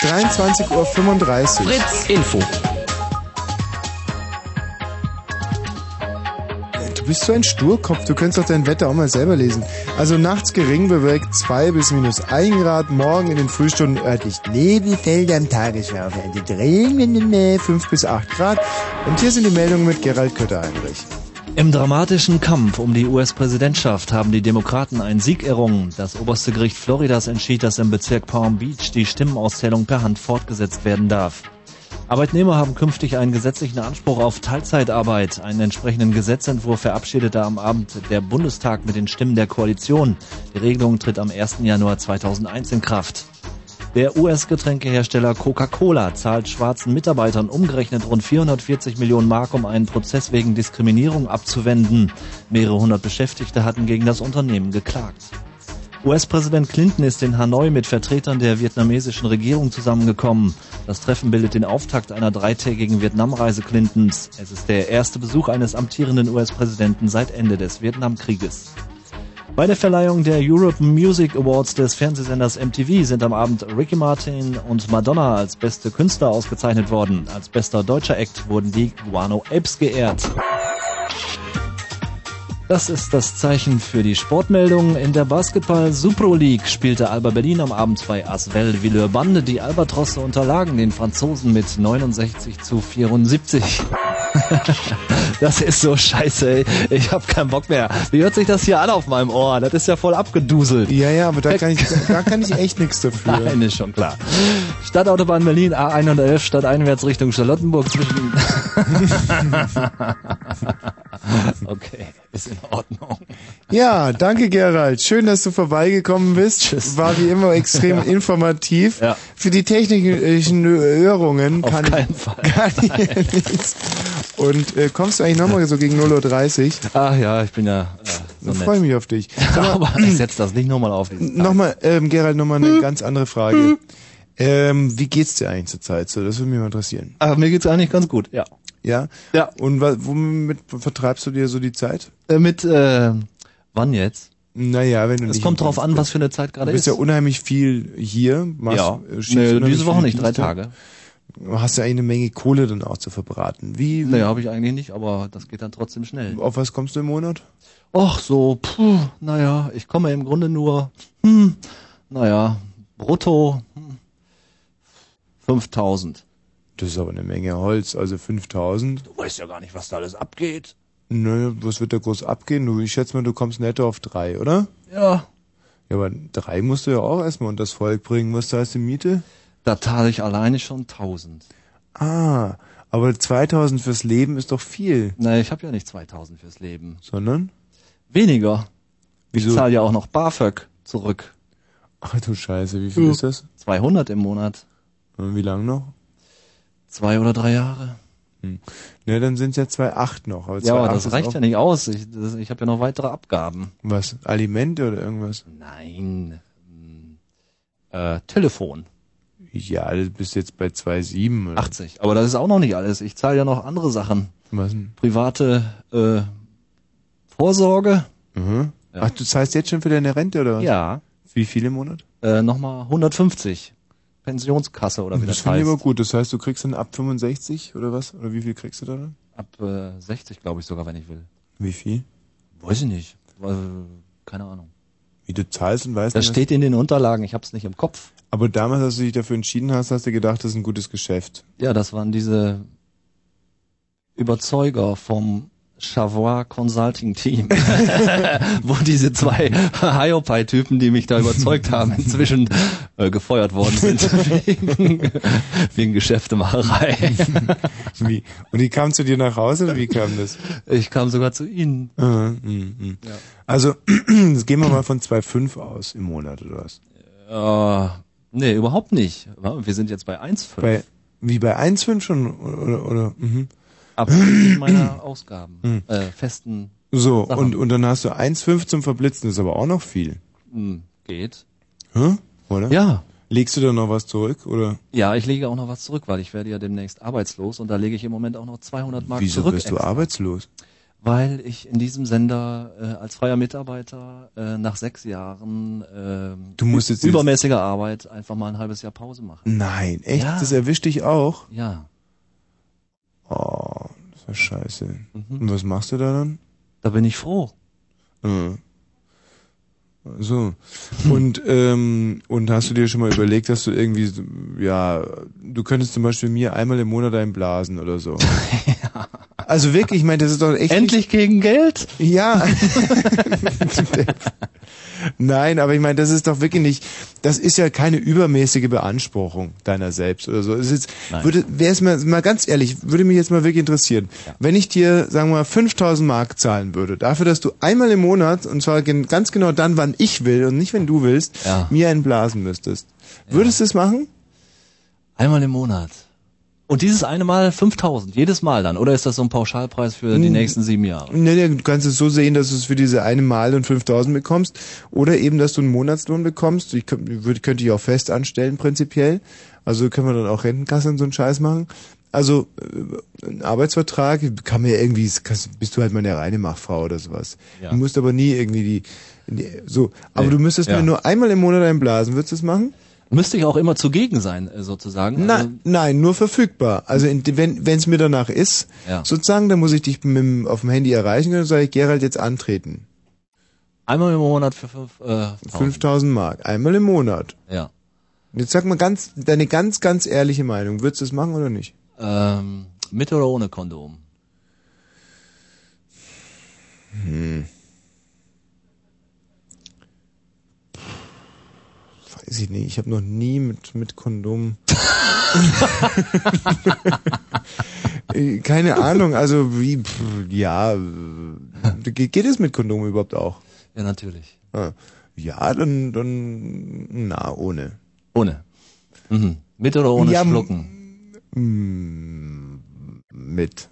23.35 Uhr. Fritz Info. Du bist so ein Sturkopf, du könntest doch dein Wetter auch mal selber lesen. Also nachts gering bewölkt 2 bis minus 1 Grad, morgen in den Frühstunden örtlich Nebelfelder am Tagesverlauf, also dringende 5 bis 8 Grad. Und hier sind die Meldungen mit Gerald Kötter-Heinrich. Im dramatischen Kampf um die US-Präsidentschaft haben die Demokraten einen Sieg errungen. Das oberste Gericht Floridas entschied, dass im Bezirk Palm Beach die Stimmenauszählung per Hand fortgesetzt werden darf. Arbeitnehmer haben künftig einen gesetzlichen Anspruch auf Teilzeitarbeit. Einen entsprechenden Gesetzentwurf verabschiedete am Abend der Bundestag mit den Stimmen der Koalition. Die Regelung tritt am 1. Januar 2001 in Kraft. Der US-Getränkehersteller Coca-Cola zahlt schwarzen Mitarbeitern umgerechnet rund 440 Millionen Mark, um einen Prozess wegen Diskriminierung abzuwenden. Mehrere hundert Beschäftigte hatten gegen das Unternehmen geklagt. US-Präsident Clinton ist in Hanoi mit Vertretern der vietnamesischen Regierung zusammengekommen. Das Treffen bildet den Auftakt einer dreitägigen Vietnamreise Clintons. Es ist der erste Besuch eines amtierenden US-Präsidenten seit Ende des Vietnamkrieges. Bei der Verleihung der European Music Awards des Fernsehsenders MTV sind am Abend Ricky Martin und Madonna als beste Künstler ausgezeichnet worden. Als bester deutscher Act wurden die Guano Apes geehrt. Das ist das Zeichen für die Sportmeldung. In der Basketball Supro League spielte Alba Berlin am Abend bei Asvel Villeurbanne. Die Albatrosse unterlagen den Franzosen mit 69 zu 74. das ist so scheiße, ey. Ich hab keinen Bock mehr. Wie hört sich das hier an auf meinem Ohr? Das ist ja voll abgeduselt. Ja, ja, aber da kann ich, da kann ich echt nichts dafür. Nein, ist schon klar. Stadtautobahn Berlin A111 stadteinwärts Richtung Charlottenburg zwischen... okay, ist in Ordnung. Ja, danke Gerald. Schön, dass du vorbeigekommen bist. Tschüss. War wie immer extrem Ja. informativ. Ja. Für die technischen Hörungen Auf kann, keinen Fall. kann ich nichts. Und äh, kommst du eigentlich nochmal so gegen 0.30 Uhr? Ach ja, ich bin ja äh, so Dann nett. freue ich mich auf dich. Mal, Aber ich setz das nicht nochmal auf. Nochmal, ähm, Gerald, nochmal eine ganz andere Frage. Ähm, wie geht's dir eigentlich zurzeit so? Das würde mich mal interessieren. Aber mir geht's eigentlich ganz gut, ja. Ja? Ja. Und womit vertreibst du dir so die Zeit? Äh, mit, äh, wann jetzt? Naja, wenn du Es kommt drauf an, bist. was für eine Zeit Du gerade bist ist. ja unheimlich viel hier. Machst, Ja. äh, Nee, diese Woche nicht, drei. Tage. Hast ja eigentlich eine Menge Kohle dann auch zu verbraten. Wie, Nee, habe ich eigentlich nicht, aber das geht dann trotzdem schnell. auf was kommst du im Monat? Och, so, puh, naja, ich komme im Grunde nur, hm, naja, brutto, hm, 5000. Das ist aber eine Menge Holz, also 5000. Du weißt ja gar nicht, was da alles abgeht. Nö, was wird da groß abgehen? Du, ich schätze mal, du kommst netto auf drei, oder? Ja. Ja, aber drei musst du ja auch erstmal unter das Volk bringen. Was zahlst du Miete? Da zahle ich alleine schon 1000. Ah, aber 2000 fürs Leben ist doch viel. Nee, ich habe ja nicht 2000 fürs Leben. Sondern? Weniger. Wieso? Ich zahle ja auch noch BAföG zurück. Ach du Scheiße, wie viel Ja. ist das? 200 im Monat. Und wie lang noch? Zwei oder drei Jahre. Ne, dann sind es ja 2,8 noch. Aber Ja, aber 2,8 das reicht ja nicht aus. Ich, das, ich habe ja noch weitere Abgaben. Was? Alimente oder irgendwas? Nein. hm, Äh, Telefon. Ja, du bist jetzt bei 2,7. oder? 80. Aber das ist auch noch nicht alles. Ich zahle ja noch andere Sachen. Was denn? Private äh, Vorsorge. Mhm. Ach, du zahlst jetzt schon für deine Rente oder was? Ja. Wie viel im Monat? Äh, Nochmal 150. Pensionskasse oder wie das das, finde ich heißt. aber gut. Das heißt, du kriegst dann ab 65 oder was? Oder wie viel kriegst du da dann? Ab äh, 60, glaube ich sogar, wenn ich will. Wie viel? Weiß ich nicht. Weil, keine Ahnung. Wie du zahlst und weißt Das nicht, steht in den Unterlagen. Ich habe es nicht im Kopf. Aber damals, als du dich dafür entschieden hast, hast du gedacht, das ist ein gutes Geschäft. Ja, das waren diese Überzeuger vom Chavois Consulting Team, wo diese zwei Hiopai-Typen, die mich da überzeugt haben, inzwischen äh, gefeuert worden sind wegen, wegen Geschäftemacherei. Wie? Und die kam zu dir nach Hause oder wie kam das? Ich kam sogar zu ihnen. Mhm, mhm, mhm. Ja. Also, jetzt gehen wir mal von 2,5 aus im Monat oder was? Äh, nee, überhaupt nicht. Wir sind jetzt bei 1,5. Bei, wie bei 1,5 schon? Oder, oder, mhm. Abzüglich meiner Ausgaben. Mhm. Äh, festen So, Sachen. und, und dann hast du 1,5 zum Verblitzen, das ist aber auch noch viel. Hm, geht. Hä? Oder? Ja. Legst du da noch was zurück, oder? Ja, ich lege auch noch was zurück, weil ich werde ja demnächst arbeitslos und da lege ich im Moment auch noch 200 Mark Wieso zurück. wirst du arbeitslos? Weil ich in diesem Sender äh, als freier Mitarbeiter äh, nach sechs Jahren äh, übermäßiger Arbeit einfach mal ein halbes Jahr Pause machen. Nein, echt? Ja. Das erwischt dich auch? Ja. Oh, das ist scheiße. Mhm. Und was machst du da dann? Da bin ich froh. Mhm. So. Und, ähm, und hast du dir schon mal überlegt, dass du irgendwie, ja, du könntest zum Beispiel mir einmal im Monat einblasen oder so. Also wirklich, ich meine, das ist doch echt. Endlich gegen Geld? Ja. Nein, aber ich meine, das ist doch wirklich nicht, das ist ja keine übermäßige Beanspruchung deiner selbst oder so. Es ist, Nein. würde, wäre es mal, mal ganz ehrlich, würde mich jetzt mal wirklich interessieren, wenn ich dir, sagen wir mal, 5000 Mark zahlen würde, dafür, dass du einmal im Monat, und zwar ganz genau dann, wann ich will und nicht, wenn du willst, Ja. mir einen blasen müsstest. Würdest du es machen? Einmal im Monat. Und dieses eine Mal 5000, jedes Mal dann? Oder ist das so ein Pauschalpreis für die Hm. nächsten sieben Jahre? Nee, nee, du kannst es so sehen, dass du es für diese eine Mal und 5000 bekommst oder eben, dass du einen Monatslohn bekommst. Ich könnt- würde, könnte ich auch fest anstellen prinzipiell. Also können wir dann auch Rentenkasse und so einen Scheiß machen. Also äh, ein Arbeitsvertrag kann mir irgendwie, bist du halt mal eine reine Machfrau oder sowas. Ja. Du musst aber nie irgendwie die, so. Aber Nee, du müsstest ja. mir nur einmal im Monat einblasen. Würdest du das machen? Müsste ich auch immer zugegen sein, äh, sozusagen? Also, Nein, nein, nur verfügbar. Also in, wenn es mir danach ist, Ja. sozusagen, dann muss ich dich mit, dem- auf dem Handy erreichen und dann sage ich Gerald jetzt antreten. Einmal im Monat für fünf, äh, 5000 Mark, einmal im Monat. Ja. Jetzt sag mal ganz, deine ganz, ganz ehrliche Meinung. Würdest du das machen oder nicht? Ähm, mit oder ohne Kondom? Hm. Weiß ich nicht. Ich habe noch nie mit, mit Kondom. Äh, Keine Ahnung. Also wie, pff, ja, äh, geht geht es mit Kondom überhaupt auch? Ja, natürlich. Ah. Ja, dann, dann, na, ohne. Ohne. Mhm. Mit oder ohne Ja, m- Schlucken? Mm, Mit.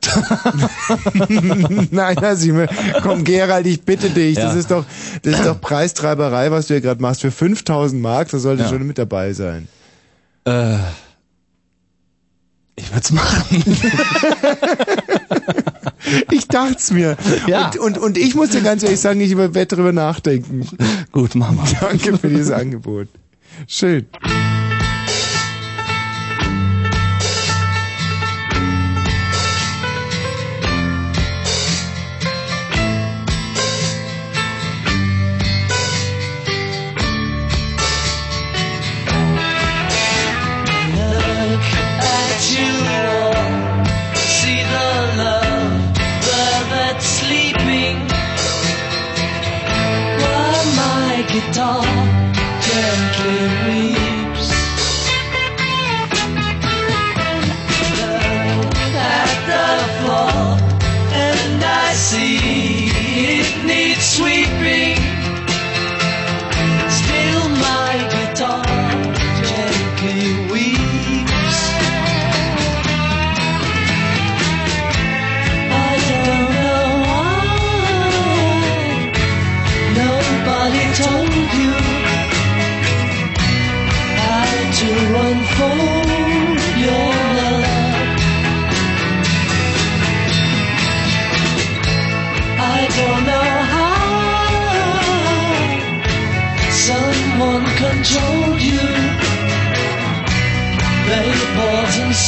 Nein, Simon, komm Gerald, ich bitte dich. Das Ja. ist doch, das ist doch Preistreiberei, was du hier gerade machst. Für 5000 Mark, das sollte Ja. schon mit dabei sein. Äh, ich würd's machen. Ich dacht's mir. Ja. Und, und, und ich muss dir ganz ehrlich sagen, ich werde drüber nachdenken. Gut, Mama. Danke für dieses Angebot. Schön.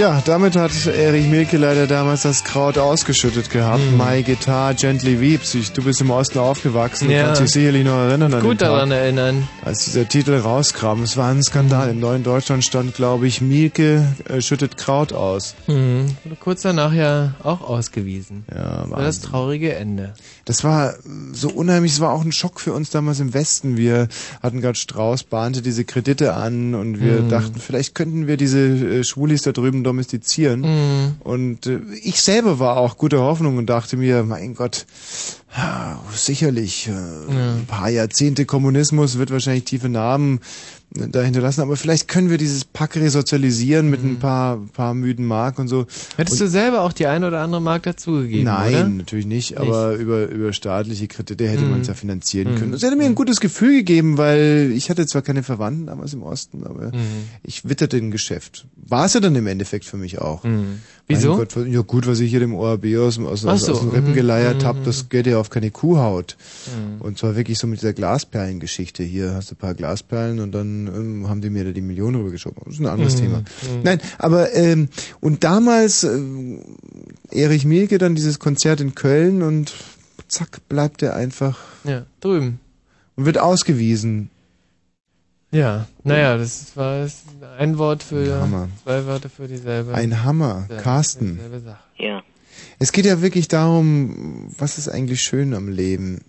Tja, damit hat Erich Milke leider damals das Kraut ausgeschüttet gehabt. Hm. My Guitar Gently Weeps. Ich, du bist im Osten aufgewachsen, du Ja. kannst dich sicherlich noch erinnern an den Gut Tag, daran erinnern. als dieser Titel rauskam. Es war ein Skandal. Im neuen Deutschland stand, glaube ich, Milke äh, schüttet Kraut aus. Hm. Wurde kurz danach ja auch ausgewiesen. Ja, das war das traurige Ende. Das war so unheimlich, es war auch ein Schock für uns damals im Westen. Wir hatten gerade Strauß, bahnte diese Kredite an und wir Mhm. dachten, vielleicht könnten wir diese äh, Schwulis da drüben domestizieren. Mhm. Und äh, ich selber war auch guter Hoffnung und dachte mir, mein Gott, sicherlich, äh, ein paar Jahrzehnte Kommunismus wird wahrscheinlich tiefe Narben äh, da hinterlassen, aber vielleicht können wir dieses Pack resozialisieren mit ein paar, paar müden Mark und so. Mhm. Hättest und du selber auch die ein oder andere Mark dazugegeben, Nein, oder? natürlich nicht, aber über, über staatliche Kredite hätte Mhm. man es ja finanzieren Mhm. können. Es hätte mir ein gutes Gefühl gegeben, weil ich hatte zwar keine Verwandten damals im Osten, aber Mhm. ich witterte ein Geschäft. War es ja dann im Endeffekt für mich auch. Mhm. Wieso? Gott, ja gut, was ich hier dem ORB aus, aus, so, aus den Rippen mhm. geleiert Mhm. hab, das geht ja auf keine Kuhhaut. Mhm. Und zwar wirklich so mit dieser Glasperlengeschichte. Hier hast du ein paar Glasperlen und dann ähm, haben die mir da die Millionen rübergeschoben. Das ist ein anderes Mhm. Thema. Mhm. Nein, aber ähm, und damals ähm, Erich Mielke dann dieses Konzert in Köln und zack bleibt er einfach Ja, drüben. und wird ausgewiesen. Ja, naja, das war ein Wort für Hammer. zwei Wörter für dieselbe. Ein Hammer, Ja, Carsten. dieselbe Sache. Ja. Es geht ja wirklich darum, was ist eigentlich schön am Leben?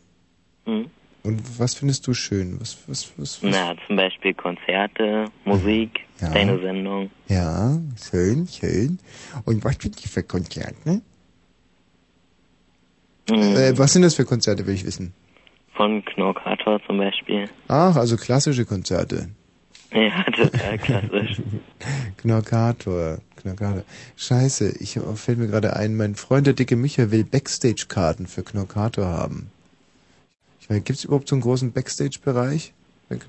Hm. Und was findest du schön? Was, was, was, was? Na, zum Beispiel Konzerte, Musik, Ja. deine Sendung. Ja, schön, schön. Und was sind die für Konzerte? Hm. Äh, was sind das für Konzerte, will ich wissen? Von Knorkator zum Beispiel. Ach, also klassische Konzerte. Ja, total klassisch. Knorkator, Knorkator. Scheiße, ich fällt mir gerade ein, mein Freund der dicke Micha will Backstage-Karten für Knorkator haben. Ich meine, gibt's überhaupt so einen großen Backstage-Bereich?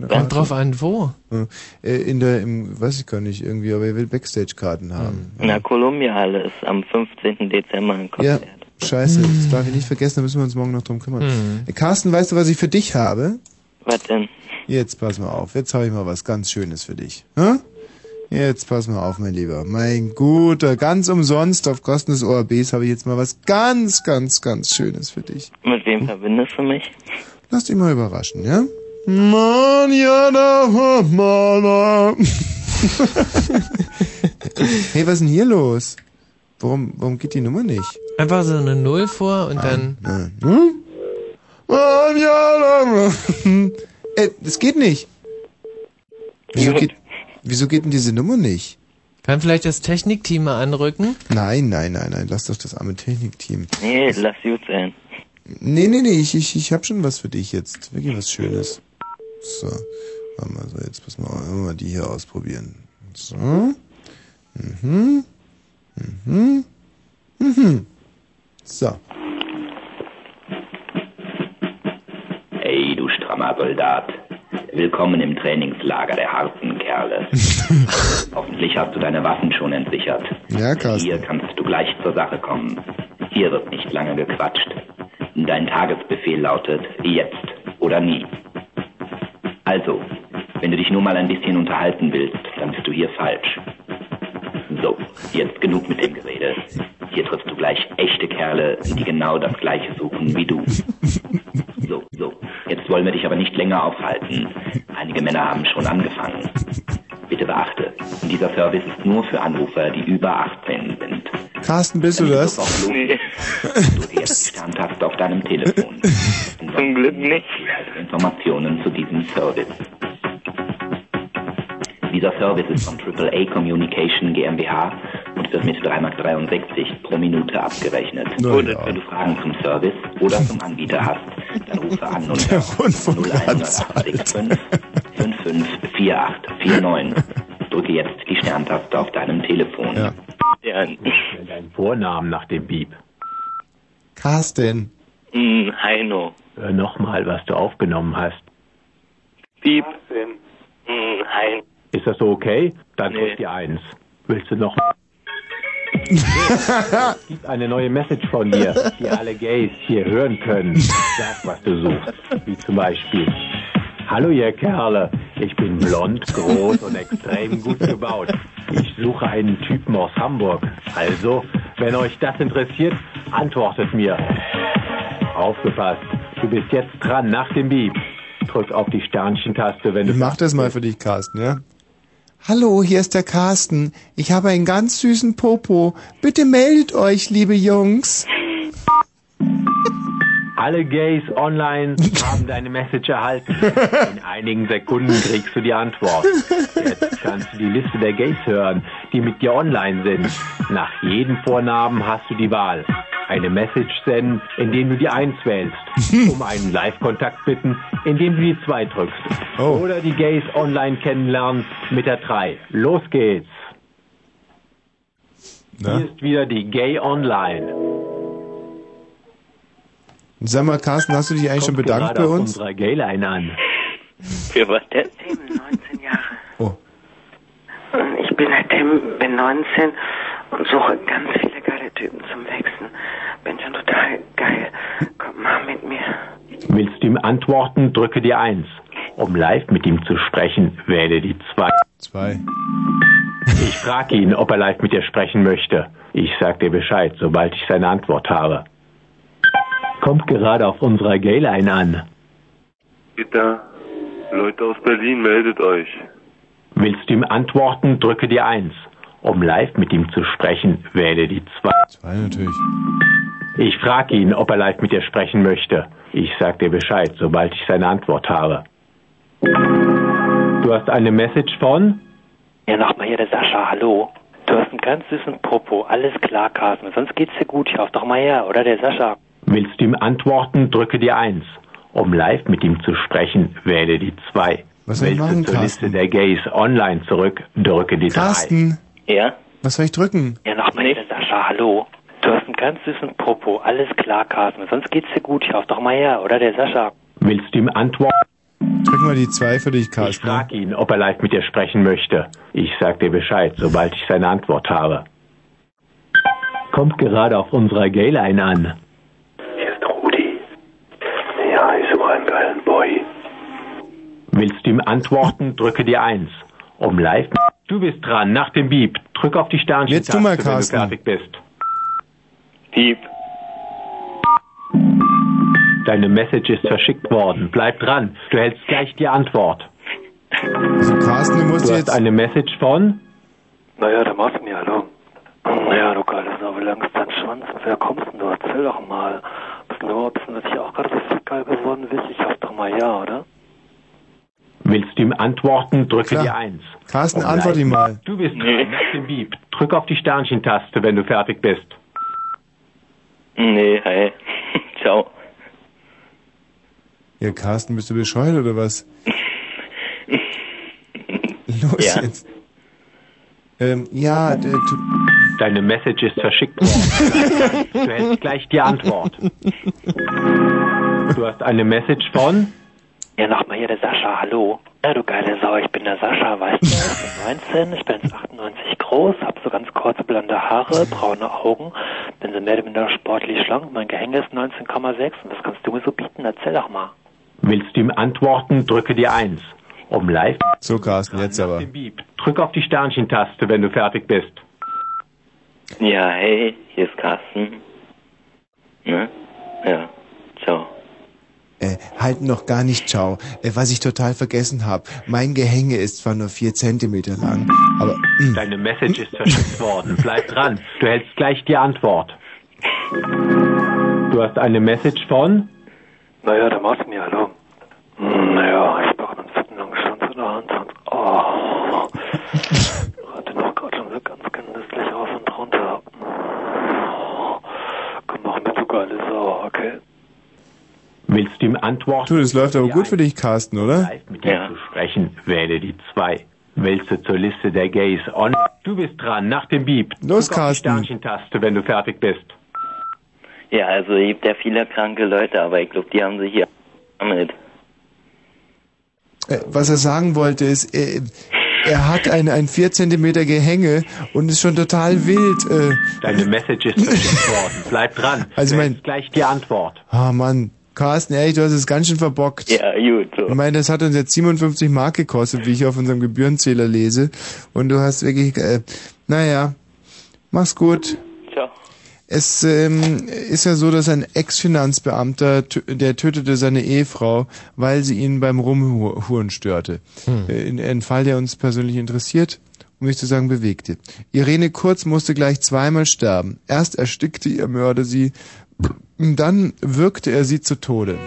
Kommt drauf an, wo? Ja, äh, in der, im, weiß ich gar nicht, irgendwie, aber er will Backstage-Karten haben. In der Columbia-Halle ist am 15. Dezember ein Ja, Konzert. Scheiße, das darf ich nicht vergessen, da müssen wir uns morgen noch drum kümmern. Mhm. Äh, Carsten, weißt du, was ich für dich habe? Was denn? Jetzt pass mal auf, jetzt habe ich mal was ganz Schönes für dich. Hä? Jetzt pass mal auf, mein Lieber. Mein Guter, ganz umsonst auf Kosten des ORBs habe ich jetzt mal was ganz, ganz, ganz Schönes für dich. Mit wem verbindest du mich? Lass dich mal überraschen, ja? Mann, ja, da, Mann. hey, was ist denn hier los? Warum, warum geht die Nummer nicht? Einfach so eine Null vor und dann. Hm? Mann, ja, da, äh, das geht nicht. Wieso geht, wieso geht denn diese Nummer nicht? Kann vielleicht das Technikteam mal anrücken? Nein, nein, nein, nein, lass doch das arme Technikteam. Nee, lass gut sein. Nee, nee, nee, ich, ich, ich hab schon was für dich jetzt. Wirklich was Schönes. So, warte mal, so, jetzt pass mal, auf, mal die hier ausprobieren. So. Mhm. Mhm. Mhm. So. Hey, du strammer Soldat. Willkommen im Trainingslager der harten Kerle. Hoffentlich hast du deine Waffen schon entsichert. Ja, Carsten. Hier kannst du gleich zur Sache kommen. Hier wird nicht lange gequatscht. Dein Tagesbefehl lautet jetzt oder nie. Also, wenn du dich nur mal ein bisschen unterhalten willst, dann bist du hier falsch. So, jetzt genug mit dem Gerede. Hier triffst du gleich echte Kerle, die genau das Gleiche suchen wie du. So, so. Jetzt wollen wir dich aber nicht länger aufhalten. Einige Männer haben schon angefangen. Bitte beachte, dieser Service ist nur für Anrufer, die über 18 sind. Carsten, bist du das? Nee. Drücke jetzt die Sterntaste auf deinem Telefon. Zum Glück nicht. Informationen zu diesem Service. Dieser Service ist von AAA Communication GmbH und wird mit 3,63 Mark pro Minute abgerechnet. Ja. wenn du Fragen zum Service oder zum Anbieter hast, dann rufe an unter Der Rundfunk hat's 0185 554849. Drücke jetzt die Sterntaste auf deinem Telefon. Ja. Dein Vornamen nach dem Beep. Carsten. Hm, Heino. Hör nochmal, was du aufgenommen hast. Piep. Hm, Hein. Ist das so okay? Dann Nee. drück die Eins. Willst du noch? es gibt eine neue Message von dir, die alle Gays hier hören können. Sag, was du suchst. Wie zum Beispiel. Hallo ihr Kerle, ich bin blond, groß und extrem gut gebaut. Ich suche einen Typen aus Hamburg. Also, wenn euch das interessiert, antwortet mir. Aufgepasst. Du bist jetzt dran nach dem Beep. Drück auf die Sternchentaste, wenn du... Ich mach das mal für dich, Carsten, ja? Hallo, hier ist der Carsten. Ich habe einen ganz süßen Popo. Bitte meldet euch, liebe Jungs. Alle Gays online haben deine Message erhalten. In einigen Sekunden kriegst du die Antwort. Jetzt kannst du die Liste der Gays hören, die mit dir online sind. Nach jedem Vornamen hast du die Wahl. Eine Message senden, indem du die 1 wählst. Um einen Live-Kontakt bitten, indem du die 2 drückst. Oder die Gays online kennenlernen mit der 3. Los geht's. Hier ist wieder die Gay Online. Sag mal, Carsten, hast du dich eigentlich schon bedankt bei auf uns? unserer Gayline an. Für was denn? 19 Jahre. Oh. Ich bin halt Tim, bin 19 und suche ganz viele Typen zum Wechseln. Bin schon total geil. Komm mal mit mir. Willst du ihm antworten, drücke die 1. Um live mit ihm zu sprechen, wähle die 2. 2. Ich frage ihn, ob er live mit dir sprechen möchte. Ich sag dir Bescheid, sobald ich seine Antwort habe. Kommt gerade auf unserer Gayline an. Bitte, Leute aus Berlin, meldet euch. Willst du ihm antworten, drücke die 1. Um live mit ihm zu sprechen, wähle die 2. 2 natürlich. Ich frage ihn, ob er live mit dir sprechen möchte. Ich sag dir Bescheid, sobald ich seine Antwort habe. Du hast eine Message von? Ja, nochmal hier der Sascha, hallo. Du hast einen ganz süßen Popo, alles klar, Carsten. Sonst geht's dir gut, ich hoffe doch mal her, oder der Sascha? Willst du ihm antworten, drücke die 1. Um live mit ihm zu sprechen, wähle die 2. Was Willst machen, du zur Liste der Gays online zurück, drücke die 3. Carsten, Ja? was soll ich drücken? Ja, nochmal hier der Sascha, hallo. Du hast einen ganz süßen Popo, alles klar, Carsten. Sonst geht's dir gut, ich hoffe doch mal her, oder der Sascha? Willst du ihm antworten? Drück mal die 2 für dich, Ich Carsten. frage ihn, ob er live mit dir sprechen möchte. Ich sag dir Bescheid, sobald ich seine Antwort habe. Kommt gerade auf unserer Gayline an. Ja, ich suche einen geilen Boy. Willst du ihm antworten, drücke die 1. Um live... Du bist dran, nach dem Beep. Drück auf die Sternchen Jetzt du mal, wenn du fertig bist. Piep. Deine Message ist verschickt worden. Bleib dran. Du hältst gleich die Antwort. Also Carsten, du musst Du hast jetzt... eine Message von? Naja, der machst mir, hallo. Naja, du geiles Sau, wie lang ist dein Schwanz? Wer kommst denn du? Erzähl doch mal. Bist du überhaupt, bist du natürlich auch gerade so geil geworden bist? Ich hoffe doch mal ja, oder? Willst du ihm antworten, drücke Klar. die 1. Carsten, antwort live- ihm mal. Du bist dran, nach dem Beep. Drück auf die Sternchentaste, wenn du fertig bist. Nee, hey. Ciao. Ja, Carsten, bist du bescheuert oder was? Los Ja. jetzt. Ähm, ja, tu, Deine Message ist verschickt worden. du hältst gleich die Antwort. Du hast eine Message von? Ja, nochmal hier der Sascha, hallo. Ja, du geile Sau, ich bin der Sascha, weißt du, ich bin 19, ich bin 1,98 groß, hab so ganz kurze blonde Haare, braune Augen, bin so mehr oder minder sportlich schlank, mein Gehänge ist 19,6 und was kannst du mir so bieten? Erzähl doch mal. Willst du ihm antworten, drücke die 1. Um live... So, Carsten, jetzt aber. Beep. Drück auf die Sternchentaste, wenn du fertig bist. Ja, hey, hier ist Carsten. Ne? Ja, ciao. Äh, halt noch gar nicht, ciao. Äh, was ich total vergessen habe. Mein Gehänge ist zwar nur 4 Zentimeter lang, aber... mm, Deine Message ist verschickt worden. Bleib dran. Du hältst gleich die Antwort. Du hast eine Message von? Naja, der machst mir, hallo. Hm, Naja, ich brauche einen fetten langen Schwanz in der Hand und, oh. Hatte noch gerade schon so ganz genüsslich rauf und runter. Komm, mach mit, du geile Sau, okay? Willst du ihm antworten? Du, das läuft aber gut für dich, Carsten, oder? Mit ihm zu sprechen, wähle die 2. Willst du zur Liste der Gays on? Du bist dran, nach dem Beep. Los, auf Carsten. die Sternchentaste, wenn du fertig bist. Ja, also es gibt ja viele kranke Leute, aber ich glaube, die haben sich hier damit. Äh, was er sagen wollte ist, äh, er hat ein, ein 4 Zentimeter Gehänge und ist schon total wild. Äh, Deine Message ist verschickt worden. Bleib dran. Also du mein- gleich die Antwort. Ah Mann, Carsten, ehrlich, du hast es ganz schön verbockt. Ja, gut, so. Ich meine, das hat uns jetzt 57 Mark gekostet, wie ich auf unserem Gebührenzähler lese. Und du hast wirklich, äh, naja, mach's gut. Ciao. Es ähm, ist ja so, dass ein Ex-Finanzbeamter, der tötete seine Ehefrau, weil sie ihn beim Rumhuren störte. Hm. Äh, in- Ein Fall, der uns persönlich interessiert, um nicht zu sagen bewegte. Irene Kurz musste gleich zweimal sterben. Erst erstickte ihr Mörder sie, dann würgte er sie zu Tode.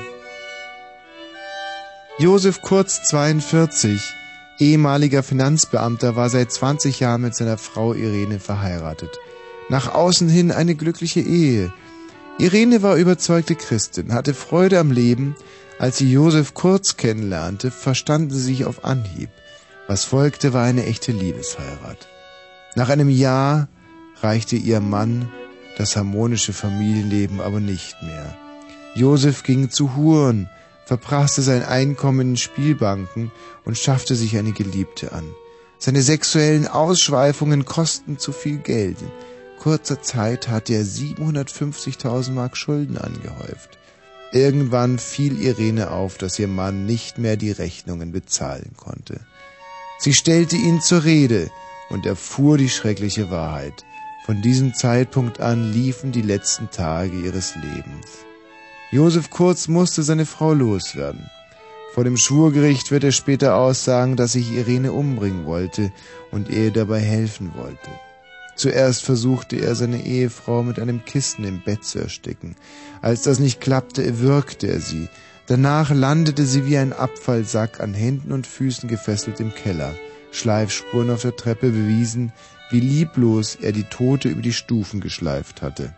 Josef Kurz, 42, ehemaliger Finanzbeamter, war seit 20 Jahren mit seiner Frau Irene verheiratet. Nach außen hin eine glückliche Ehe. Irene war überzeugte Christin, hatte Freude am Leben. Als sie Josef Kurz kennenlernte, verstanden sie sich auf Anhieb. Was folgte, war eine echte Liebesheirat. Nach einem Jahr reichte ihr Mann das harmonische Familienleben aber nicht mehr. Josef ging zu Huren, verpraßte sein Einkommen in Spielbanken und schaffte sich eine Geliebte an. Seine sexuellen Ausschweifungen kosten zu viel Geld. In kurzer Zeit hatte er 750.000 Mark Schulden angehäuft. Irgendwann fiel Irene auf, dass ihr Mann nicht mehr die Rechnungen bezahlen konnte. Sie stellte ihn zur Rede und erfuhr die schreckliche Wahrheit. Von diesem Zeitpunkt an liefen die letzten Tage ihres Lebens. Josef Kurz musste seine Frau loswerden. Vor dem Schwurgericht wird er später aussagen, dass sich Irene umbringen wollte und ihr dabei helfen wollte. Zuerst versuchte er, seine Ehefrau mit einem Kissen im Bett zu ersticken. Als das nicht klappte, erwürgte er sie. Danach landete sie wie ein Abfallsack an Händen und Füßen gefesselt im Keller. Schleifspuren auf der Treppe bewiesen, wie lieblos er die Tote über die Stufen geschleift hatte.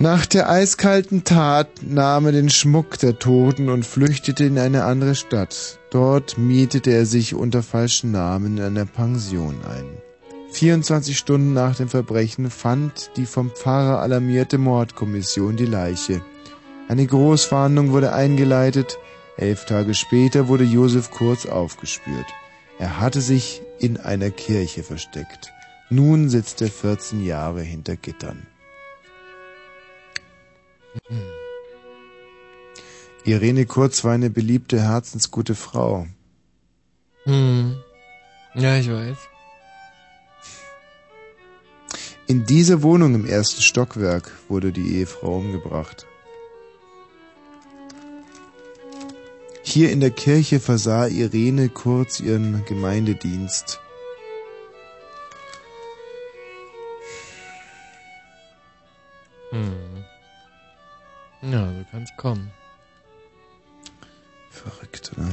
Nach der eiskalten Tat nahm er den Schmuck der Toten und flüchtete in eine andere Stadt. Dort mietete er sich unter falschen Namen in einer Pension ein. 24 Stunden nach dem Verbrechen fand die vom Pfarrer alarmierte Mordkommission die Leiche. Eine Großfahndung wurde eingeleitet. Elf Tage später wurde Josef Kurz aufgespürt. Er hatte sich in einer Kirche versteckt. Nun sitzt er 14 Jahre hinter Gittern. Irene Kurz war eine beliebte, herzensgute Frau. Hm. Ja, ich weiß. In dieser Wohnung im ersten Stockwerk wurde die Ehefrau umgebracht. Hier in der Kirche versah Irene Kurz ihren Gemeindedienst. Hm. Ja, so kann's kommen. Verrückt, oder?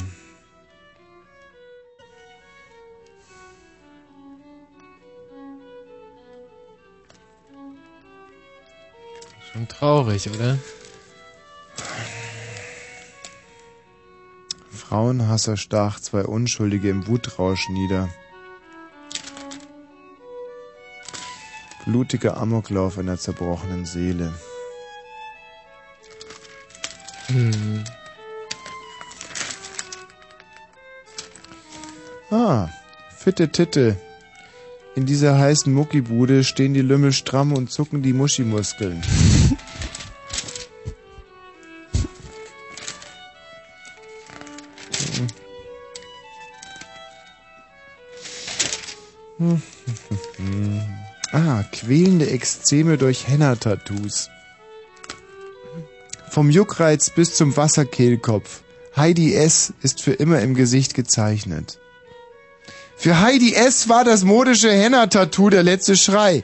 Schon traurig, oder? Frauenhasser stach zwei Unschuldige im Wutrausch nieder. Blutiger Amoklauf einer zerbrochenen Seele. Hm. Ah, fitte Titte. In dieser heißen Muckibude stehen die Lümmel stramm und zucken die Muschimuskeln. Ah, quälende Exzeme durch Henna-Tattoos. Vom Juckreiz bis zum Wasserkehlkopf. Heidi S. ist für immer im Gesicht gezeichnet. Für Heidi S. war das modische Henna-Tattoo der letzte Schrei.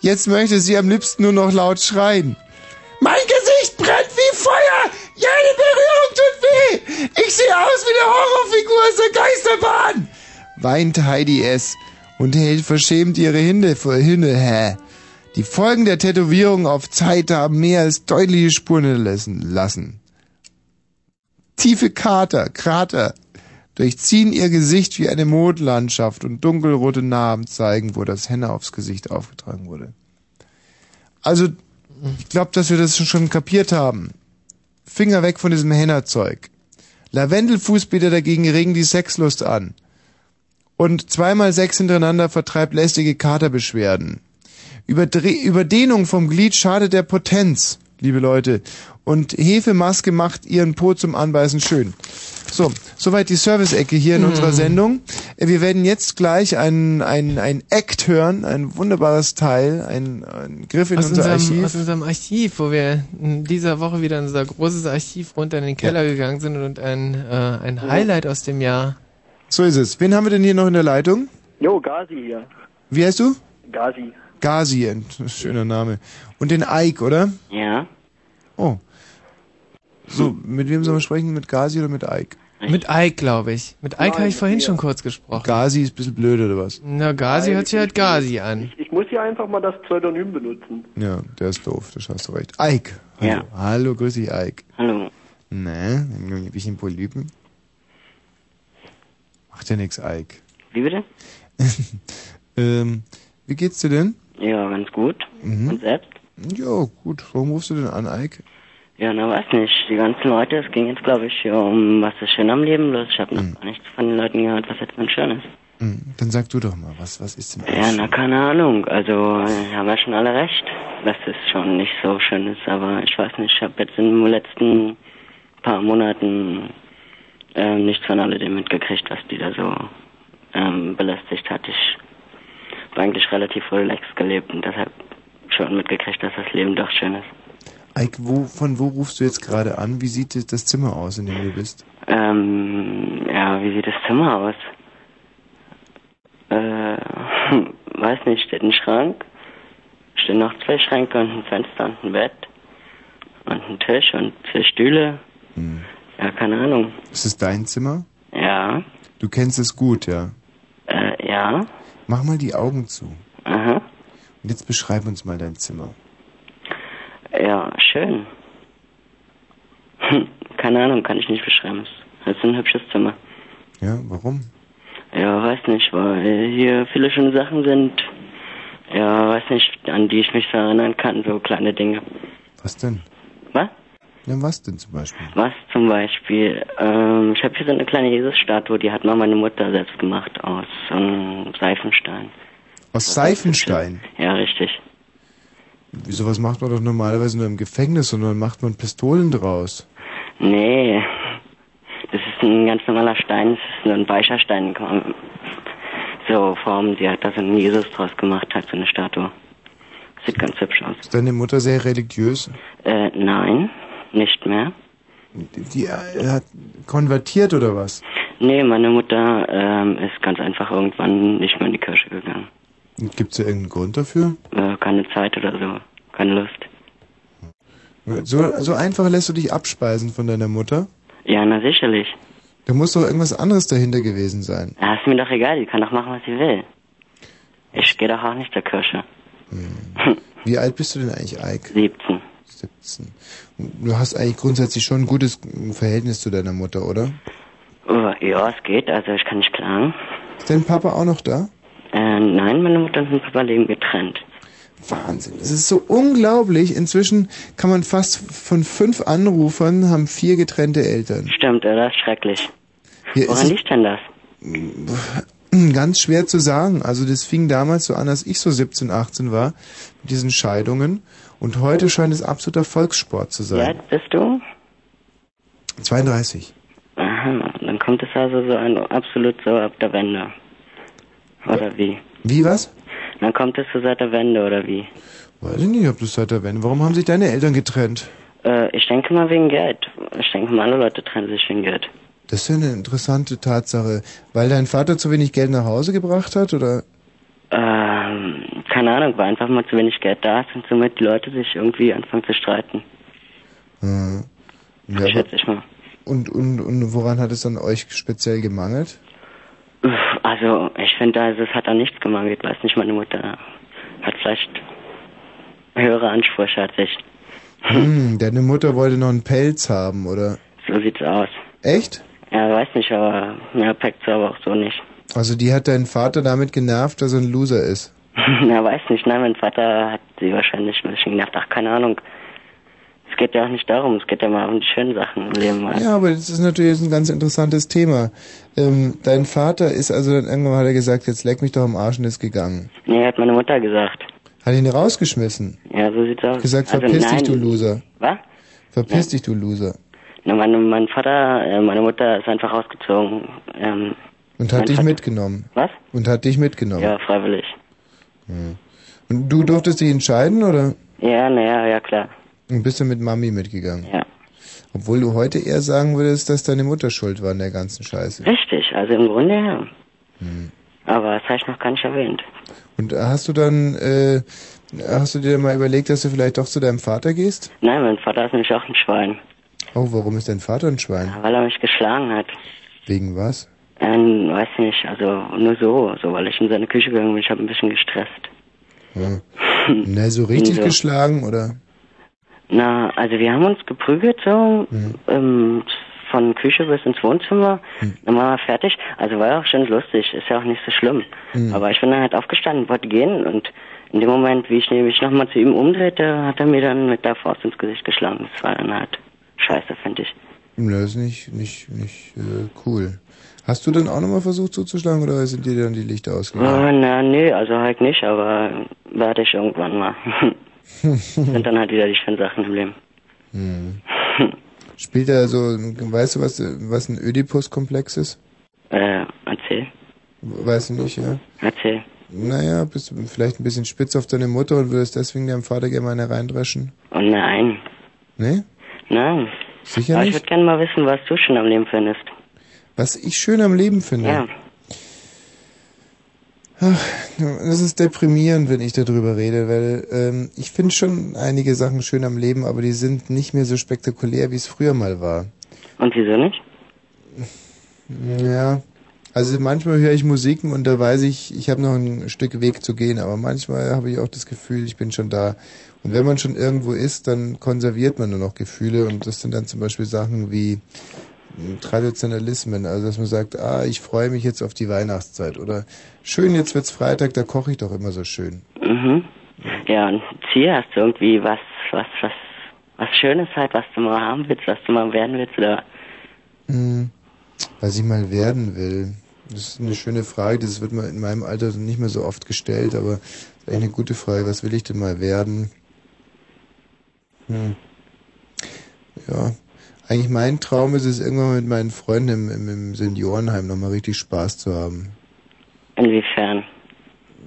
Jetzt möchte sie am liebsten nur noch laut schreien. Mein Gesicht brennt wie Feuer! Jede Berührung tut weh! Ich sehe aus wie eine Horrorfigur aus der Geisterbahn! weint Heidi S. und hält verschämt ihre Hände vor Hinne, hä? Die Folgen der Tätowierung auf Zeit haben mehr als deutliche Spuren hinterlassen lassen. Tiefe Kater, Krater durchziehen ihr Gesicht wie eine Mondlandschaft und dunkelrote Narben zeigen, wo das Henne aufs Gesicht aufgetragen wurde. Also, ich glaube, dass wir das schon kapiert haben. Finger weg von diesem Hennerzeug. Lavendelfußbäder dagegen regen die Sexlust an. Und zweimal sechs hintereinander vertreibt lästige Katerbeschwerden. Überdre Überdehnung vom Glied schadet der Potenz, liebe Leute. Und Hefemaske macht ihren Po zum Anbeißen schön. So, soweit die Service-Ecke hier in Mhm. unserer Sendung. Wir werden jetzt gleich ein, ein, ein Act hören, ein wunderbares Teil, ein, ein Griff in Aus unser unserem, Archiv. aus unserem Archiv, wo wir in dieser Woche wieder in unser großes Archiv runter in den Keller gegangen sind und ein, äh, ein Highlight aus dem Jahr. So ist es. Wen haben wir denn hier noch in der Leitung? Jo, Gazi hier. Wie heißt du? Gazi. Gazi, ein schöner Name. Und den Ike, oder? Ja. Oh. So, mit wem soll man sprechen? Mit Gazi oder mit Ike? Mit Ike, glaube ich. Mit Ike habe ich vorhin schon kurz gesprochen. Gazi ist ein bisschen blöd, oder was? Na, Gazi hört sich halt Gazi an. Ich muss hier einfach mal das Pseudonym benutzen. Ja, der ist doof, das hast du recht. Ike. Hallo. Ja. Hallo, grüß dich, Ike. Hallo. Ne, ein bisschen Polypen. Macht ja nix, Ike. Wie bitte? ähm, wie geht's dir denn? Ja, ganz gut. Mhm. Und selbst? Ja, gut. Warum rufst du denn an, Ike? Ja, na weiß nicht. Die ganzen Leute, es ging jetzt glaube ich hier um was ist schön am Leben los. Ich habe noch gar nichts von den Leuten gehört, was jetzt denn schön ist. Hm, dann sag du doch mal, was, was ist denn Ja, na keine Ahnung. Also äh, haben wir schon alle recht, dass es schon nicht so schön ist. Aber ich weiß nicht, ich habe jetzt in den letzten paar Monaten ähm, nichts von alledem mitgekriegt, was die da so ähm, belästigt hat. Ich habe eigentlich relativ relaxed gelebt und deshalb schon mitgekriegt, dass das Leben doch schön ist. Ike, wo, von wo rufst du jetzt gerade an? Wie sieht das- Zimmer aus, in dem du bist? Ähm, ja, wie sieht das Zimmer aus? Äh, hm, weiß nicht, steht ein Schrank, stehen noch zwei Schränke und ein Fenster und ein Bett und ein Tisch und zwei Stühle. Ja, keine Ahnung. Ist es dein Zimmer? Ja, Du kennst es gut, ja. äh, ja, Mach mal die Augen zu. aha, Und jetzt beschreib uns mal dein Zimmer. Ja, schön. Hm, keine Ahnung, kann ich nicht beschreiben. Es ist ein hübsches Zimmer. Ja, warum? Ja, weiß nicht, weil hier viele schöne Sachen sind. Ja, weiß nicht, an die ich mich so erinnern kann, so kleine Dinge. Was denn? Was? Ja, was denn zum Beispiel? Was zum Beispiel? Ähm, ich habe hier so eine kleine Jesus-Statue, die hat mal meine Mutter selbst gemacht aus ähm, Seifenstein. Aus Seifenstein? Ja, richtig. Wieso was macht man doch normalerweise nur im Gefängnis, sondern macht man Pistolen draus? Nee, das ist ein ganz normaler Stein, das ist nur ein weicher Stein. So Form, die hat da so einen Jesus draus gemacht, hat so eine Statue. Sieht ganz hübsch aus. Ist deine Mutter sehr religiös? Äh, nein, nicht mehr. Die, die äh, hat konvertiert oder was? Nee, meine Mutter ähm, ist ganz einfach irgendwann nicht mehr in die Kirche gegangen. Gibt es irgendeinen Grund dafür? Äh, keine Zeit oder so, keine Lust. So, so einfach lässt du dich abspeisen von deiner Mutter? Ja, na sicherlich. Da muss doch irgendwas anderes dahinter gewesen sein. Ja, ist mir doch egal, die kann doch machen, was sie will. Ich gehe doch auch nicht zur Kirche. Wie alt bist du denn eigentlich, Ike? 17. 17. Du hast eigentlich grundsätzlich schon ein gutes Verhältnis zu deiner Mutter, oder? Oh, ja, es geht, also ich kann nicht klagen. Ist dein Papa auch noch da? Äh, nein, meine Mutter und mein Papa leben getrennt. Wahnsinn. Das ist so unglaublich. Inzwischen kann man fast von fünf Anrufern haben vier getrennte Eltern. Stimmt, oder? Das ist schrecklich. Hier Woran liegt denn das? Ganz schwer zu sagen. Also das fing damals so an, als ich so 17, 18 war, mit diesen Scheidungen. Und heute scheint es absoluter Volkssport zu sein. bist du? 32. Aha, dann kommt es also so ein absolut so ab der Wende. Oder wie? Wie was? Dann kommt es so seit der Wende, oder wie? Weiß ich nicht, ob du es seit der Wende. Warum haben sich deine Eltern getrennt? Äh, ich denke mal wegen Geld. Ich denke mal, alle Leute trennen sich wegen Geld. Das ist ja eine interessante Tatsache. Weil dein Vater zu wenig Geld nach Hause gebracht hat, oder? Ähm, keine Ahnung, weil einfach mal zu wenig Geld da ist und somit die Leute sich irgendwie anfangen zu streiten. Hm. Ja, Schätze ich mal. und, und, und woran hat es dann euch speziell gemangelt? Also, ich finde, also, es hat an nichts gemangelt. Weiß nicht, meine Mutter hat vielleicht höhere Ansprüche als ich. Hm, deine Mutter wollte noch einen Pelz haben, oder? So sieht's aus. Echt? Ja, weiß nicht, aber mehr packt sie aber auch so nicht. Also die hat deinen Vater damit genervt, dass er ein Loser ist. Na, weiß nicht, nein, mein Vater hat sie wahrscheinlich ein bisschen genervt. Ach, keine Ahnung. Es geht ja auch nicht darum, es geht ja mal um die schönen Sachen im Leben. Mal. Ja, aber das ist natürlich jetzt ein ganz interessantes Thema. Ähm, dein Vater ist also dann irgendwann hat er gesagt, jetzt leck mich doch am Arsch und ist gegangen. Nee, hat meine Mutter gesagt. Hat ihn rausgeschmissen. Ja, so sieht's aus. Gesagt, Also verpiss nein. dich, du Loser. Was? Verpiss dich, du Loser. Na, meine, mein Vater, äh, meine Mutter ist einfach rausgezogen. Ähm, Und hat mein dich Vater- mitgenommen. Was? Und hat dich mitgenommen. Ja, freiwillig. Hm. Und du durftest dich entscheiden, oder? Ja, naja, ja klar. Und bist du mit Mami mitgegangen? Ja. Obwohl du heute eher sagen würdest, dass deine Mutter schuld war an der ganzen Scheiße. Richtig, also im Grunde ja. Hm. Aber das habe ich noch gar nicht erwähnt. Und hast du dann, äh, hast du dir mal überlegt, dass du vielleicht doch zu deinem Vater gehst? Nein, mein Vater ist nämlich auch ein Schwein, Oh, warum ist dein Vater ein Schwein? weil er mich geschlagen hat. Wegen was? Ähm, weiß nicht, also nur so, so, weil ich in seine Küche gegangen bin, ich habe ein bisschen gestresst. Ja. Na, so richtig So. geschlagen, oder? Na, also wir haben uns geprügelt so, ähm, von Küche bis ins Wohnzimmer. Dann waren wir fertig. Also war ja auch schon lustig, ist ja auch nicht so schlimm. Mhm. Aber ich bin dann halt aufgestanden, wollte gehen und in dem Moment, wie ich mich nochmal zu ihm umdrehte, hat er mir dann mit der Faust ins Gesicht geschlagen. Das war dann halt scheiße, finde ich. Das ist nicht, nicht, nicht äh, cool. Hast du dann auch nochmal versucht zuzuschlagen oder sind dir dann die Lichter ausgegangen? Oh, na, nee, also halt nicht, aber werde ich irgendwann mal. Sind dann halt wieder die schönen Sachen im Leben. Hm. Spielt er so, weißt du, was, was ein Ödipus-Komplex ist? Äh, erzähl, Weißt du nicht, ja? erzähl. Naja, bist du vielleicht ein bisschen spitz auf deine Mutter und würdest deswegen deinem Vater gerne mal eine reindreschen? Oh nein, Nee? nein. Sicher aber ich nicht? würde gerne mal wissen, was du schon am Leben findest. Was ich schön am Leben finde? Ja. Ach, das ist deprimierend, wenn ich darüber rede, weil ähm, ich finde schon einige Sachen schön am Leben, aber die sind nicht mehr so spektakulär, wie es früher mal war. Und wieso nicht? Ja, also manchmal höre ich Musiken und da weiß ich, ich habe noch ein Stück Weg zu gehen, aber manchmal habe ich auch das Gefühl, ich bin schon da. Und wenn man schon irgendwo ist, dann konserviert man nur noch Gefühle und das sind dann zum Beispiel Sachen wie Traditionalismen, also dass man sagt, ah, ich freue mich jetzt auf die Weihnachtszeit oder schön, jetzt wird's Freitag, da koche ich doch immer so schön. Mhm. Ja, und Ziel hast du irgendwie was, was, was, was Schönes halt, was du mal haben willst, was du mal werden willst, oder? Hm, was ich mal werden will. Das ist eine schöne Frage, das wird mir in meinem Alter nicht mehr so oft gestellt, aber das ist eigentlich eine gute Frage. Was will ich denn mal werden? Hm. Ja, eigentlich mein Traum ist es, irgendwann mit meinen Freunden im, im, im Seniorenheim nochmal richtig Spaß zu haben. Inwiefern?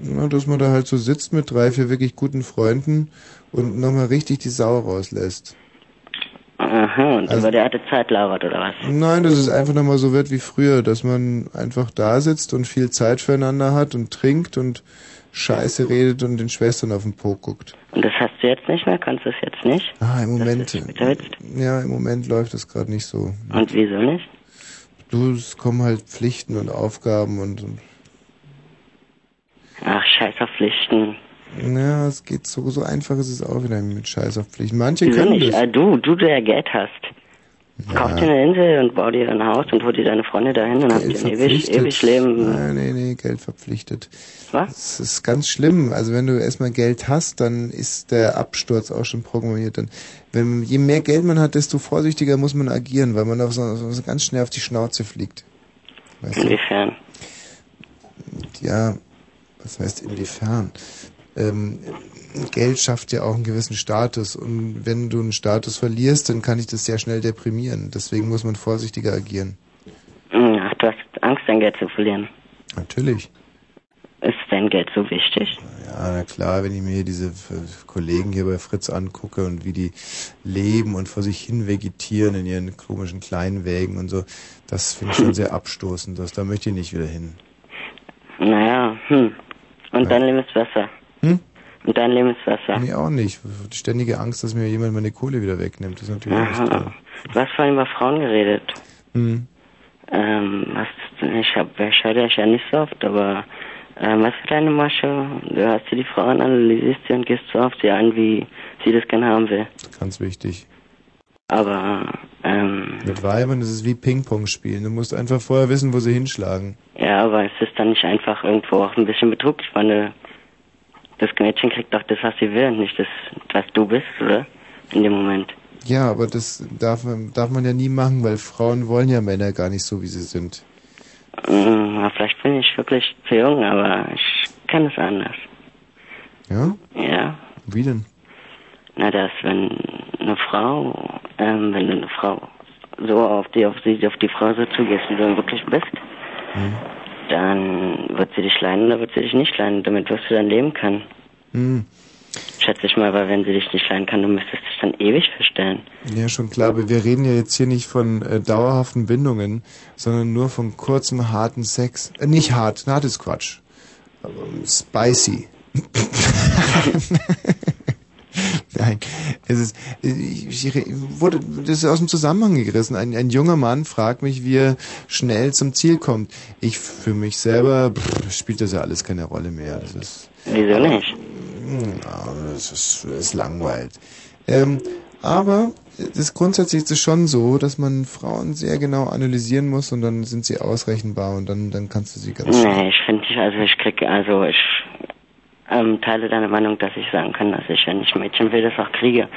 Ja, dass man da halt so sitzt mit drei, vier wirklich guten Freunden und nochmal richtig die Sau rauslässt. Aha, und Also- über die alte Zeit lauert, oder was? Nein, dass es einfach nochmal so wird wie früher, dass man einfach da sitzt und viel Zeit füreinander hat und trinkt und Scheiße redet und den Schwestern auf den Po guckt. Und das hast du jetzt nicht mehr? Kannst du es jetzt nicht? Ah, im Moment. Ja, im Moment läuft das gerade nicht so. Und wieso nicht? Du, es kommen halt Pflichten und Aufgaben und, und Ach, scheiß auf Pflichten. ja, es geht so, so einfach ist es auch wieder mit Scheiß auf Pflichten. Manche Wieso können nicht? das. Äh, du, du, der Geld hast. Kauf dir eine Insel und bau dir ein Haus und hol dir deine Freunde dahin und habt ihr ein ewig, ewig Leben. Nein, nee, nee, Geld verpflichtet. Was? Das ist ganz schlimm. Also wenn du erstmal Geld hast, dann ist der Absturz auch schon programmiert. Dann, wenn, je mehr Geld man hat, desto vorsichtiger muss man agieren, weil man auf so, so ganz schnell auf die Schnauze fliegt. Weißt du? Inwiefern? Ja, was heißt inwiefern? Ähm, Geld schafft ja auch einen gewissen Status und wenn du einen Status verlierst, dann kann ich das sehr schnell deprimieren. Deswegen muss man vorsichtiger agieren. Hm, Ach, du hast Angst, dein Geld zu verlieren. Natürlich. Ist dein Geld so wichtig? Ja, na klar, wenn ich mir diese Kollegen hier bei Fritz angucke und wie die leben und vor sich hin vegetieren in ihren komischen kleinen Wägen und so, das finde ich schon sehr abstoßend. Das, da möchte ich nicht wieder hin. Naja, hm. Und dein Leben ist besser. Und dein Leben ist besser. Nee, auch nicht. Die ständige Angst, dass mir jemand meine Kohle wieder wegnimmt, das ist natürlich auch nicht toll. Aha. Du hast vorhin über Frauen geredet. Hm. Ähm, ich hab, ich höre dich ja nicht so oft, aber ähm, was für deine Masche? Du hast dir die Frauen analysierst sie und gehst so auf sie ein, wie sie das gerne haben will. Ganz wichtig. Aber, ähm, Mit Weibern ist es wie Ping-Pong spielen. Du musst einfach vorher wissen, wo sie hinschlagen. ja, aber es ist dann nicht einfach irgendwo auch ein bisschen Betrug. Ich meine, das Mädchen kriegt doch das, was sie will, und nicht das, was du bist, oder? In dem Moment. Ja, aber das darf man, darf man ja nie machen, weil Frauen wollen ja Männer gar nicht so, wie sie sind. Mm, vielleicht bin ich wirklich zu jung, aber ich kann es anders. Ja? Ja. Wie denn? Na, dass wenn eine Frau, ähm, wenn du eine Frau so auf die, auf die, auf die Frau so zugehst, wie du wirklich bist, Hm. Dann wird sie dich leiden oder wird sie dich nicht leiden. Damit wirst du dann leben können. Hm. Schätze ich mal, weil wenn sie dich nicht leiden kann, du müsstest dich dann ewig verstellen. Ja, schon klar, aber wir reden ja jetzt hier nicht von äh, dauerhaften Bindungen, sondern nur von kurzem, harten Sex. Äh, nicht hart, hart ist Quatsch. Aber spicy. Nein, es ist, ich, ich wurde, das ist aus dem Zusammenhang gerissen. Ein, ein junger Mann fragt mich, wie er schnell zum Ziel kommt. Ich, für mich selber, pff, spielt das ja alles keine Rolle mehr. Das ist, Wieso nicht? ja, das ist, das ist langweilig. Ähm, aber das grundsätzlich ist es schon so, dass man Frauen sehr genau analysieren muss und dann sind sie ausrechenbar und dann, dann kannst du sie ganz. Nee, ich finde also ich krieg, also ich ähm, teile deine Meinung, dass ich sagen kann, dass ich, wenn ich Mädchen will, das auch kriege.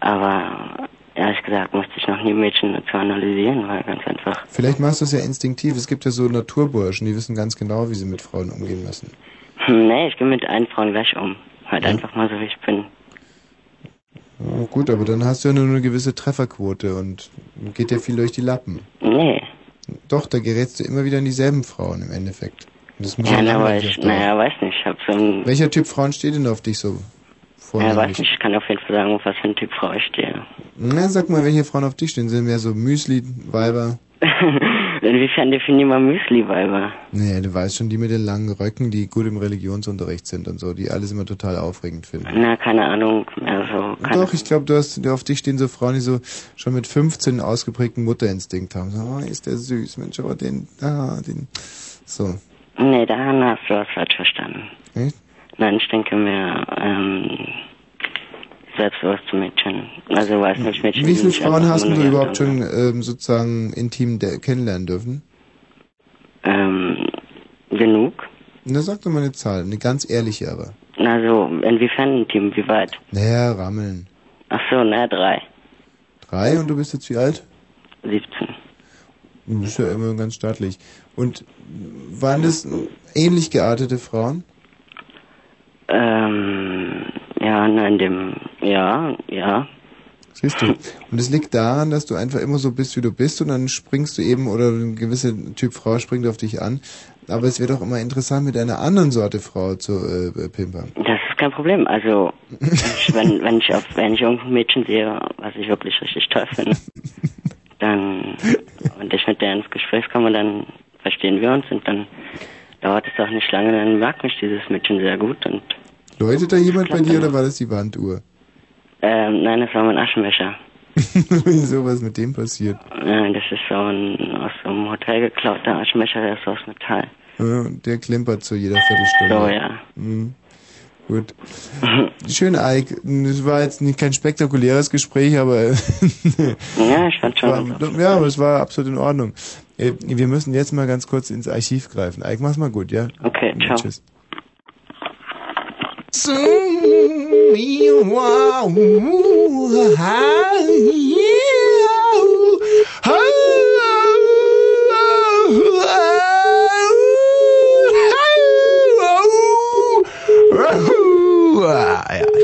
Aber ehrlich gesagt musste ich noch nie Mädchen zu analysieren, weil ganz einfach. Vielleicht machst du es ja instinktiv. Es gibt ja so Naturburschen, die wissen ganz genau, wie sie mit Frauen umgehen müssen. Hm, Nee, ich gehe mit allen Frauen gleich um. Halt einfach mal so, wie ich bin. Oh, gut, aber dann hast du ja nur eine gewisse Trefferquote und geht dir viel durch die Lappen. Nee. Doch, da gerätst du immer wieder in dieselben Frauen im Endeffekt. Das muss Ja, ja na, Dauer. naja, weiß nicht, ich hab so ein, Welcher Typ Frauen steht denn auf dich so? ja, weiß nicht, ich kann auf jeden Fall sagen, auf was für ein Typ Frau ich stehe. Na, sag mal, welche Frauen auf dich stehen. Sind mehr so Müsli, Weiber? Inwiefern definieren wir Müsli-Weiber? Nee, du weißt schon, die mit den langen Röcken, die gut im Religionsunterricht sind und so, die alles immer total aufregend finden. Na, keine Ahnung, mehr so, keine Doch, ich glaube, du hast, auf dich stehen so Frauen, die so schon mit 15 einen ausgeprägten Mutterinstinkt haben. So, oh, ist der süß, Mensch, aber den, ah, den, so. Nee, da hast du was falsch verstanden. Echt? Nein, ich denke mir, ähm, selbstbewusste Mädchen. Also weiß nicht, Mädchen. Wie viele Frauen hast du überhaupt schon ähm, sozusagen intim kennenlernen dürfen? Ähm, genug? Na, sag doch mal eine Zahl, eine ganz ehrliche aber. Also, inwiefern intim, wie weit? Naja, rammeln. Ach so, na, drei. Drei und du bist jetzt wie alt? 17. Du bist ja immer ganz staatlich. Und waren das ähnlich geartete Frauen? Ähm, ja, na, in dem, ja, ja. Siehst du. Und es liegt daran, dass du einfach immer so bist, wie du bist und dann springst du eben oder ein gewisser Typ Frau springt auf dich an. Aber es wäre doch immer interessant, mit einer anderen Sorte Frau zu äh, pimpern. Das ist kein Problem. Also, ich, wenn, wenn ich auf, wenn ich irgendein Mädchen sehe, was ich wirklich richtig toll finde, dann, und ich mit der ins Gespräch komme, dann verstehen wir uns und dann dauert es auch nicht lange, dann mag mich dieses Mädchen sehr gut und, Läutet da jemand bei dir oder war das die Wanduhr? ähm, nein, das war mein Aschenbecher. Wieso was mit dem passiert? Nein, das ist so ein, aus so einem Hotel geklauter Aschenbecher, der ist aus Metall. Ja, der klimpert zu jeder Viertelstunde. So, ja. Mhm. Gut. Schön, Ike. Es war jetzt nicht kein spektakuläres Gespräch, aber Ja, ich fand schon. war, ja, aber es war absolut in Ordnung. Äh, Wir müssen jetzt mal ganz kurz ins Archiv greifen. Ike, mach's mal gut, ja? Okay, ciao. Tschüss. Ja,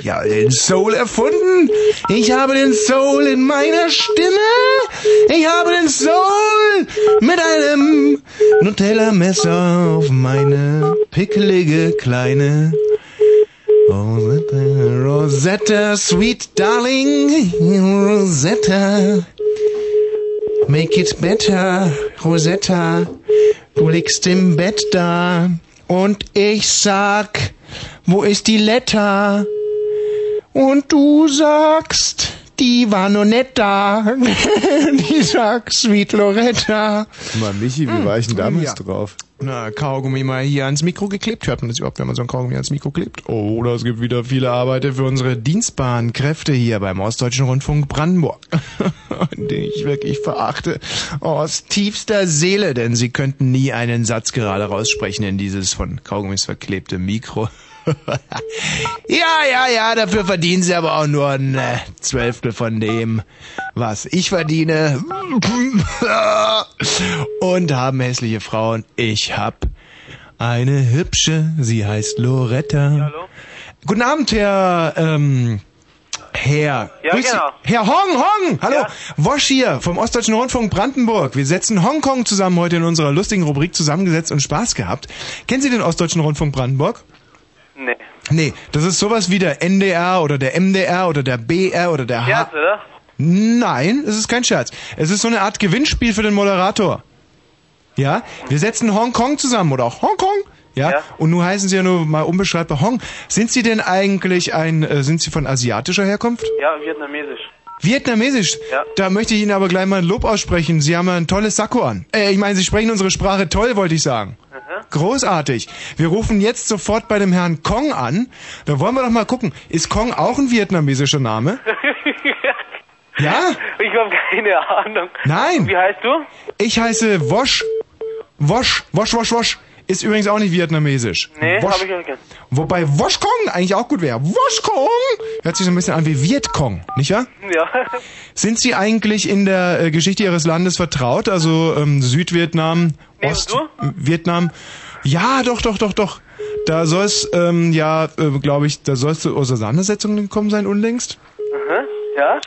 habe den Soul erfunden. Ich habe den Soul in meiner Stimme. Ich habe den Soul mit einem Nutella-Messer auf meine pickelige kleine Rosetta, Rosetta, sweet darling, Rosetta. Make it better, Rosetta. Du liegst im Bett da und ich sag, wo ist die Letter? Und du sagst, die war noch nicht da. die sagt, Sweet Loretta. Mal, Michi, wie war ich denn damals Ja. drauf? Na, Kaugummi mal hier ans Mikro geklebt. Hört man das überhaupt, wenn man so ein Kaugummi ans Mikro klebt? Oh, oder es gibt wieder viele Arbeiter für unsere dienstbaren Kräfte hier beim Ostdeutschen Rundfunk Brandenburg. Den ich wirklich verachte. Aus tiefster Seele, denn sie könnten nie einen Satz gerade raussprechen in dieses von Kaugummis verklebte Mikro. ja, ja, ja, dafür verdienen sie aber auch nur ein äh, Zwölftel von dem, was ich verdiene. Und haben hässliche Frauen. Ich hab eine hübsche, sie heißt Loretta. Guten Abend, Herr, ähm, Herr. Ja, Grüß Sie. genau. Herr Hong, Hong! Hallo, Wosch hier vom Ostdeutschen Rundfunk Brandenburg. Wir setzen Hongkong zusammen heute in unserer lustigen Rubrik zusammengesetzt und Spaß gehabt. Kennen Sie den Ostdeutschen Rundfunk Brandenburg? Nee. Nee, das ist sowas wie der NDR oder der MDR oder der BR oder der H. Scherz, oder? Nein, es ist kein Scherz. Es ist so eine Art Gewinnspiel für den Moderator. Ja, wir setzen Hongkong zusammen oder auch Hongkong. Ja? und nun heißen Sie ja nur mal unbeschreibbar Hong. Sind Sie denn eigentlich ein, äh, sind Sie von asiatischer Herkunft? Ja, vietnamesisch. Vietnamesisch? Ja. Da möchte ich Ihnen aber gleich mal ein Lob aussprechen. Sie haben ein tolles Sakko an. Äh, ich meine, Sie sprechen unsere Sprache toll, wollte ich sagen. Großartig. Wir rufen jetzt sofort bei dem Herrn Kong an. Da wollen wir doch mal gucken. Ist Kong auch ein vietnamesischer Name? Ja? Ich habe keine Ahnung. Nein. Wie heißt du? Ich heiße Wosch. Wosch, Wosch, Wosch, Wosch. Ist übrigens auch nicht vietnamesisch. Nee, Wosch. habe ich auch nicht. Wobei Woschkong eigentlich auch gut wäre. Woschkong! Hört sich so ein bisschen an wie Vietkong, nicht wahr? Ja. Sind Sie eigentlich in der äh, Geschichte Ihres Landes vertraut? Also ähm, Südvietnam, Ostvietnam? Ja, doch, doch, doch, doch. Da soll es, ähm, ja, äh, glaube ich, da soll es zu Auseinandersetzungen gekommen sein unlängst. Aha. Ja?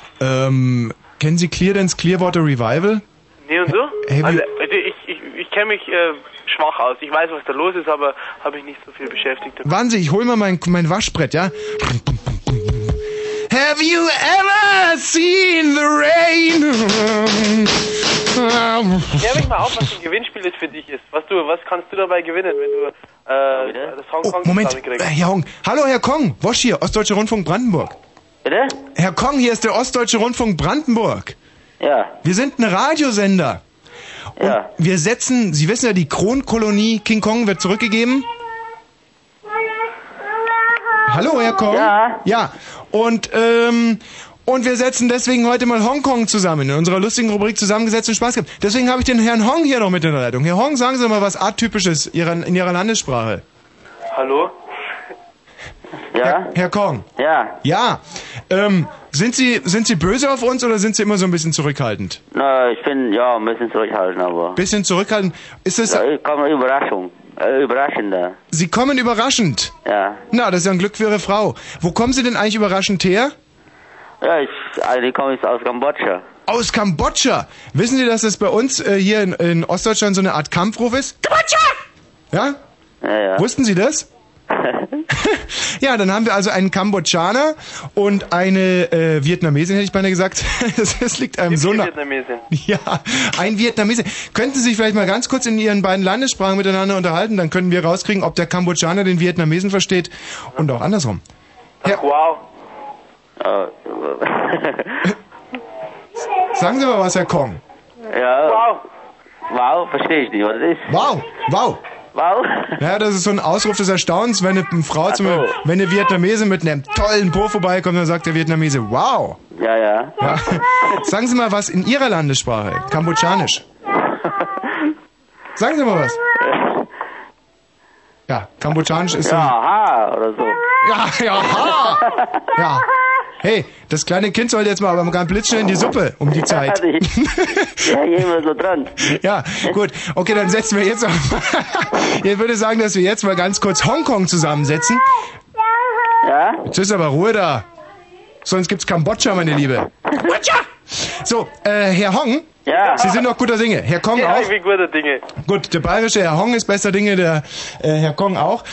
Ähm, kennen Sie Clear Dance Clearwater Revival? Nee und du? Hey, wie- also, also ich, ich, ich kenne mich äh, schwach aus. Ich weiß, was da los ist, aber habe mich nicht so viel beschäftigt. damit. Sie, ich hol mal mein, mein Waschbrett, ja? Have you ever seen the rain? Klär mich mal auf, was ein Gewinnspiel das für dich ist. Was du, was kannst du dabei gewinnen, wenn du äh, das Hongkong Oh, Moment, zusammenkriegst? äh, Herr Hong. Hallo, Herr Kong. Wosch hier, Ostdeutscher Rundfunk Brandenburg. Bitte? Herr Kong, hier ist der Ostdeutsche Rundfunk Brandenburg. Ja. Wir sind ein Radiosender. Und wir setzen, Sie wissen ja, die Kronkolonie King Kong wird zurückgegeben. Hallo, Herr Kong. Ja. Ja. Und, ähm, und wir setzen deswegen heute mal Hongkong zusammen in unserer lustigen Rubrik zusammengesetzt und Spaß gehabt. Deswegen habe ich den Herrn Hong hier noch mit in der Leitung. Herr Hong, sagen Sie mal was Atypisches Ihrer, in Ihrer Landessprache. Hallo? Ja? Herr, Herr Kong. Ja. Ja. Ähm, sind Sie, sind Sie böse auf uns oder sind Sie immer so ein bisschen zurückhaltend? Na, ich bin ja ein bisschen zurückhaltend, aber. Bisschen zurückhaltend. Ist das, Ja, ich komme Überraschung. Äh, überraschender. Sie kommen überraschend. Ja. Na, das ist ja ein Glück für Ihre Frau. Wo kommen Sie denn eigentlich überraschend her? Ja, ich, komme ich aus Kambodscha. Aus Kambodscha. Wissen Sie, dass das bei uns äh, hier in, in Ostdeutschland so eine Art Kampfruf ist? Kambodscha! Ja? Ja, ja. Wussten Sie das? ja, dann haben wir also einen Kambodschaner und eine äh, Vietnamesin, hätte ich beinahe gesagt. das, das liegt einem so nah. Vietnamesin. Ja, ein Vietnamese. Könnten Sie sich vielleicht mal ganz kurz in Ihren beiden Landessprachen miteinander unterhalten? Dann können wir rauskriegen, ob der Kambodschaner den Vietnamesen versteht und auch andersrum. Ach, wow. Sagen Sie mal was, Herr Kong. Ja. Wow. Wow, verstehe ich nicht, was das ist. Wow, wow. Wow. Ja, das ist so ein Ausruf des Erstaunens, wenn eine Frau zum so. wenn eine Vietnamese mit einem tollen Po vorbeikommt, dann sagt der Vietnamese, wow. Ja, ja. Ja. Sagen Sie mal was in Ihrer Landessprache, Kambodschanisch. Sagen Sie mal was. Ja, Kambodschanisch ist so. Ja, ha, oder so. Ja, ja, ha. Ja. Hey, das kleine Kind soll jetzt mal aber ganz blitzschnell in die Suppe um die Zeit. Ja, jemand so dran. Ja, gut. Okay, dann setzen wir jetzt noch Ich würde sagen, dass wir jetzt mal ganz kurz Hongkong zusammensetzen. Ja? Jetzt ist aber Ruhe da. Sonst gibt's Kambodscha, meine Liebe. Kambodscha! So, äh, Herr Hong. Ja. Sie sind noch guter Dinge. Herr Kong Ja, auch. ich bin guter Dinge. Gut, der bayerische Herr Hong ist besser Dinge, der äh, Herr Kong auch.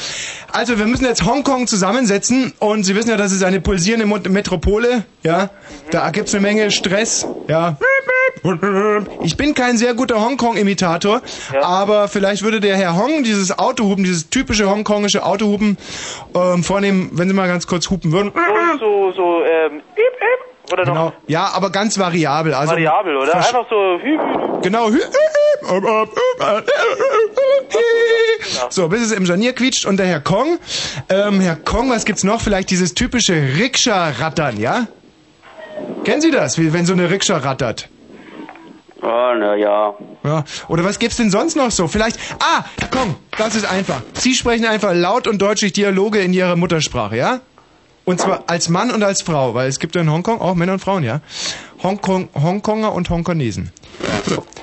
Also wir müssen jetzt Hongkong zusammensetzen und Sie wissen ja, das ist eine pulsierende Metropole, ja. Da gibt's eine Menge Stress, ja. Ich bin kein sehr guter Hongkong-Imitator, aber vielleicht würde der Herr Hong dieses Autohupen, dieses typische hongkongische Autohupen ähm, vornehmen, wenn Sie mal ganz kurz hupen würden. Und so, so, ähm, Oder noch Genau. Ja, aber ganz variabel. Also variabel, oder? Einfach so. Genau. So, bis es im Scharnier quietscht und der Herr Kong. Ähm, Herr Kong, was gibt's noch? Vielleicht dieses typische Rikscha-Rattern, ja? Kennen Sie das, wie wenn so eine Rikscha rattert? Oh, na ja. Ja. Oder was gibt's denn sonst noch so? Vielleicht. Ah, Herr Kong, das ist einfach. Sie sprechen einfach laut und deutlich Dialoge in Ihrer Muttersprache, ja? Und zwar als Mann und als Frau, weil es gibt ja in Hongkong auch Männer und Frauen, ja? Hongkong, Hongkonger und Hongkonesen.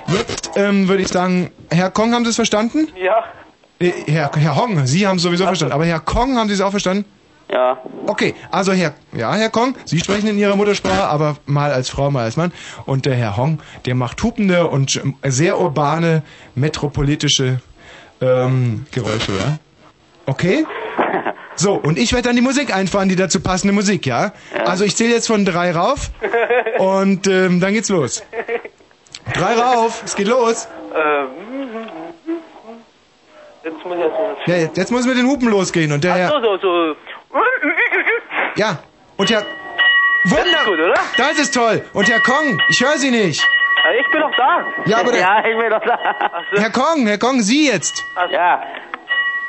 Jetzt ähm, würde ich sagen, Herr Kong, haben Sie es verstanden? Ja. Äh, Herr, Herr Hong, Sie haben es sowieso verstanden. Aber Herr Kong, haben Sie es auch verstanden? Ja. Okay, also Herr, ja, Herr Kong, Sie sprechen in Ihrer Muttersprache, aber mal als Frau, mal als Mann. Und der Herr Hong, der macht hupende und sehr urbane, metropolitische ähm, Geräusche, ja? Okay? So, und ich werde dann die Musik einfahren, die dazu passende Musik, ja? Also ich zähle jetzt von drei rauf und ähm, dann geht's los. Drei rauf, es geht los. Ähm, jetzt muss ich erst. Ja, jetzt muss mit den Hupen losgehen und der Ach Herr... so, so, so. Ja, und Herr... Wunder! gut, oder? Das ist toll. Und Herr Kong, ich höre Sie nicht. Ja, Ich bin doch da. Ja, aber Ja, ich bin doch da. Herr Kong, Herr Kong, Sie jetzt. Ja.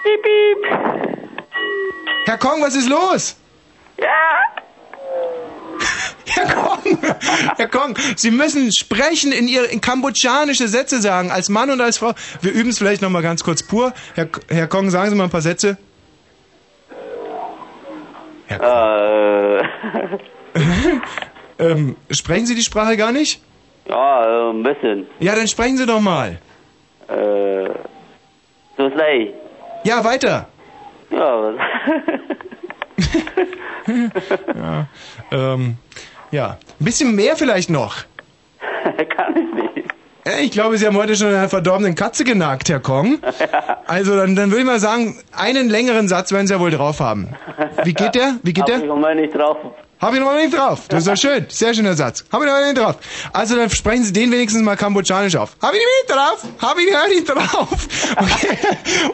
Piep, piep. Herr Kong, was ist los? Ja. Herr Kong, Herr Kong, Sie müssen sprechen in Ihr in kambodschanische Sätze sagen, als Mann und als Frau. Wir üben es vielleicht noch mal ganz kurz pur. Herr, Herr Kong, sagen Sie mal ein paar Sätze. Äh, Ähm, sprechen Sie die Sprache gar nicht? ja, äh, ein bisschen. Ja, dann sprechen Sie doch mal. Äh, so. Ja, weiter. Ja, was? ja, ähm, ja, ein bisschen mehr vielleicht noch. Kann ich nicht. Äh, Ich glaube, Sie haben heute schon einer verdorbenen Katze genagt, Herr Kong. Also dann, dann würde ich mal sagen, einen längeren Satz werden Sie ja wohl drauf haben. Wie geht der? Wie geht Hab der? ich nicht drauf. Hab ich noch mal nicht drauf. Das ist doch schön. Sehr schöner Satz. Hab ich noch mal nicht drauf. Also dann sprechen Sie den wenigstens mal kambodschanisch auf. Hab ich nicht drauf. Hab ich noch nicht drauf. Okay.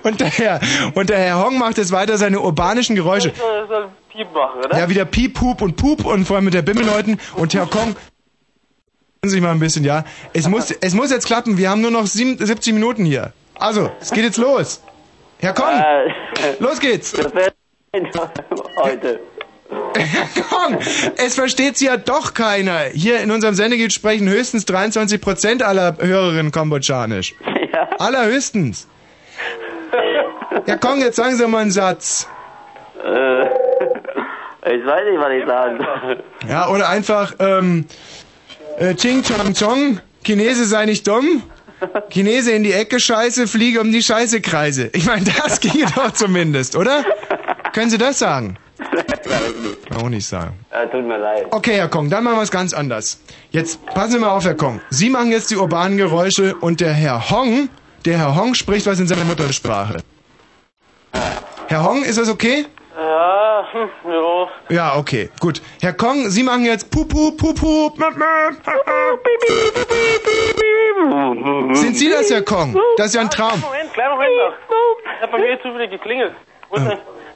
Und der Herr, und der Herr Hong macht jetzt weiter seine urbanischen Geräusche. Soll Piep machen, oder? Ja, wieder Piep, Pup und Pup und vor allem mit der Bimmelleuten. Und Herr Kong, sich mal ein bisschen, ja. Es muss, es muss jetzt klappen. Wir haben nur noch sieben, 70 Minuten hier. Also, es geht jetzt los. Herr Kong, Äh, los geht's. heute. Herr Kong, es versteht Sie ja doch keiner. Hier in unserem Sendegebiet sprechen höchstens 23 Prozent aller Hörerinnen Kambodschanisch. Ja. Allerhöchstens. Herr Kong, jetzt sagen Sie mal einen Satz. Äh, ich weiß nicht, was ich sagen soll. Ja, oder einfach, ähm, äh, Ching Chong Chong, Chinese sei nicht dumm. Chinese in die Ecke scheiße, fliege um die Scheiße kreise. Ich meine, das ginge doch zumindest, oder? Können Sie das sagen? Auch nicht sagen. Äh, tut mir leid. Okay, Herr Kong, dann machen wir es ganz anders. Jetzt passen Sie mal auf, Herr Kong. Sie machen jetzt die urbanen Geräusche und der Herr Hong, der Herr Hong spricht was in seiner Muttersprache. Herr Hong, ist das okay? Ja, hm, ja. Ja, okay, gut. Herr Kong, Sie machen jetzt Pupu, Pupu, Sind Sie das, Herr Kong? Das ist ja ein Traum. Moment, kleinen Moment noch. Ich hab bei mir zufällig geklingelt. Muss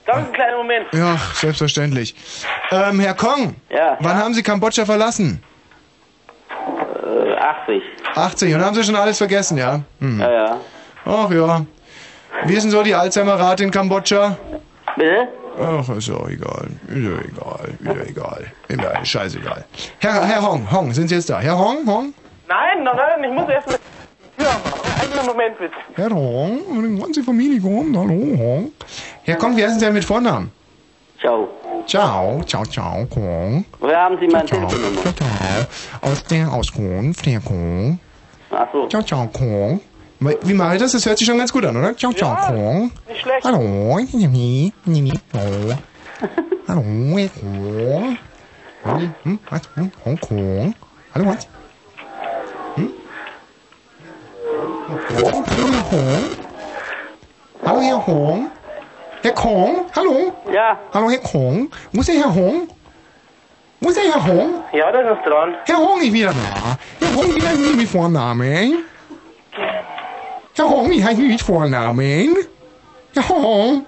Ganz einen kleinen Moment. Ja, selbstverständlich. Ähm, Herr Kong, Ja. wann haben Sie Kambodscha verlassen? Äh, 80. 80. Und haben Sie schon alles vergessen, ja? Hm. Ja, ja. Ach ja. Wie ist denn so die Alzheimer-Rate in Kambodscha? Bitte? Ach, ist ja egal. Ist ja egal. Ist ja egal. Egal, scheißegal. Herr, Herr Hong, Hong, sind Sie jetzt da? Herr Hong, Hong? Nein, nein, nein, ich muss erst aufmachen. Einen Moment bitte. Herr Hong, die ganze Familie kommt. Hallo, Hong. Herr Kong, wie heißen Sie denn mit Vornamen? Ciao. Ciao, ciao, ciao, Kong. Woher haben Sie meine Ciao, Telefonnummer? ciao, ciao. Aus der Auskunft, Herr Kong. Ach so. Ciao, ciao, Kong. Wie mache ich das? Das hört sich schon ganz gut an, oder? Ciao, ciao, Kong. Nicht schlecht. Hallo, hallo. Hallo. Hm, was? Hm, Hong Kong. Hallo, was? Hm? Hallo, Herr Hong. Hallo, Herr Hong. Herr Kong, hallo. Ja. Hallo, Herr Kong. Wo ist der Herr Hong? Wo ist der Herr Hong? Ja, das ist dran. Herr Hong ist wieder da. Herr Hong, wie heißt Sie mit Vornamen? Herr Hong, wie heißt Sie mit Vornamen? Herr Hong.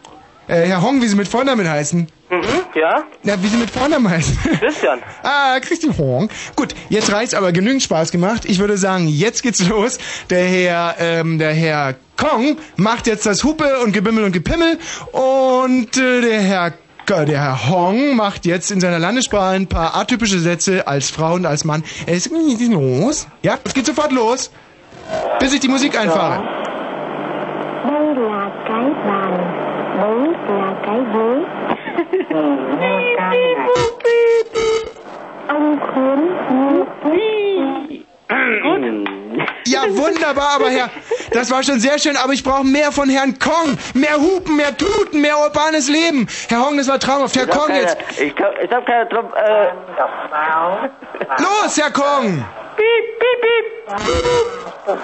Äh, Herr Hong, wie Sie mit Vornamen heißen? Mhm, ja? Ja, wie Sie mit Vornamen heißen? Christian. ah, Christian Hong. Gut, jetzt reicht's aber genügend Spaß gemacht. Ich würde sagen, jetzt geht's los. Der Herr, ähm, der Herr Kong macht jetzt das Hupe und Gebimmel und Gepimmel und äh, der Herr der Herr Hong macht jetzt in seiner Landessprache ein paar atypische Sätze als Frau und als Mann. Es geht los. Ja, es geht sofort los. Bis ich die Musik einfahre. Đây là cái bàn, đấy là cái ghế. Ja, wunderbar, aber Herr, Das war schon sehr schön, aber ich brauche mehr von Herrn Kong. Mehr Hupen, mehr Tuten, mehr urbanes Leben. Herr Hong, das war traumhaft. Herr Kong keine, jetzt. Ich, hab- ich hab keine Trump... Äh, Los, Herr Kong! piep, piep, piep.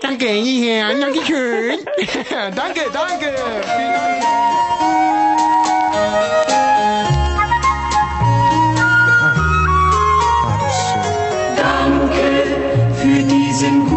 Danke, Herr. Danke schön. danke, danke. Vielen Dank. Danke für diesen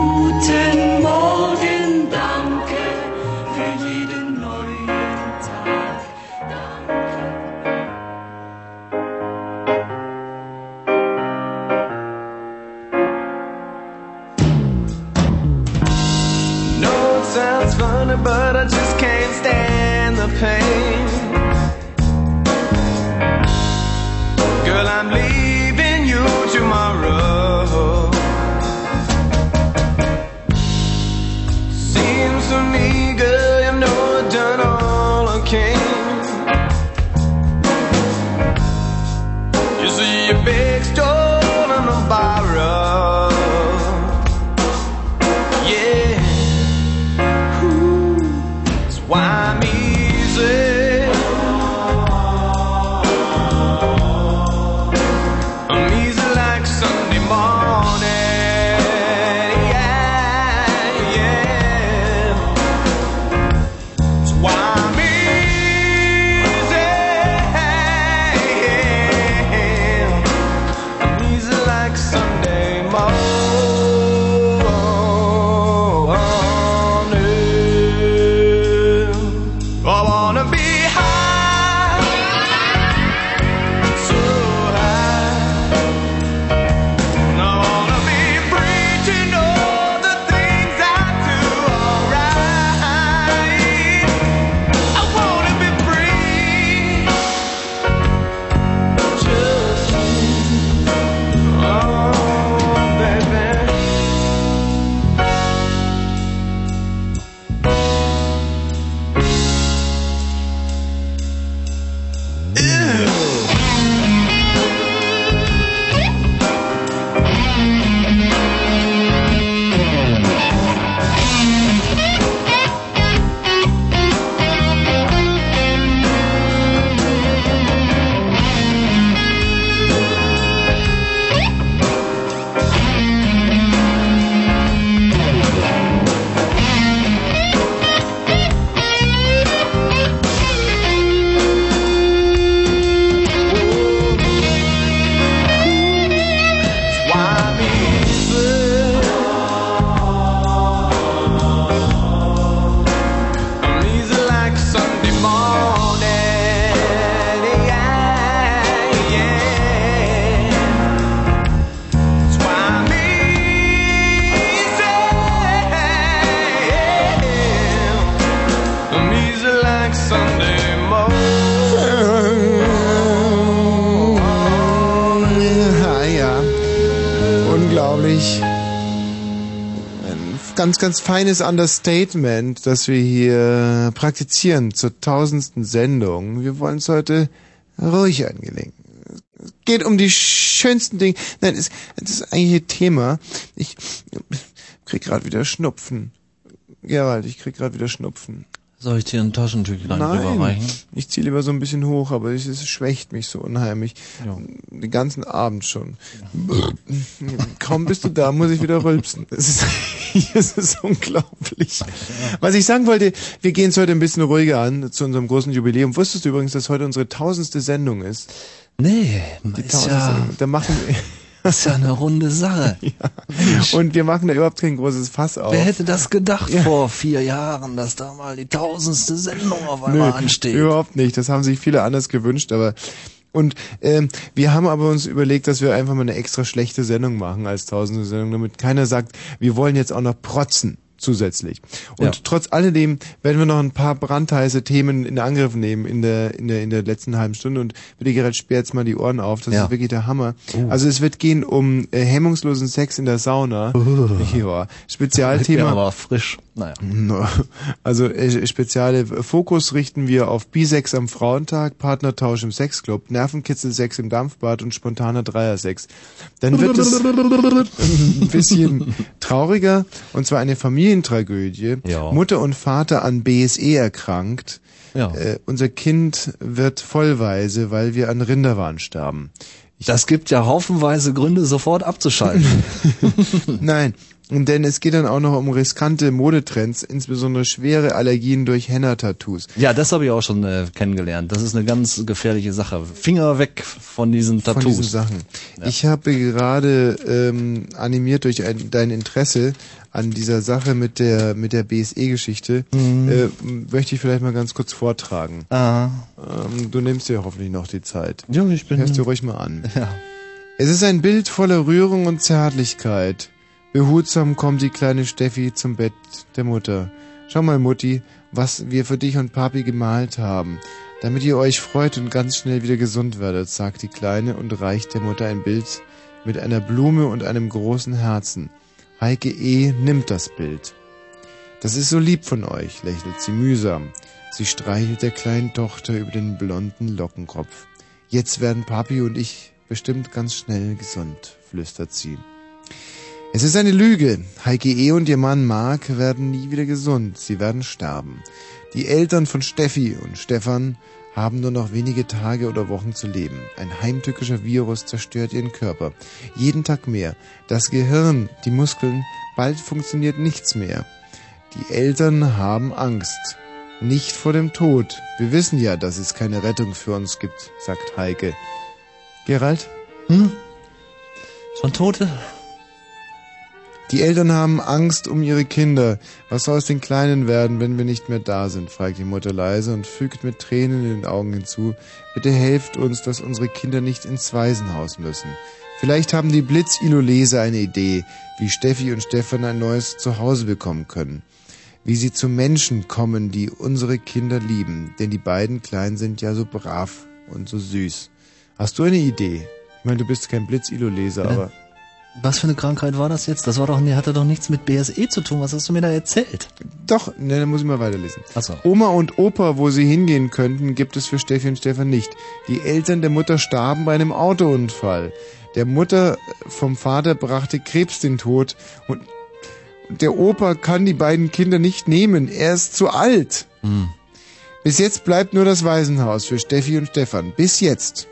ganz, ganz feines Understatement, das wir hier praktizieren zur tausendsten Sendung. Wir wollen es heute ruhig angelegen. Es geht um die schönsten Dinge. Nein, es, es ist eigentlich ein Thema. Ich krieg gerade wieder Schnupfen. Gerald, ich krieg gerade wieder Schnupfen. Soll ich dir ein Taschentüchlein Nein, rüberreichen? ich ziehe lieber so ein bisschen hoch, aber es, es schwächt mich so unheimlich. Den ganzen Abend schon. Kaum bist du da, muss ich wieder rülpsen. Es ist, es ist unglaublich. Was ich sagen wollte, wir gehen es heute ein bisschen ruhiger an zu unserem großen Jubiläum. Wusstest du übrigens, dass heute unsere tausendste Sendung ist? Nee, Die ist tausendste ja. Da machen wir, ist ja eine runde Sache. und wir machen da überhaupt kein großes Fass auf. Wer hätte das gedacht vor vier Jahren, dass da mal die tausendste Sendung auf einmal Nö, ansteht? Überhaupt nicht. Das haben sich viele anders gewünscht, aber und ähm, wir haben aber uns überlegt, dass wir einfach mal eine extra schlechte Sendung machen als tausende Sendung, damit keiner sagt, wir wollen jetzt auch noch protzen. Zusätzlich. Und Ja. trotz alledem werden wir noch ein paar brandheiße Themen in Angriff nehmen in der, in der, in der letzten halben Stunde und bitte Gerald, sperr jetzt mal die Ohren auf, das Ja. ist wirklich der Hammer. Oh. Also es wird gehen um äh, hemmungslosen Sex in der Sauna. Ja, Spezialthema. Aber frisch. Naja. Also äh, spezielle Fokus richten wir auf Bisex am Frauentag, Partnertausch im Sexclub, Nervenkitzel-Sex im Dampfbad und spontaner Dreiersex. Dann wird es ein bisschen trauriger und zwar eine Familientragödie. Ja. Mutter und Vater an BSE erkrankt. Ja. Äh, unser Kind wird vollweise, weil wir an Rinderwahn sterben. Das gibt ja haufenweise Gründe, sofort abzuschalten. Nein, denn es geht dann auch noch um riskante Modetrends, insbesondere schwere Allergien durch Henna-Tattoos. ja, das habe ich auch schon äh, kennengelernt. Das ist eine ganz gefährliche Sache. Finger weg von diesen Tattoos. Von diesen Sachen. Ich habe gerade ähm, animiert durch ein, dein Interesse an dieser Sache mit der mit der BSE-Geschichte, Mhm. äh, möchte ich vielleicht mal ganz kurz vortragen. Ah. Ähm, du nimmst dir hoffentlich noch die Zeit. Ja, ich bin. Hörst du ruhig mal an. Ja. Es ist ein Bild voller Rührung und Zärtlichkeit. Behutsam kommt die kleine Steffi zum Bett der Mutter. Schau mal, Mutti, was wir für dich und Papi gemalt haben. Damit ihr euch freut und ganz schnell wieder gesund werdet, sagt die Kleine und reicht der Mutter ein Bild mit einer Blume und einem großen Herzen. Heike E. nimmt das Bild. Das ist so lieb von euch, lächelt sie mühsam. Sie streichelt der kleinen Tochter über den blonden Lockenkopf. Jetzt werden Papi und ich bestimmt ganz schnell gesund, flüstert sie. Es ist eine Lüge. Heike E. und ihr Mann Mark werden nie wieder gesund. Sie werden sterben. Die Eltern von Steffi und Stefan haben nur noch wenige Tage oder Wochen zu leben. Ein heimtückischer Virus zerstört ihren Körper. Jeden Tag mehr. Das Gehirn, die Muskeln, bald funktioniert nichts mehr. Die Eltern haben Angst. Nicht vor dem Tod. Wir wissen ja, dass es keine Rettung für uns gibt, sagt Heike. Gerald? Hm? Schon Tote? Die Eltern haben Angst um ihre Kinder. Was soll aus den Kleinen werden, wenn wir nicht mehr da sind? fragt die Mutter leise und fügt mit Tränen in den Augen hinzu. Bitte helft uns, dass unsere Kinder nicht ins Waisenhaus müssen. Vielleicht haben die Blitz-Ilo-Leser eine Idee, wie Steffi und Stefan ein neues Zuhause bekommen können. Wie sie zu Menschen kommen, die unsere Kinder lieben. Denn die beiden Kleinen sind ja so brav und so süß. Hast du eine Idee? Ich meine, du bist kein Blitz-Ilo-Leser, aber... Was für eine Krankheit war das jetzt? Das war doch, hatte doch nichts mit BSE zu tun. Was hast du mir da erzählt? Doch, ne, dann muss ich mal weiterlesen. Ach so. Oma und Opa, wo sie hingehen könnten, gibt es für Steffi und Stefan nicht. Die Eltern der Mutter starben bei einem Autounfall. Der Mutter vom Vater brachte Krebs den Tod und der Opa kann die beiden Kinder nicht nehmen. Er ist zu alt. Hm. Bis jetzt bleibt nur das Waisenhaus für Steffi und Stefan. Bis jetzt.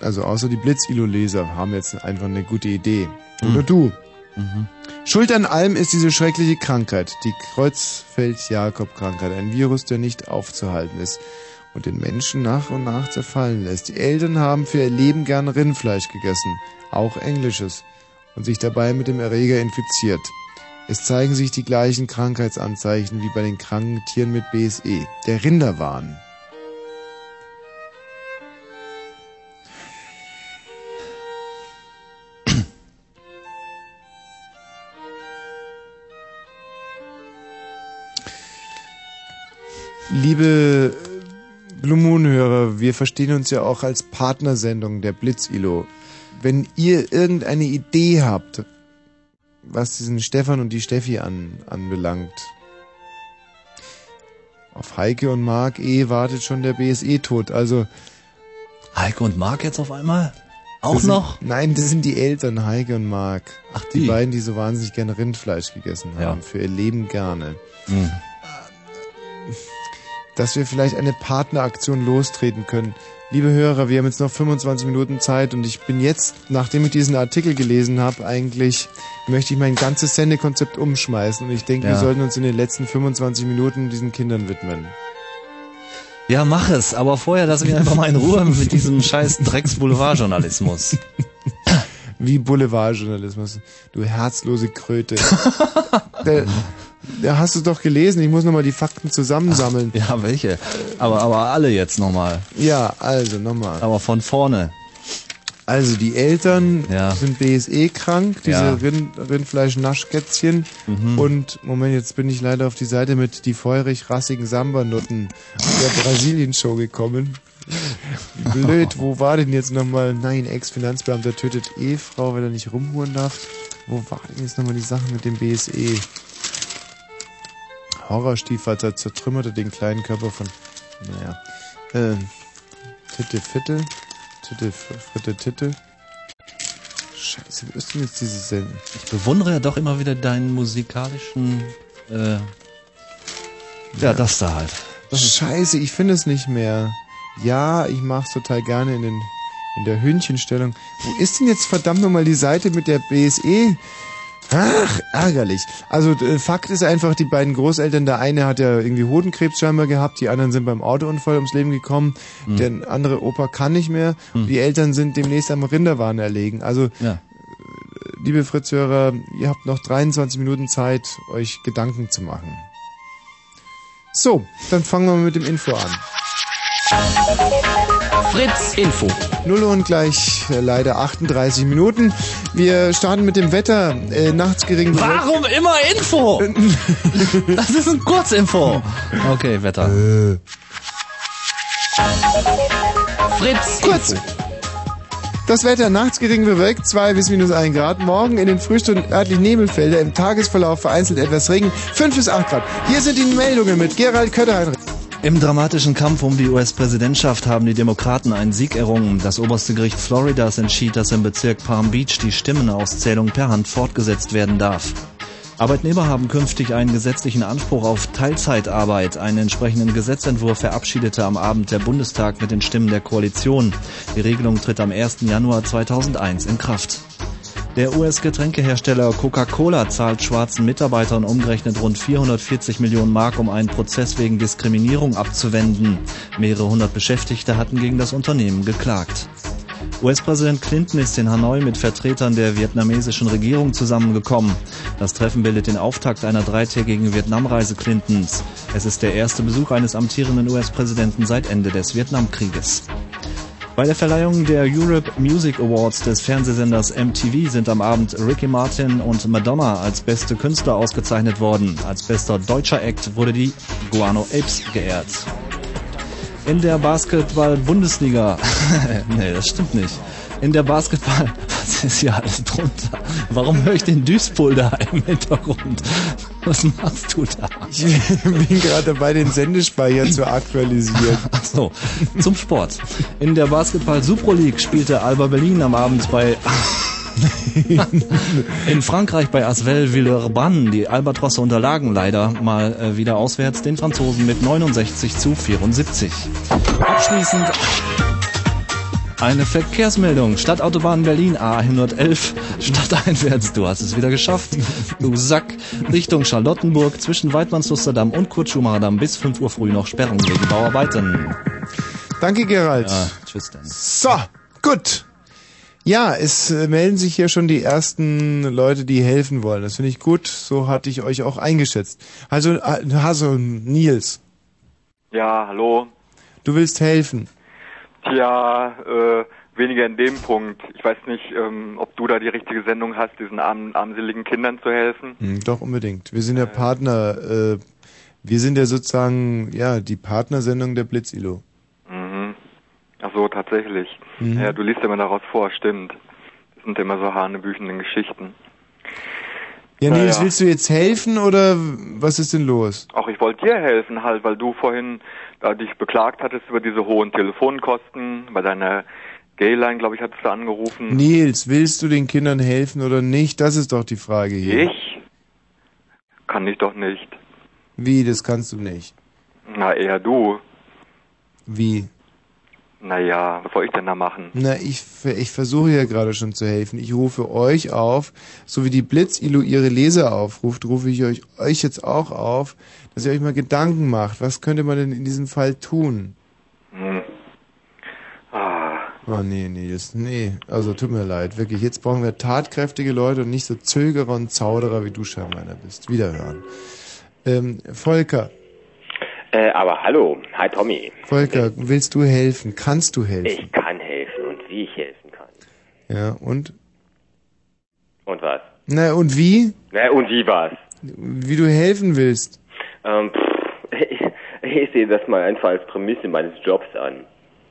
Also außer die Blitz-Ilo-Leser haben jetzt einfach eine gute Idee. Oder du. Schuld an allem ist diese schreckliche Krankheit, die Kreuzfeld-Jakob-Krankheit, ein Virus, der nicht aufzuhalten ist und den Menschen nach und nach zerfallen lässt. Die Eltern haben für ihr Leben gern Rindfleisch gegessen, auch englisches, und sich dabei mit dem Erreger infiziert. Es zeigen sich die gleichen Krankheitsanzeichen wie bei den kranken Tieren mit BSE, der Rinderwahn. Liebe Blue Moon-Hörer, wir verstehen uns ja auch als Partnersendung der Blitz-Ilo. Wenn ihr irgendeine Idee habt, was diesen Stefan und die Steffi an, anbelangt, auf Heike und Marc E. wartet schon der BSE-Tod. Also Heike und Marc jetzt auf einmal? Auch sind, noch? Nein, das sind die Eltern, Heike und Marc. Ach, die die. beiden, die so wahnsinnig gerne Rindfleisch gegessen haben. Ja. Für ihr Leben gerne. Hm. Dass wir vielleicht eine Partneraktion lostreten können. Liebe Hörer, wir haben jetzt noch 25 Minuten Zeit und ich bin jetzt, nachdem ich diesen Artikel gelesen habe, eigentlich möchte ich mein ganzes Sendekonzept umschmeißen und ich denke, wir Ja. sollten uns in den letzten 25 Minuten diesen Kindern widmen. Ja, mach es, aber vorher lass mich einfach mal in Ruhe mit diesem scheiß Drecks-Boulevardjournalismus. Wie Boulevardjournalismus, du herzlose Kröte. da, da hast du doch gelesen, ich muss nochmal die Fakten zusammensammeln. Ja, welche? Aber, aber alle jetzt nochmal. Ja, also nochmal. Aber von vorne. Also die Eltern sind BSE krank, diese Ja. Rind, Rindfleisch-Naschkätzchen. Mhm. Und Moment, jetzt bin ich leider auf die Seite mit die feurig-rassigen Samba-Nutten der Brasilien-Show gekommen. Wie Blöd, wo war denn jetzt nochmal? Nein, Ex-Finanzbeamter tötet Ehefrau, weil er nicht rumhuren darf. Wo war denn jetzt nochmal die Sache mit dem BSE? Horrorstiefvater zertrümmerte den kleinen Körper von, naja, ähm, Titte Fitte, Titte Fritte Titte. Scheiße, wo ist denn jetzt diese Sendung? Ich bewundere ja doch immer wieder deinen musikalischen, äh, ja, das da halt. Scheiße, ich finde es nicht mehr. Ja, ich mach's total gerne in, den, in der Hündchenstellung. Wo ist denn jetzt verdammt nochmal die Seite mit der BSE? Ach, ärgerlich. Also äh, Fakt ist einfach, die beiden Großeltern, der eine hat ja irgendwie Hodenkrebs scheinbar gehabt, die anderen sind beim Autounfall ums Leben gekommen, Hm. der andere Opa kann nicht mehr, die Eltern sind demnächst am Rinderwahn erlegen. Also, äh, liebe Fritzhörer, ihr habt noch 23 Minuten Zeit, euch Gedanken zu machen. So, dann fangen wir mal mit dem Info an. Fritz Info. 0 und gleich äh, leider 38 Minuten. Wir starten mit dem Wetter. Äh, nachts gering. Warum immer Info? Das ist ein Kurzinfo. Okay, Wetter. Fritz Kurz. Das Wetter nachts gering bewölkt, 2 bis minus 1 Grad. Morgen in den Frühstunden örtlich Nebelfelder, im Tagesverlauf vereinzelt etwas Regen, 5 bis 8 Grad. Hier sind die Meldungen mit Gerald Kötterheinrich. Im dramatischen Kampf um die US-Präsidentschaft haben die Demokraten einen Sieg errungen. Das oberste Gericht Floridas entschied, dass im Bezirk Palm Beach die Stimmenauszählung per Hand fortgesetzt werden darf. Arbeitnehmer haben künftig einen gesetzlichen Anspruch auf Teilzeitarbeit. Einen entsprechenden Gesetzentwurf verabschiedete am Abend der Bundestag mit den Stimmen der Koalition. Die Regelung tritt am 1. Januar 2001 in Kraft. Der US-Getränkehersteller Coca-Cola zahlt schwarzen Mitarbeitern umgerechnet rund 440 Millionen Mark, um einen Prozess wegen Diskriminierung abzuwenden. Mehrere hundert Beschäftigte hatten gegen das Unternehmen geklagt. US-Präsident Clinton ist in Hanoi mit Vertretern der vietnamesischen Regierung zusammengekommen. Das Treffen bildet den Auftakt einer dreitägigen Vietnamreise Clintons. Es ist der erste Besuch eines amtierenden US-Präsidenten seit Ende des Vietnamkrieges. Bei der Verleihung der Europe Music Awards des Fernsehsenders MTV sind am Abend Ricky Martin und Madonna als beste Künstler ausgezeichnet worden. Als bester deutscher Act wurde die Guano Apes geehrt. In der Basketball-Bundesliga. nee, das stimmt nicht. In der Basketball. Was ist hier alles drunter? Warum höre ich den Duisburg da im Hintergrund? Was machst du da? Ich bin gerade dabei, den Sendespeicher zu aktualisieren. Ach so, zum Sport. In der Basketball Super League spielte Alba Berlin am Abend bei in Frankreich bei Asvel Villeurbanne. Die Albatrosse unterlagen leider mal äh, wieder auswärts den Franzosen mit 69 zu 74. Abschließend eine Verkehrsmeldung. Stadtautobahn Berlin A111. Stadteinwärts. Du hast es wieder geschafft. Du Sack. Richtung Charlottenburg zwischen Weidmannslusterdamm und Kurt-Schumacher-Damm bis 5 Uhr früh noch Sperrung wegen Bauarbeiten. Danke, Gerald. Ja, tschüss dann. So, gut. Ja, es äh, melden sich hier schon die ersten Leute, die helfen wollen. Das finde ich gut. So hatte ich euch auch eingeschätzt. Also, also Nils, Ja, hallo. du willst helfen. Tja, äh, weniger in dem Punkt. Ich weiß nicht, ähm, ob du da die richtige Sendung hast, diesen armen, armseligen Kindern zu helfen. Hm, doch, unbedingt. Wir sind ja Partner. Äh, wir sind ja sozusagen, ja, die Partnersendung der Blitzilo. Mhm. Ach so, tatsächlich. Mhm. Ja, du liest immer daraus vor, stimmt. Das sind immer so hanebüchende Geschichten. Ja, Na Nils, ja. willst du jetzt helfen oder was ist denn los? Auch ich wollte dir helfen halt, weil du vorhin da dich beklagt hattest über diese hohen Telefonkosten. Bei deiner Gayline, glaube ich, hattest du angerufen. Nils, willst du den Kindern helfen oder nicht? Das ist doch die Frage hier. Ich? Kann ich doch nicht. Wie, das kannst du nicht. Na, eher du. Wie? Naja, was soll ich denn da machen? Na, ich, ich versuche ja gerade schon zu helfen. Ich rufe euch auf, so wie die Blitzilo ihre Leser aufruft, rufe ich euch, euch jetzt auch auf, dass ihr euch mal Gedanken macht. Was könnte man denn in diesem Fall tun? Hm. Ah, Oh nee, nee, das, nee. Also tut mir leid, wirklich. Jetzt brauchen wir tatkräftige Leute und nicht so Zögerer und Zauderer, wie du scheinbar einer bist. Wiederhören. Ähm, Volker, Äh, aber hallo, hi Tommy. Volker, willst du helfen? Kannst du helfen? Ich kann helfen und wie ich helfen kann. Ja, und? Und was? Na, und wie? Na, und wie war's? Wie du helfen willst. Ähm, pff, ich, ich sehe das mal einfach als Prämisse meines Jobs an.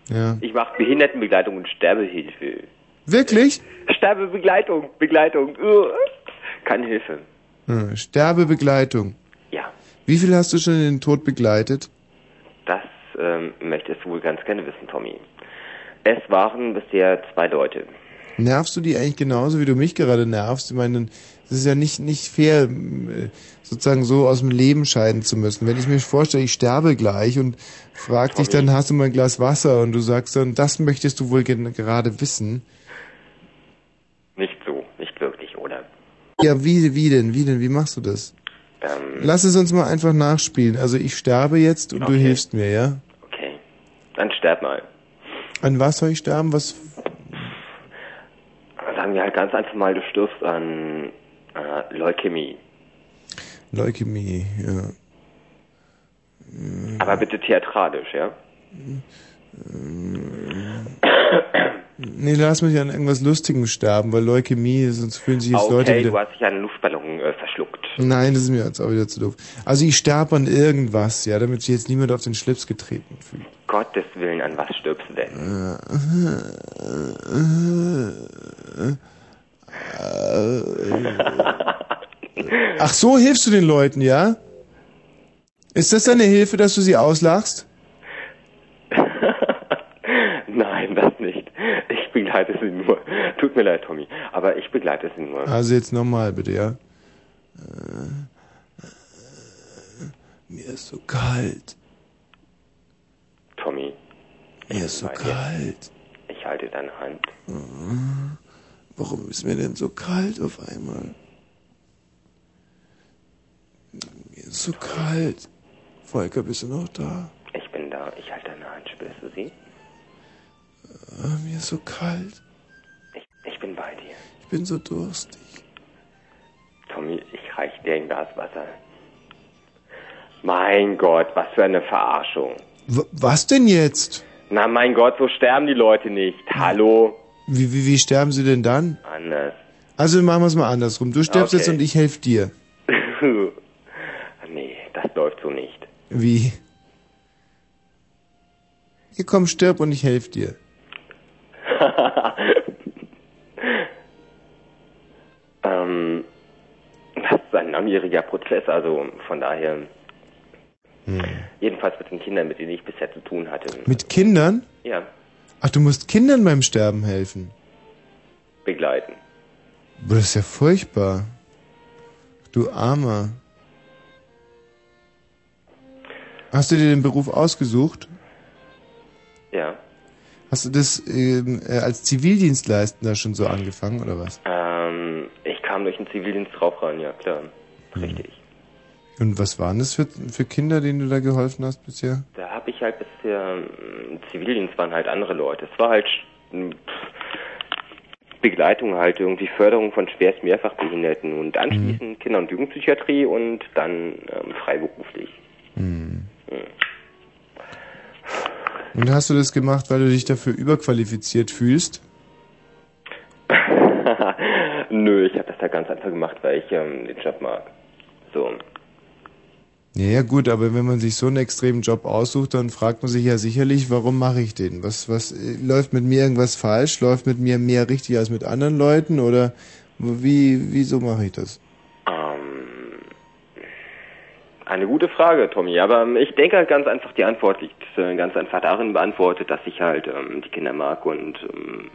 Ja. Ich mache Behindertenbegleitung und Sterbehilfe. Wirklich? Sterbebegleitung, Begleitung. Uh, keine Hilfe. Hm, Sterbebegleitung. Ja. Wie viel hast du schon in den Tod begleitet? Das ähm, möchtest du wohl ganz gerne wissen, Tommy. Es waren bisher zwei Leute. Nervst du die eigentlich genauso, wie du mich gerade nervst? Ich meine, es ist ja nicht, nicht fair, äh, sozusagen so aus dem Leben scheiden zu müssen. Wenn ich mir vorstelle, ich sterbe gleich und frag dich dann, hast du mal ein Glas Wasser und du sagst dann, das möchtest du wohl gerade wissen. Nicht so, nicht wirklich, oder? Ja, wie, wie denn, wie denn, wie machst du das? Ähm, Lass es uns mal einfach nachspielen. Also ich sterbe jetzt und du Okay. hilfst mir, ja? okay. Dann sterb mal. An was soll ich sterben? Was? Sagen wir halt ganz einfach mal, du stirbst an äh, Leukämie. Leukämie, ja. Aber bitte theatralisch, ja? Nee, lass mich an irgendwas Lustigem sterben, weil Leukämie, sonst fühlen sich jetzt Leute okay, wieder... du hast dich an einen Luftballon äh, verschluckt. Nein, das ist mir jetzt auch wieder zu doof. Also ich sterbe an irgendwas, ja, damit sich jetzt niemand auf den Schlips getreten fühlt. Gottes Willen, an was stirbst du denn? Ach so, hilfst du den Leuten, ja? Ist das deine Hilfe, dass du sie auslachst? Nein, das nicht. Ich begleite sie nur. Tut mir leid, Tommy, aber ich begleite sie nur. Also jetzt nochmal bitte, ja? Äh, Mir ist so kalt. Tommy. Mir ist so kalt. Ich halte deine Hand. Warum ist mir denn so kalt auf einmal? Mir ist so kalt. Volker, bist du noch da? Ich bin da. Ich halte deine Hand. Spürst du sie? Ah, mir ist so kalt. Ich, ich bin bei dir. Ich bin so durstig. Tommy, ich reich dir ein Glas Wasser. Mein Gott, was für eine Verarschung. W was denn jetzt? Na mein Gott, so sterben die Leute nicht. Hallo? Wie, wie, wie sterben sie denn dann? Anders. Also machen wir es mal andersrum. Du stirbst Okay. jetzt und ich helfe dir. nee, das läuft so nicht. Wie? Hier komm, stirb und ich helfe dir. ähm, das ist ein langjähriger Prozess, also von daher. Jedenfalls mit den Kindern, mit denen ich bisher zu tun hatte. Mit Kindern? Ja, Ach, du musst Kindern beim Sterben helfen. begleiten. Boah, das ist ja furchtbar. Du Armer. Hast du dir den Beruf ausgesucht? Ja. Hast du das ähm, äh, als Zivildienstleistender schon so angefangen oder was? Ähm, ich kam durch den Zivildienst drauf rein, ja klar. Richtig. Und was waren das für, für Kinder, denen du da geholfen hast bisher? Da habe ich halt bisher, ähm, Zivildienst waren halt andere Leute. Es war halt pff, Begleitung halt, irgendwie Förderung von schwerst Mehrfachbehinderten und anschließend Kinder- und Jugendpsychiatrie und dann ähm, freiberuflich. Hm. Hm. Und hast du das gemacht, weil du dich dafür überqualifiziert fühlst? Nö, ich habe das da ganz einfach gemacht, weil ich ähm, den Job mag. So. Ja, gut, aber wenn man sich so einen extremen Job aussucht, dann fragt man sich ja sicherlich, warum mache ich den? Was, was, äh, läuft mit mir irgendwas falsch? Läuft mit mir mehr richtig als mit anderen Leuten? Oder wie, wieso mache ich das? Ähm, eine gute Frage, Tommy. Aber ähm, ich denke halt ganz einfach, die Antwort liegt äh, ganz einfach darin beantwortet, dass ich halt ähm, die Kinder mag und ähm,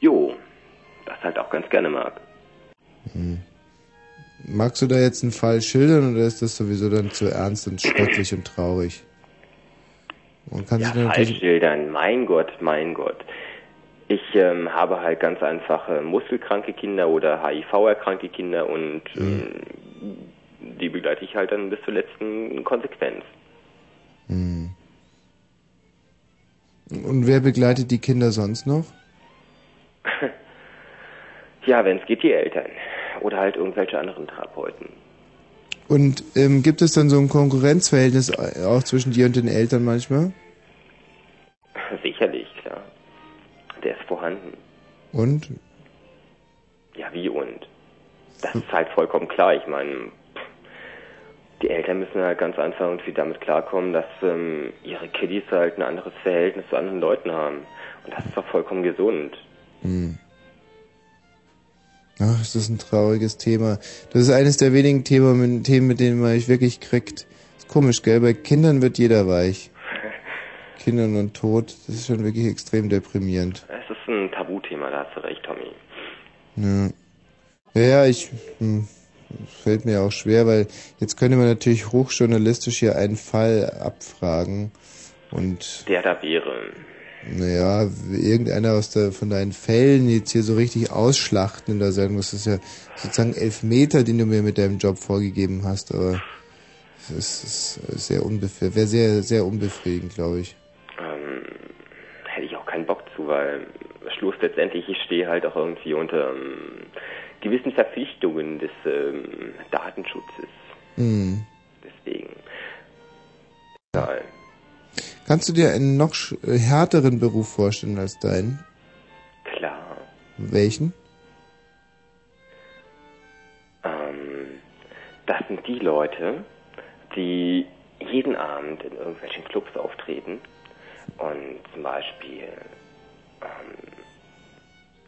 jo, das halt auch ganz gerne mag. Hm. Magst du da jetzt einen Fall schildern oder ist das sowieso dann zu ernst und schrecklich und traurig? Man kann Ja, sich dann natürlich, Fallschildern, mein Gott, mein Gott. Ich ähm, habe halt ganz einfache muskelkranke Kinder oder HIV-erkrankte Kinder und ähm, die begleite ich halt dann bis zur letzten Konsequenz. Hm. Und wer begleitet die Kinder sonst noch? Ja, wenn es geht, die Eltern. Oder halt irgendwelche anderen Therapeuten. Und ähm, gibt es dann so ein Konkurrenzverhältnis auch zwischen dir und den Eltern manchmal? Sicherlich, klar. Der ist vorhanden. Und? Ja, wie und? Das ist halt vollkommen klar. Ich meine, die Eltern müssen halt ganz einfach irgendwie damit klarkommen, dass ähm, ihre Kiddies halt ein anderes Verhältnis zu anderen Leuten haben. Und das ist doch vollkommen gesund. Hm. Ach, ist das ein trauriges Thema. Das ist eines der wenigen Themen, mit, denen man sich wirklich kriegt. Ist komisch, gell? Bei Kindern wird jeder weich. Kindern und Tod, das ist schon wirklich extrem deprimierend. Es ist ein Tabuthema, da hast du recht, Tommy. Ja. Ja, ja, ich hm, fällt mir auch schwer, weil jetzt könnte man natürlich hochjournalistisch hier einen Fall abfragen und Der da wäre. Naja, irgendeiner aus der von deinen Fällen jetzt hier so richtig ausschlachten in der Sendung, das ist ja sozusagen Elfmeter, den du mir mit deinem Job vorgegeben hast, aber es ist, ist sehr unbefriedigend, wäre sehr, sehr unbefriedigend, glaube ich. Ähm, hätte ich auch keinen Bock zu, weil Schluss letztendlich, ich stehe halt auch irgendwie unter ähm, gewissen Verpflichtungen des ähm, Datenschutzes. Hm. Deswegen. Egal. Kannst du dir einen noch äh, härteren Beruf vorstellen als deinen? Klar. Welchen? Ähm, das sind die Leute, die jeden Abend in irgendwelchen Clubs auftreten und zum Beispiel ähm,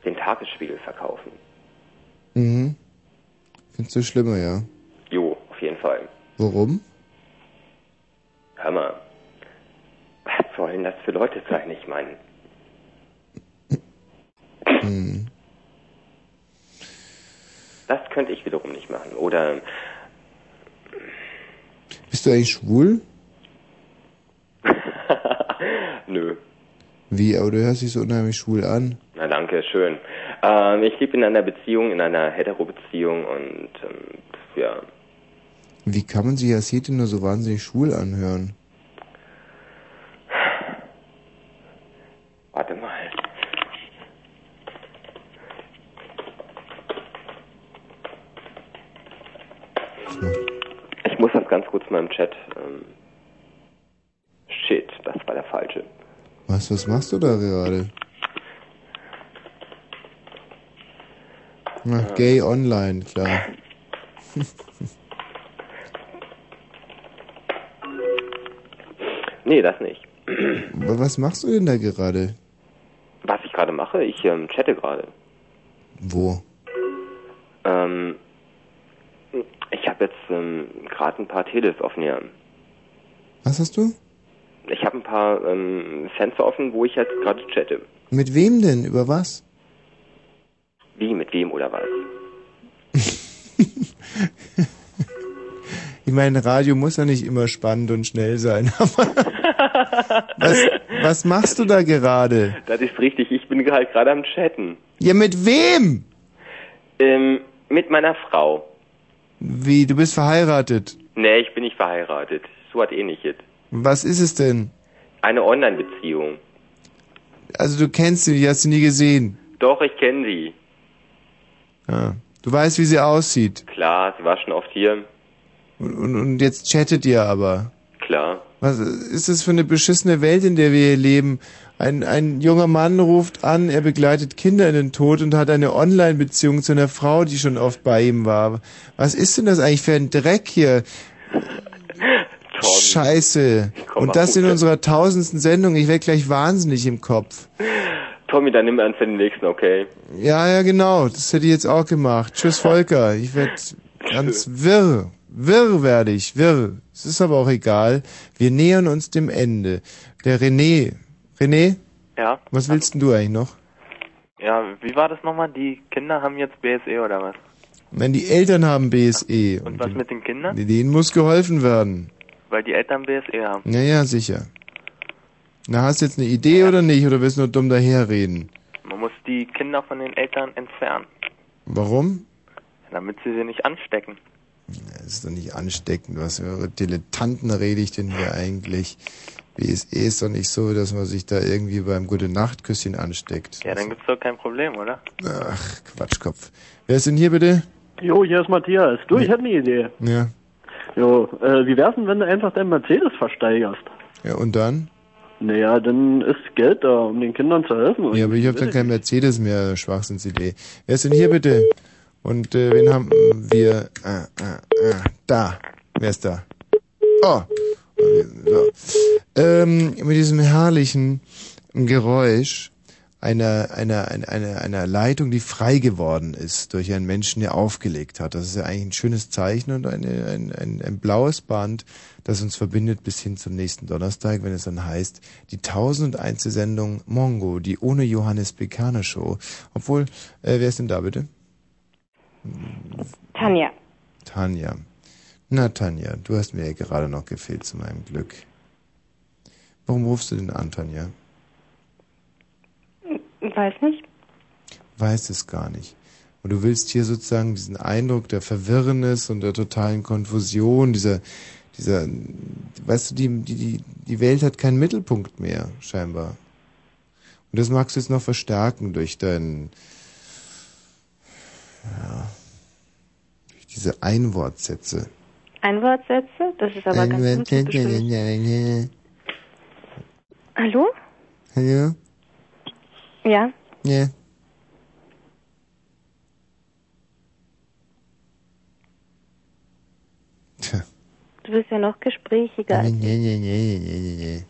den Tagesspiegel verkaufen. Mhm. Findest du schlimmer, ja? Jo, auf jeden Fall. Warum? Hör mal, sollen das für Leute sein? Ich meine, Hm. das könnte ich wiederum nicht machen. Oder Bist du eigentlich schwul? nö. Wie, aber du hörst dich so unheimlich schwul an. Na danke, schön. Ähm, ich lebe in einer Beziehung, in einer Hetero-Beziehung und ähm, ja, Wie kann man sich als Hete nur so wahnsinnig schwul anhören? Warte mal. Ich muss das ganz kurz mal im Chat. Ähm, shit, das war der falsche. Was, was machst du da gerade? Ach, gay online, klar. Nee, das nicht. Aber Was machst du denn da gerade? Gerade mache, ich ähm, chatte gerade. Wo? Ähm, ich habe jetzt ähm, gerade ein paar Teles offen hier. Was hast du? Ich habe ein paar ähm, Fenster offen, wo ich jetzt gerade chatte. Mit wem denn? Über was? Wie, mit wem oder was? Ich meine, Radio muss ja nicht immer spannend und schnell sein. Was, was machst du da gerade? Das ist richtig, ich bin halt gerade am Chatten. Ja, mit wem? Ähm, mit meiner Frau. Wie, du bist verheiratet. Nee, ich bin nicht verheiratet. So hat ähnliches. Was ist es denn? Eine Online-Beziehung. Also du kennst sie, die hast du nie gesehen. Doch, ich kenne sie. Ja. Du weißt, wie sie aussieht. Klar, sie war schon oft hier. Und, und, und jetzt chattet ihr aber. Klar. Was ist das für eine beschissene Welt, in der wir hier leben? Ein, ein junger Mann ruft an, er begleitet Kinder in den Tod und hat eine Online-Beziehung zu einer Frau, die schon oft bei ihm war. Was ist denn das eigentlich für ein Dreck hier? Scheiße. Und das in unserer tausendsten Sendung. Ich werde gleich wahnsinnig im Kopf. Tommy, dann nimm an für den nächsten, okay? Ja, ja, genau. Das hätte ich jetzt auch gemacht. Tschüss, Volker. Ich werde ganz wirr. Wirr werde ich, wirr. Es ist aber auch egal. Wir nähern uns dem Ende. Der René. René, Ja. was willst denn du eigentlich noch? Ja, wie war das nochmal? Die Kinder haben jetzt BSE oder was? Wenn die Eltern haben BSE Und was mit den Kindern? denen muss geholfen werden. Weil die Eltern BSE haben. Ja, ja, sicher. Na, hast du jetzt eine Idee oder nicht? Oder willst du nur dumm daherreden? Man muss die Kinder von den Eltern entfernen, Warum? damit sie sie nicht anstecken. Das ist doch nicht ansteckend. Was für Dilettanten rede ich denn hier eigentlich? BSE ist doch nicht so, dass man sich da irgendwie beim Gute-Nacht-Küsschen ansteckt. Ja, dann gibt's doch kein Problem, oder? Ach, Quatschkopf. Wer ist denn hier bitte? Jo, hier ist Matthias. Du, ich hätte eine Idee. Ja. Jo, äh, wie wär's denn, wenn du einfach deinen Mercedes versteigerst? Ja, und dann? Naja, dann ist Geld da, um den Kindern zu helfen. Ja, aber ich habe dann kein Mercedes mehr, Schwachsinnsidee. Wer ist denn hier bitte? Und äh, wen haben wir? Ah, ah, ah, da. Wer ist da? Oh. So. Ähm, mit diesem herrlichen Geräusch einer, einer, einer, einer, Leitung, die frei geworden ist durch einen Menschen, der aufgelegt hat. Das ist ja eigentlich ein schönes Zeichen und eine, ein, ein, ein blaues Band, das uns verbindet bis hin zum nächsten Donnerstag, wenn es dann heißt, die 1001. Sendung Mongo, die ohne Johannes Bekaner Show. Obwohl, äh, wer ist denn da bitte? Tanja. Tanja. Na Tanja, du hast mir ja gerade noch gefehlt zu meinem Glück. Warum rufst du denn an, Tanja? Weiß nicht. Weiß es gar nicht. Und du willst hier sozusagen diesen Eindruck der Verwirrnis und der totalen Konfusion, dieser, dieser, weißt du, die, die, die, die Welt hat keinen Mittelpunkt mehr, scheinbar. Und das magst du jetzt noch verstärken durch dein, ja, durch diese Einwortsätze. Einwortsätze? Das ist aber ganz untypisch. Hallo? Hallo? Ja? Ja. Tja. Du bist ja noch gesprächiger. Nee, nee, nee, nee, nee, nee, nee.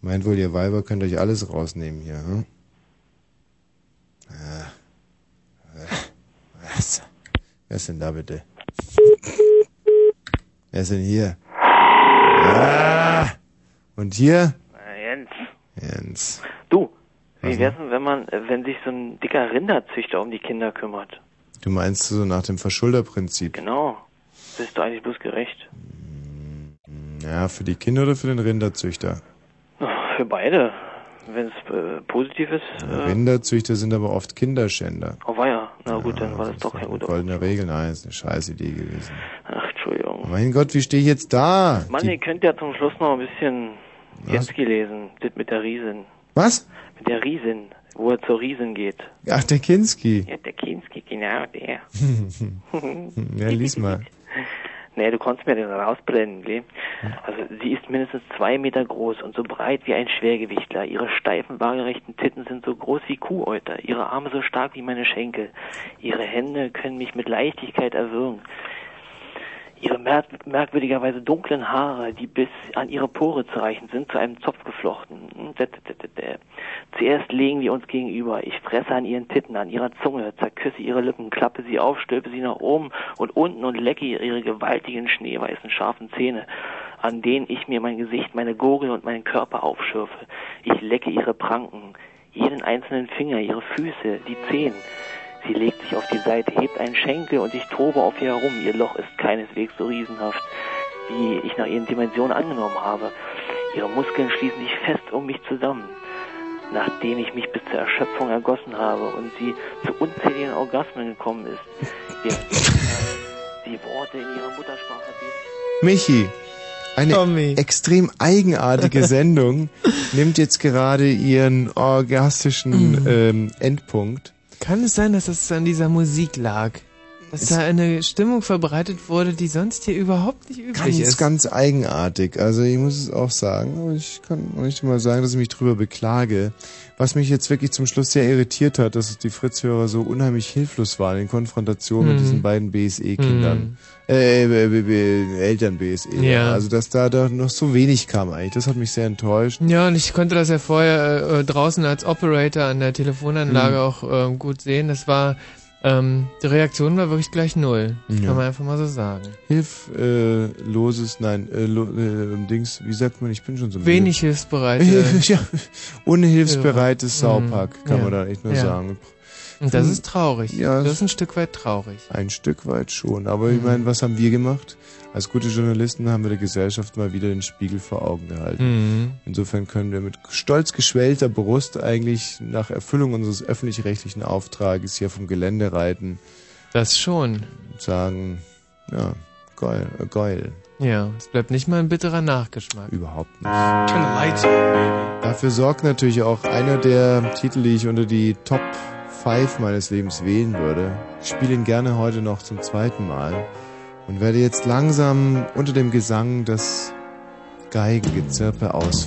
Meint wohl, ihr Weiber könnt euch alles rausnehmen hier, hm? Ah. Was? Wer ist denn da bitte? Wer ist denn hier? Ah! Und hier? Jens, Jens. du, wie wär's denn, wenn man, äh, wenn sich so ein dicker Rinderzüchter um die Kinder kümmert? Du meinst so nach dem Verschulderprinzip? Genau. Das ist doch eigentlich bloß gerecht. Ja, für die Kinder oder für den Rinderzüchter? Für beide. Wenn es äh, positiv ist, äh, Rinderzüchter sind aber oft Kinderschänder. oh weia. Na gut, dann war das doch kein guter. Goldene Regel, nein, ist eine scheiß Idee gewesen. Ach, Mein Gott, wie stehe ich jetzt da? Mann, ihr könnt ja zum Schluss noch ein bisschen Jetski lesen. Das mit der Riesin. Was? Mit der Riesin. Wo er zur Riesin geht. Ach, der Kinski. Ja, der Kinski, genau, der. ja, lies mal. Nee, du konntest mir den rausblenden, gell? Also sie ist mindestens zwei Meter groß und so breit wie ein Schwergewichtler. Ihre steifen, waagerechten Titten sind so groß wie Kuhäuter. Ihre Arme so stark wie meine Schenkel. Ihre Hände können mich mit Leichtigkeit erwürgen. Ihre merk merkwürdigerweise dunklen Haare, die bis an ihre Pore zu reichen sind, zu einem Zopf geflochten. Hm. Zuerst legen wir uns gegenüber. Ich fresse an ihren Titten, an ihrer Zunge, zerküsse ihre Lippen, klappe sie auf, stülpe sie nach oben und unten und lecke ihre gewaltigen, schneeweißen, scharfen Zähne, an denen ich mir mein Gesicht, meine Gurgel und meinen Körper aufschürfe. Ich lecke ihre Pranken, jeden einzelnen Finger, ihre Füße, die Zehen. Sie legt sich auf die Seite, hebt einen Schenkel und ich tobe auf ihr herum. Ihr Loch ist keineswegs so riesenhaft, wie ich nach ihren Dimensionen angenommen habe. Ihre Muskeln schließen sich fest um mich zusammen. Nachdem ich mich bis zur Erschöpfung ergossen habe und sie zu unzähligen Orgasmen gekommen ist, die Worte in ihrer Muttersprache. Michi, eine extrem eigenartige Sendung nimmt jetzt gerade ihren orgastischen ähm, Endpunkt. Kann es sein, dass es an dieser Musik lag? Dass da eine Stimmung verbreitet wurde, die sonst hier überhaupt nicht üblich Ganz, ist. ganz eigenartig. Also ich muss es auch sagen, aber ich kann auch nicht mal sagen, dass ich mich drüber beklage. Was mich jetzt wirklich zum Schluss sehr irritiert hat, dass die Fritz-Hörer so unheimlich hilflos waren in Konfrontation mit Mhm. diesen beiden BSE-Kindern. Äh, äh, äh, äh, Eltern BSE. Ja. Also dass da, da noch so wenig kam eigentlich. Das hat mich sehr enttäuscht. Ja, und ich konnte das ja vorher äh, draußen als Operator an der Telefonanlage Mhm. auch äh, gut sehen. Das war, ähm, die Reaktion war wirklich gleich null. Ja. Kann man einfach mal so sagen. Hilfloses, nein, äh, lo, äh, Dings, wie sagt man, ich bin schon so. Wenig hilfsbereite. ja, unhilfsbereites Hörer. Saupack, kann Ja. man da echt nur Ja. sagen. Und das ist traurig. Ja, das ist ein Stück weit traurig. Ein Stück weit schon. Aber ich Mhm. meine, was haben wir gemacht? Als gute Journalisten haben wir der Gesellschaft mal wieder den Spiegel vor Augen gehalten. Mhm. Insofern können wir mit stolz geschwellter Brust eigentlich nach Erfüllung unseres öffentlich-rechtlichen Auftrages hier vom Gelände reiten. Das schon. Und sagen, ja, geil, äh, geil. Ja, es bleibt nicht mal ein bitterer Nachgeschmack. Überhaupt nicht. Dafür sorgt natürlich auch einer der Titel, die ich unter die Top 5 meines Lebens wählen würde. Ich spiele ihn gerne heute noch zum zweiten Mal und werde jetzt langsam unter dem Gesang des Geigengezirpe the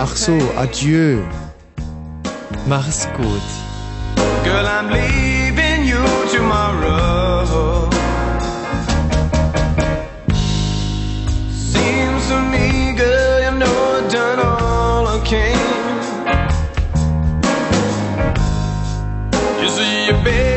Ach so, adieu. Mach es gut. Girl, I'm leaving you tomorrow. your bed.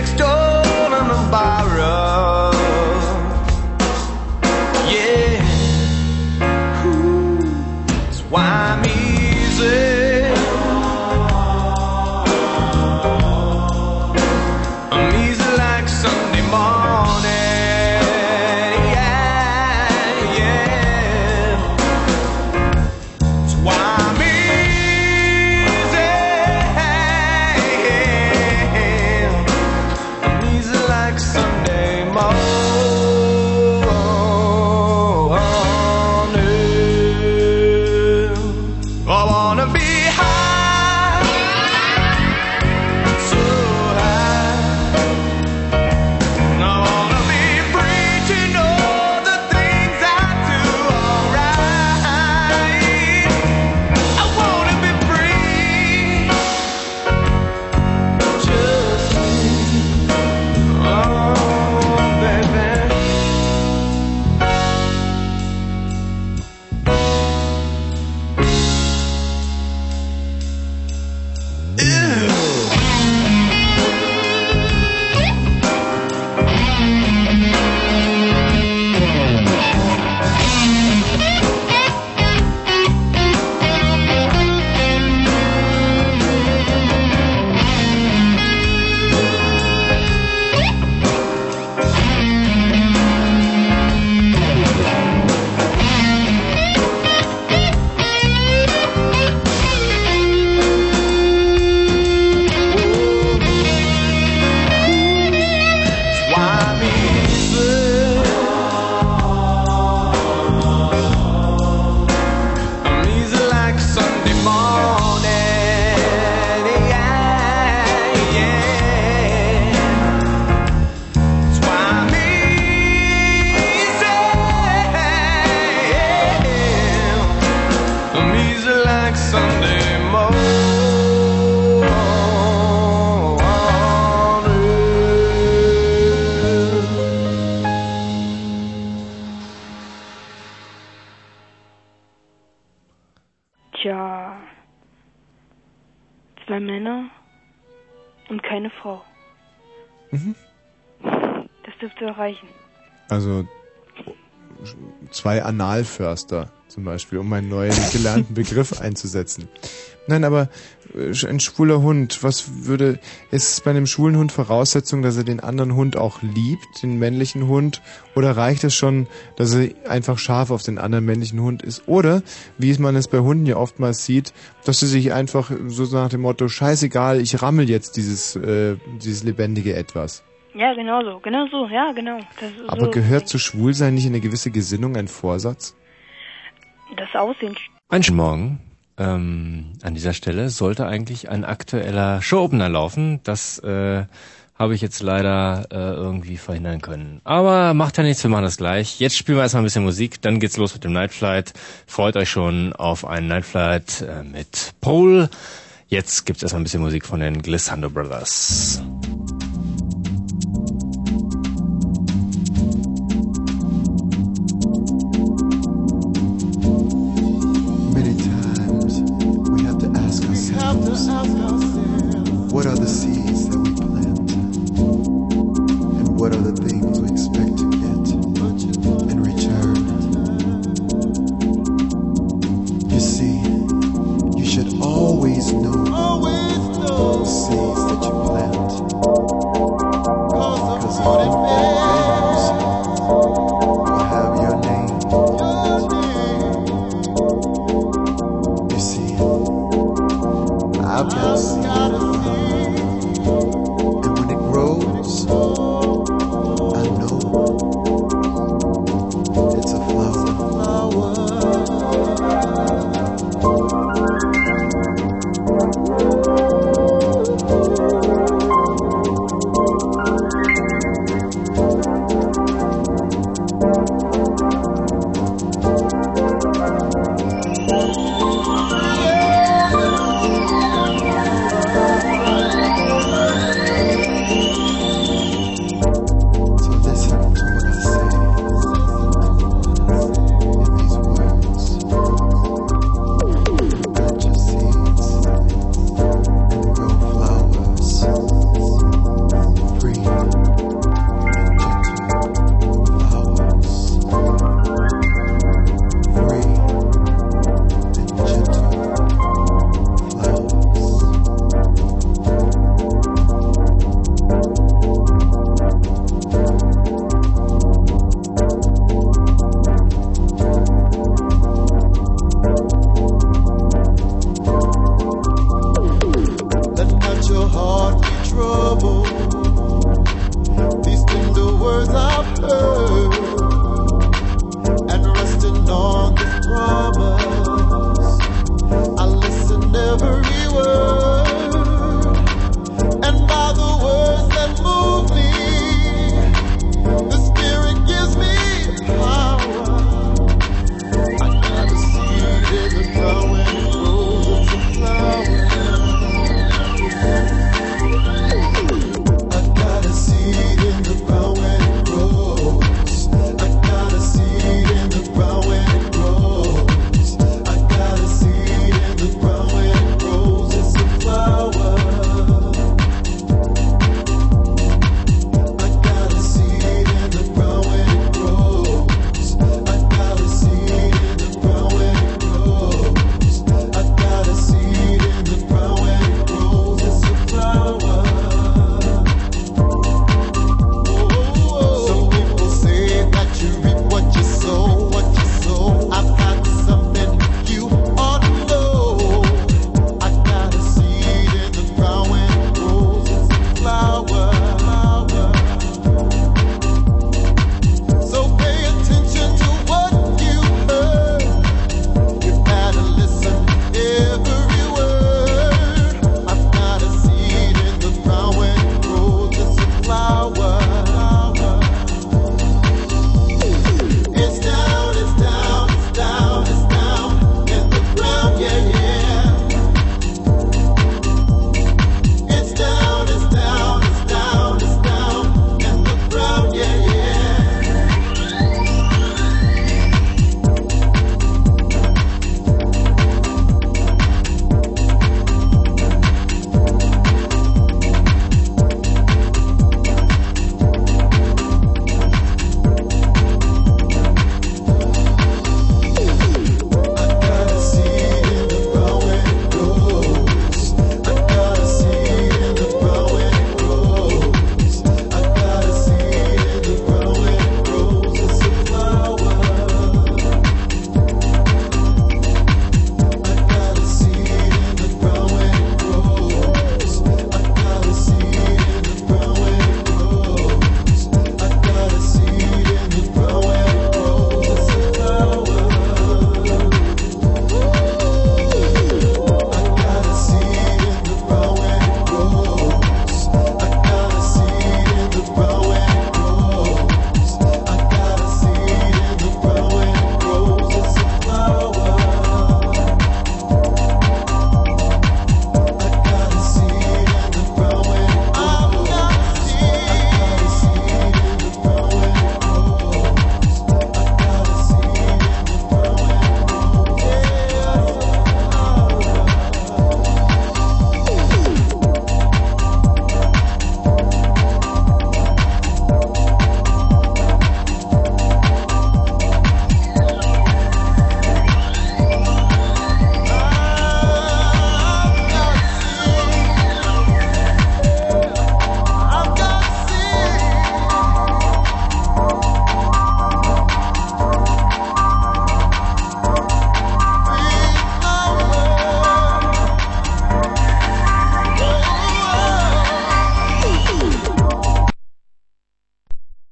Und keine Frau. Mhm. Das dürfte erreichen. Also zwei Analförster zum Beispiel, um einen neuen gelernten Begriff einzusetzen. Nein, aber ein schwuler Hund, was würde, ist es bei einem schwulen Hund Voraussetzung, dass er den anderen Hund auch liebt, den männlichen Hund, oder reicht es schon, dass er einfach scharf auf den anderen männlichen Hund ist? Oder, wie man es bei Hunden ja oftmals sieht, dass sie sich einfach so nach dem Motto, scheißegal, ich rammel jetzt dieses, äh, dieses lebendige Etwas. Ja, genau so. Genau so. Ja, genau. Das ist Aber so. gehört zu Schwulsein nicht eine gewisse Gesinnung ein Vorsatz? Das Aussehen. Einen Morgen. Ähm, an dieser Stelle sollte eigentlich ein aktueller Show-Opener laufen. Das äh, habe ich jetzt leider äh, irgendwie verhindern können. Aber macht ja nichts, wir machen das gleich. Jetzt spielen wir erstmal ein bisschen Musik, dann geht's los mit dem Night Flight. Freut euch schon auf einen Night Flight äh, mit Paul. Jetzt gibt's erstmal ein bisschen Musik von den Glissando Brothers. What are the seeds that we plant? And what are the things we expect?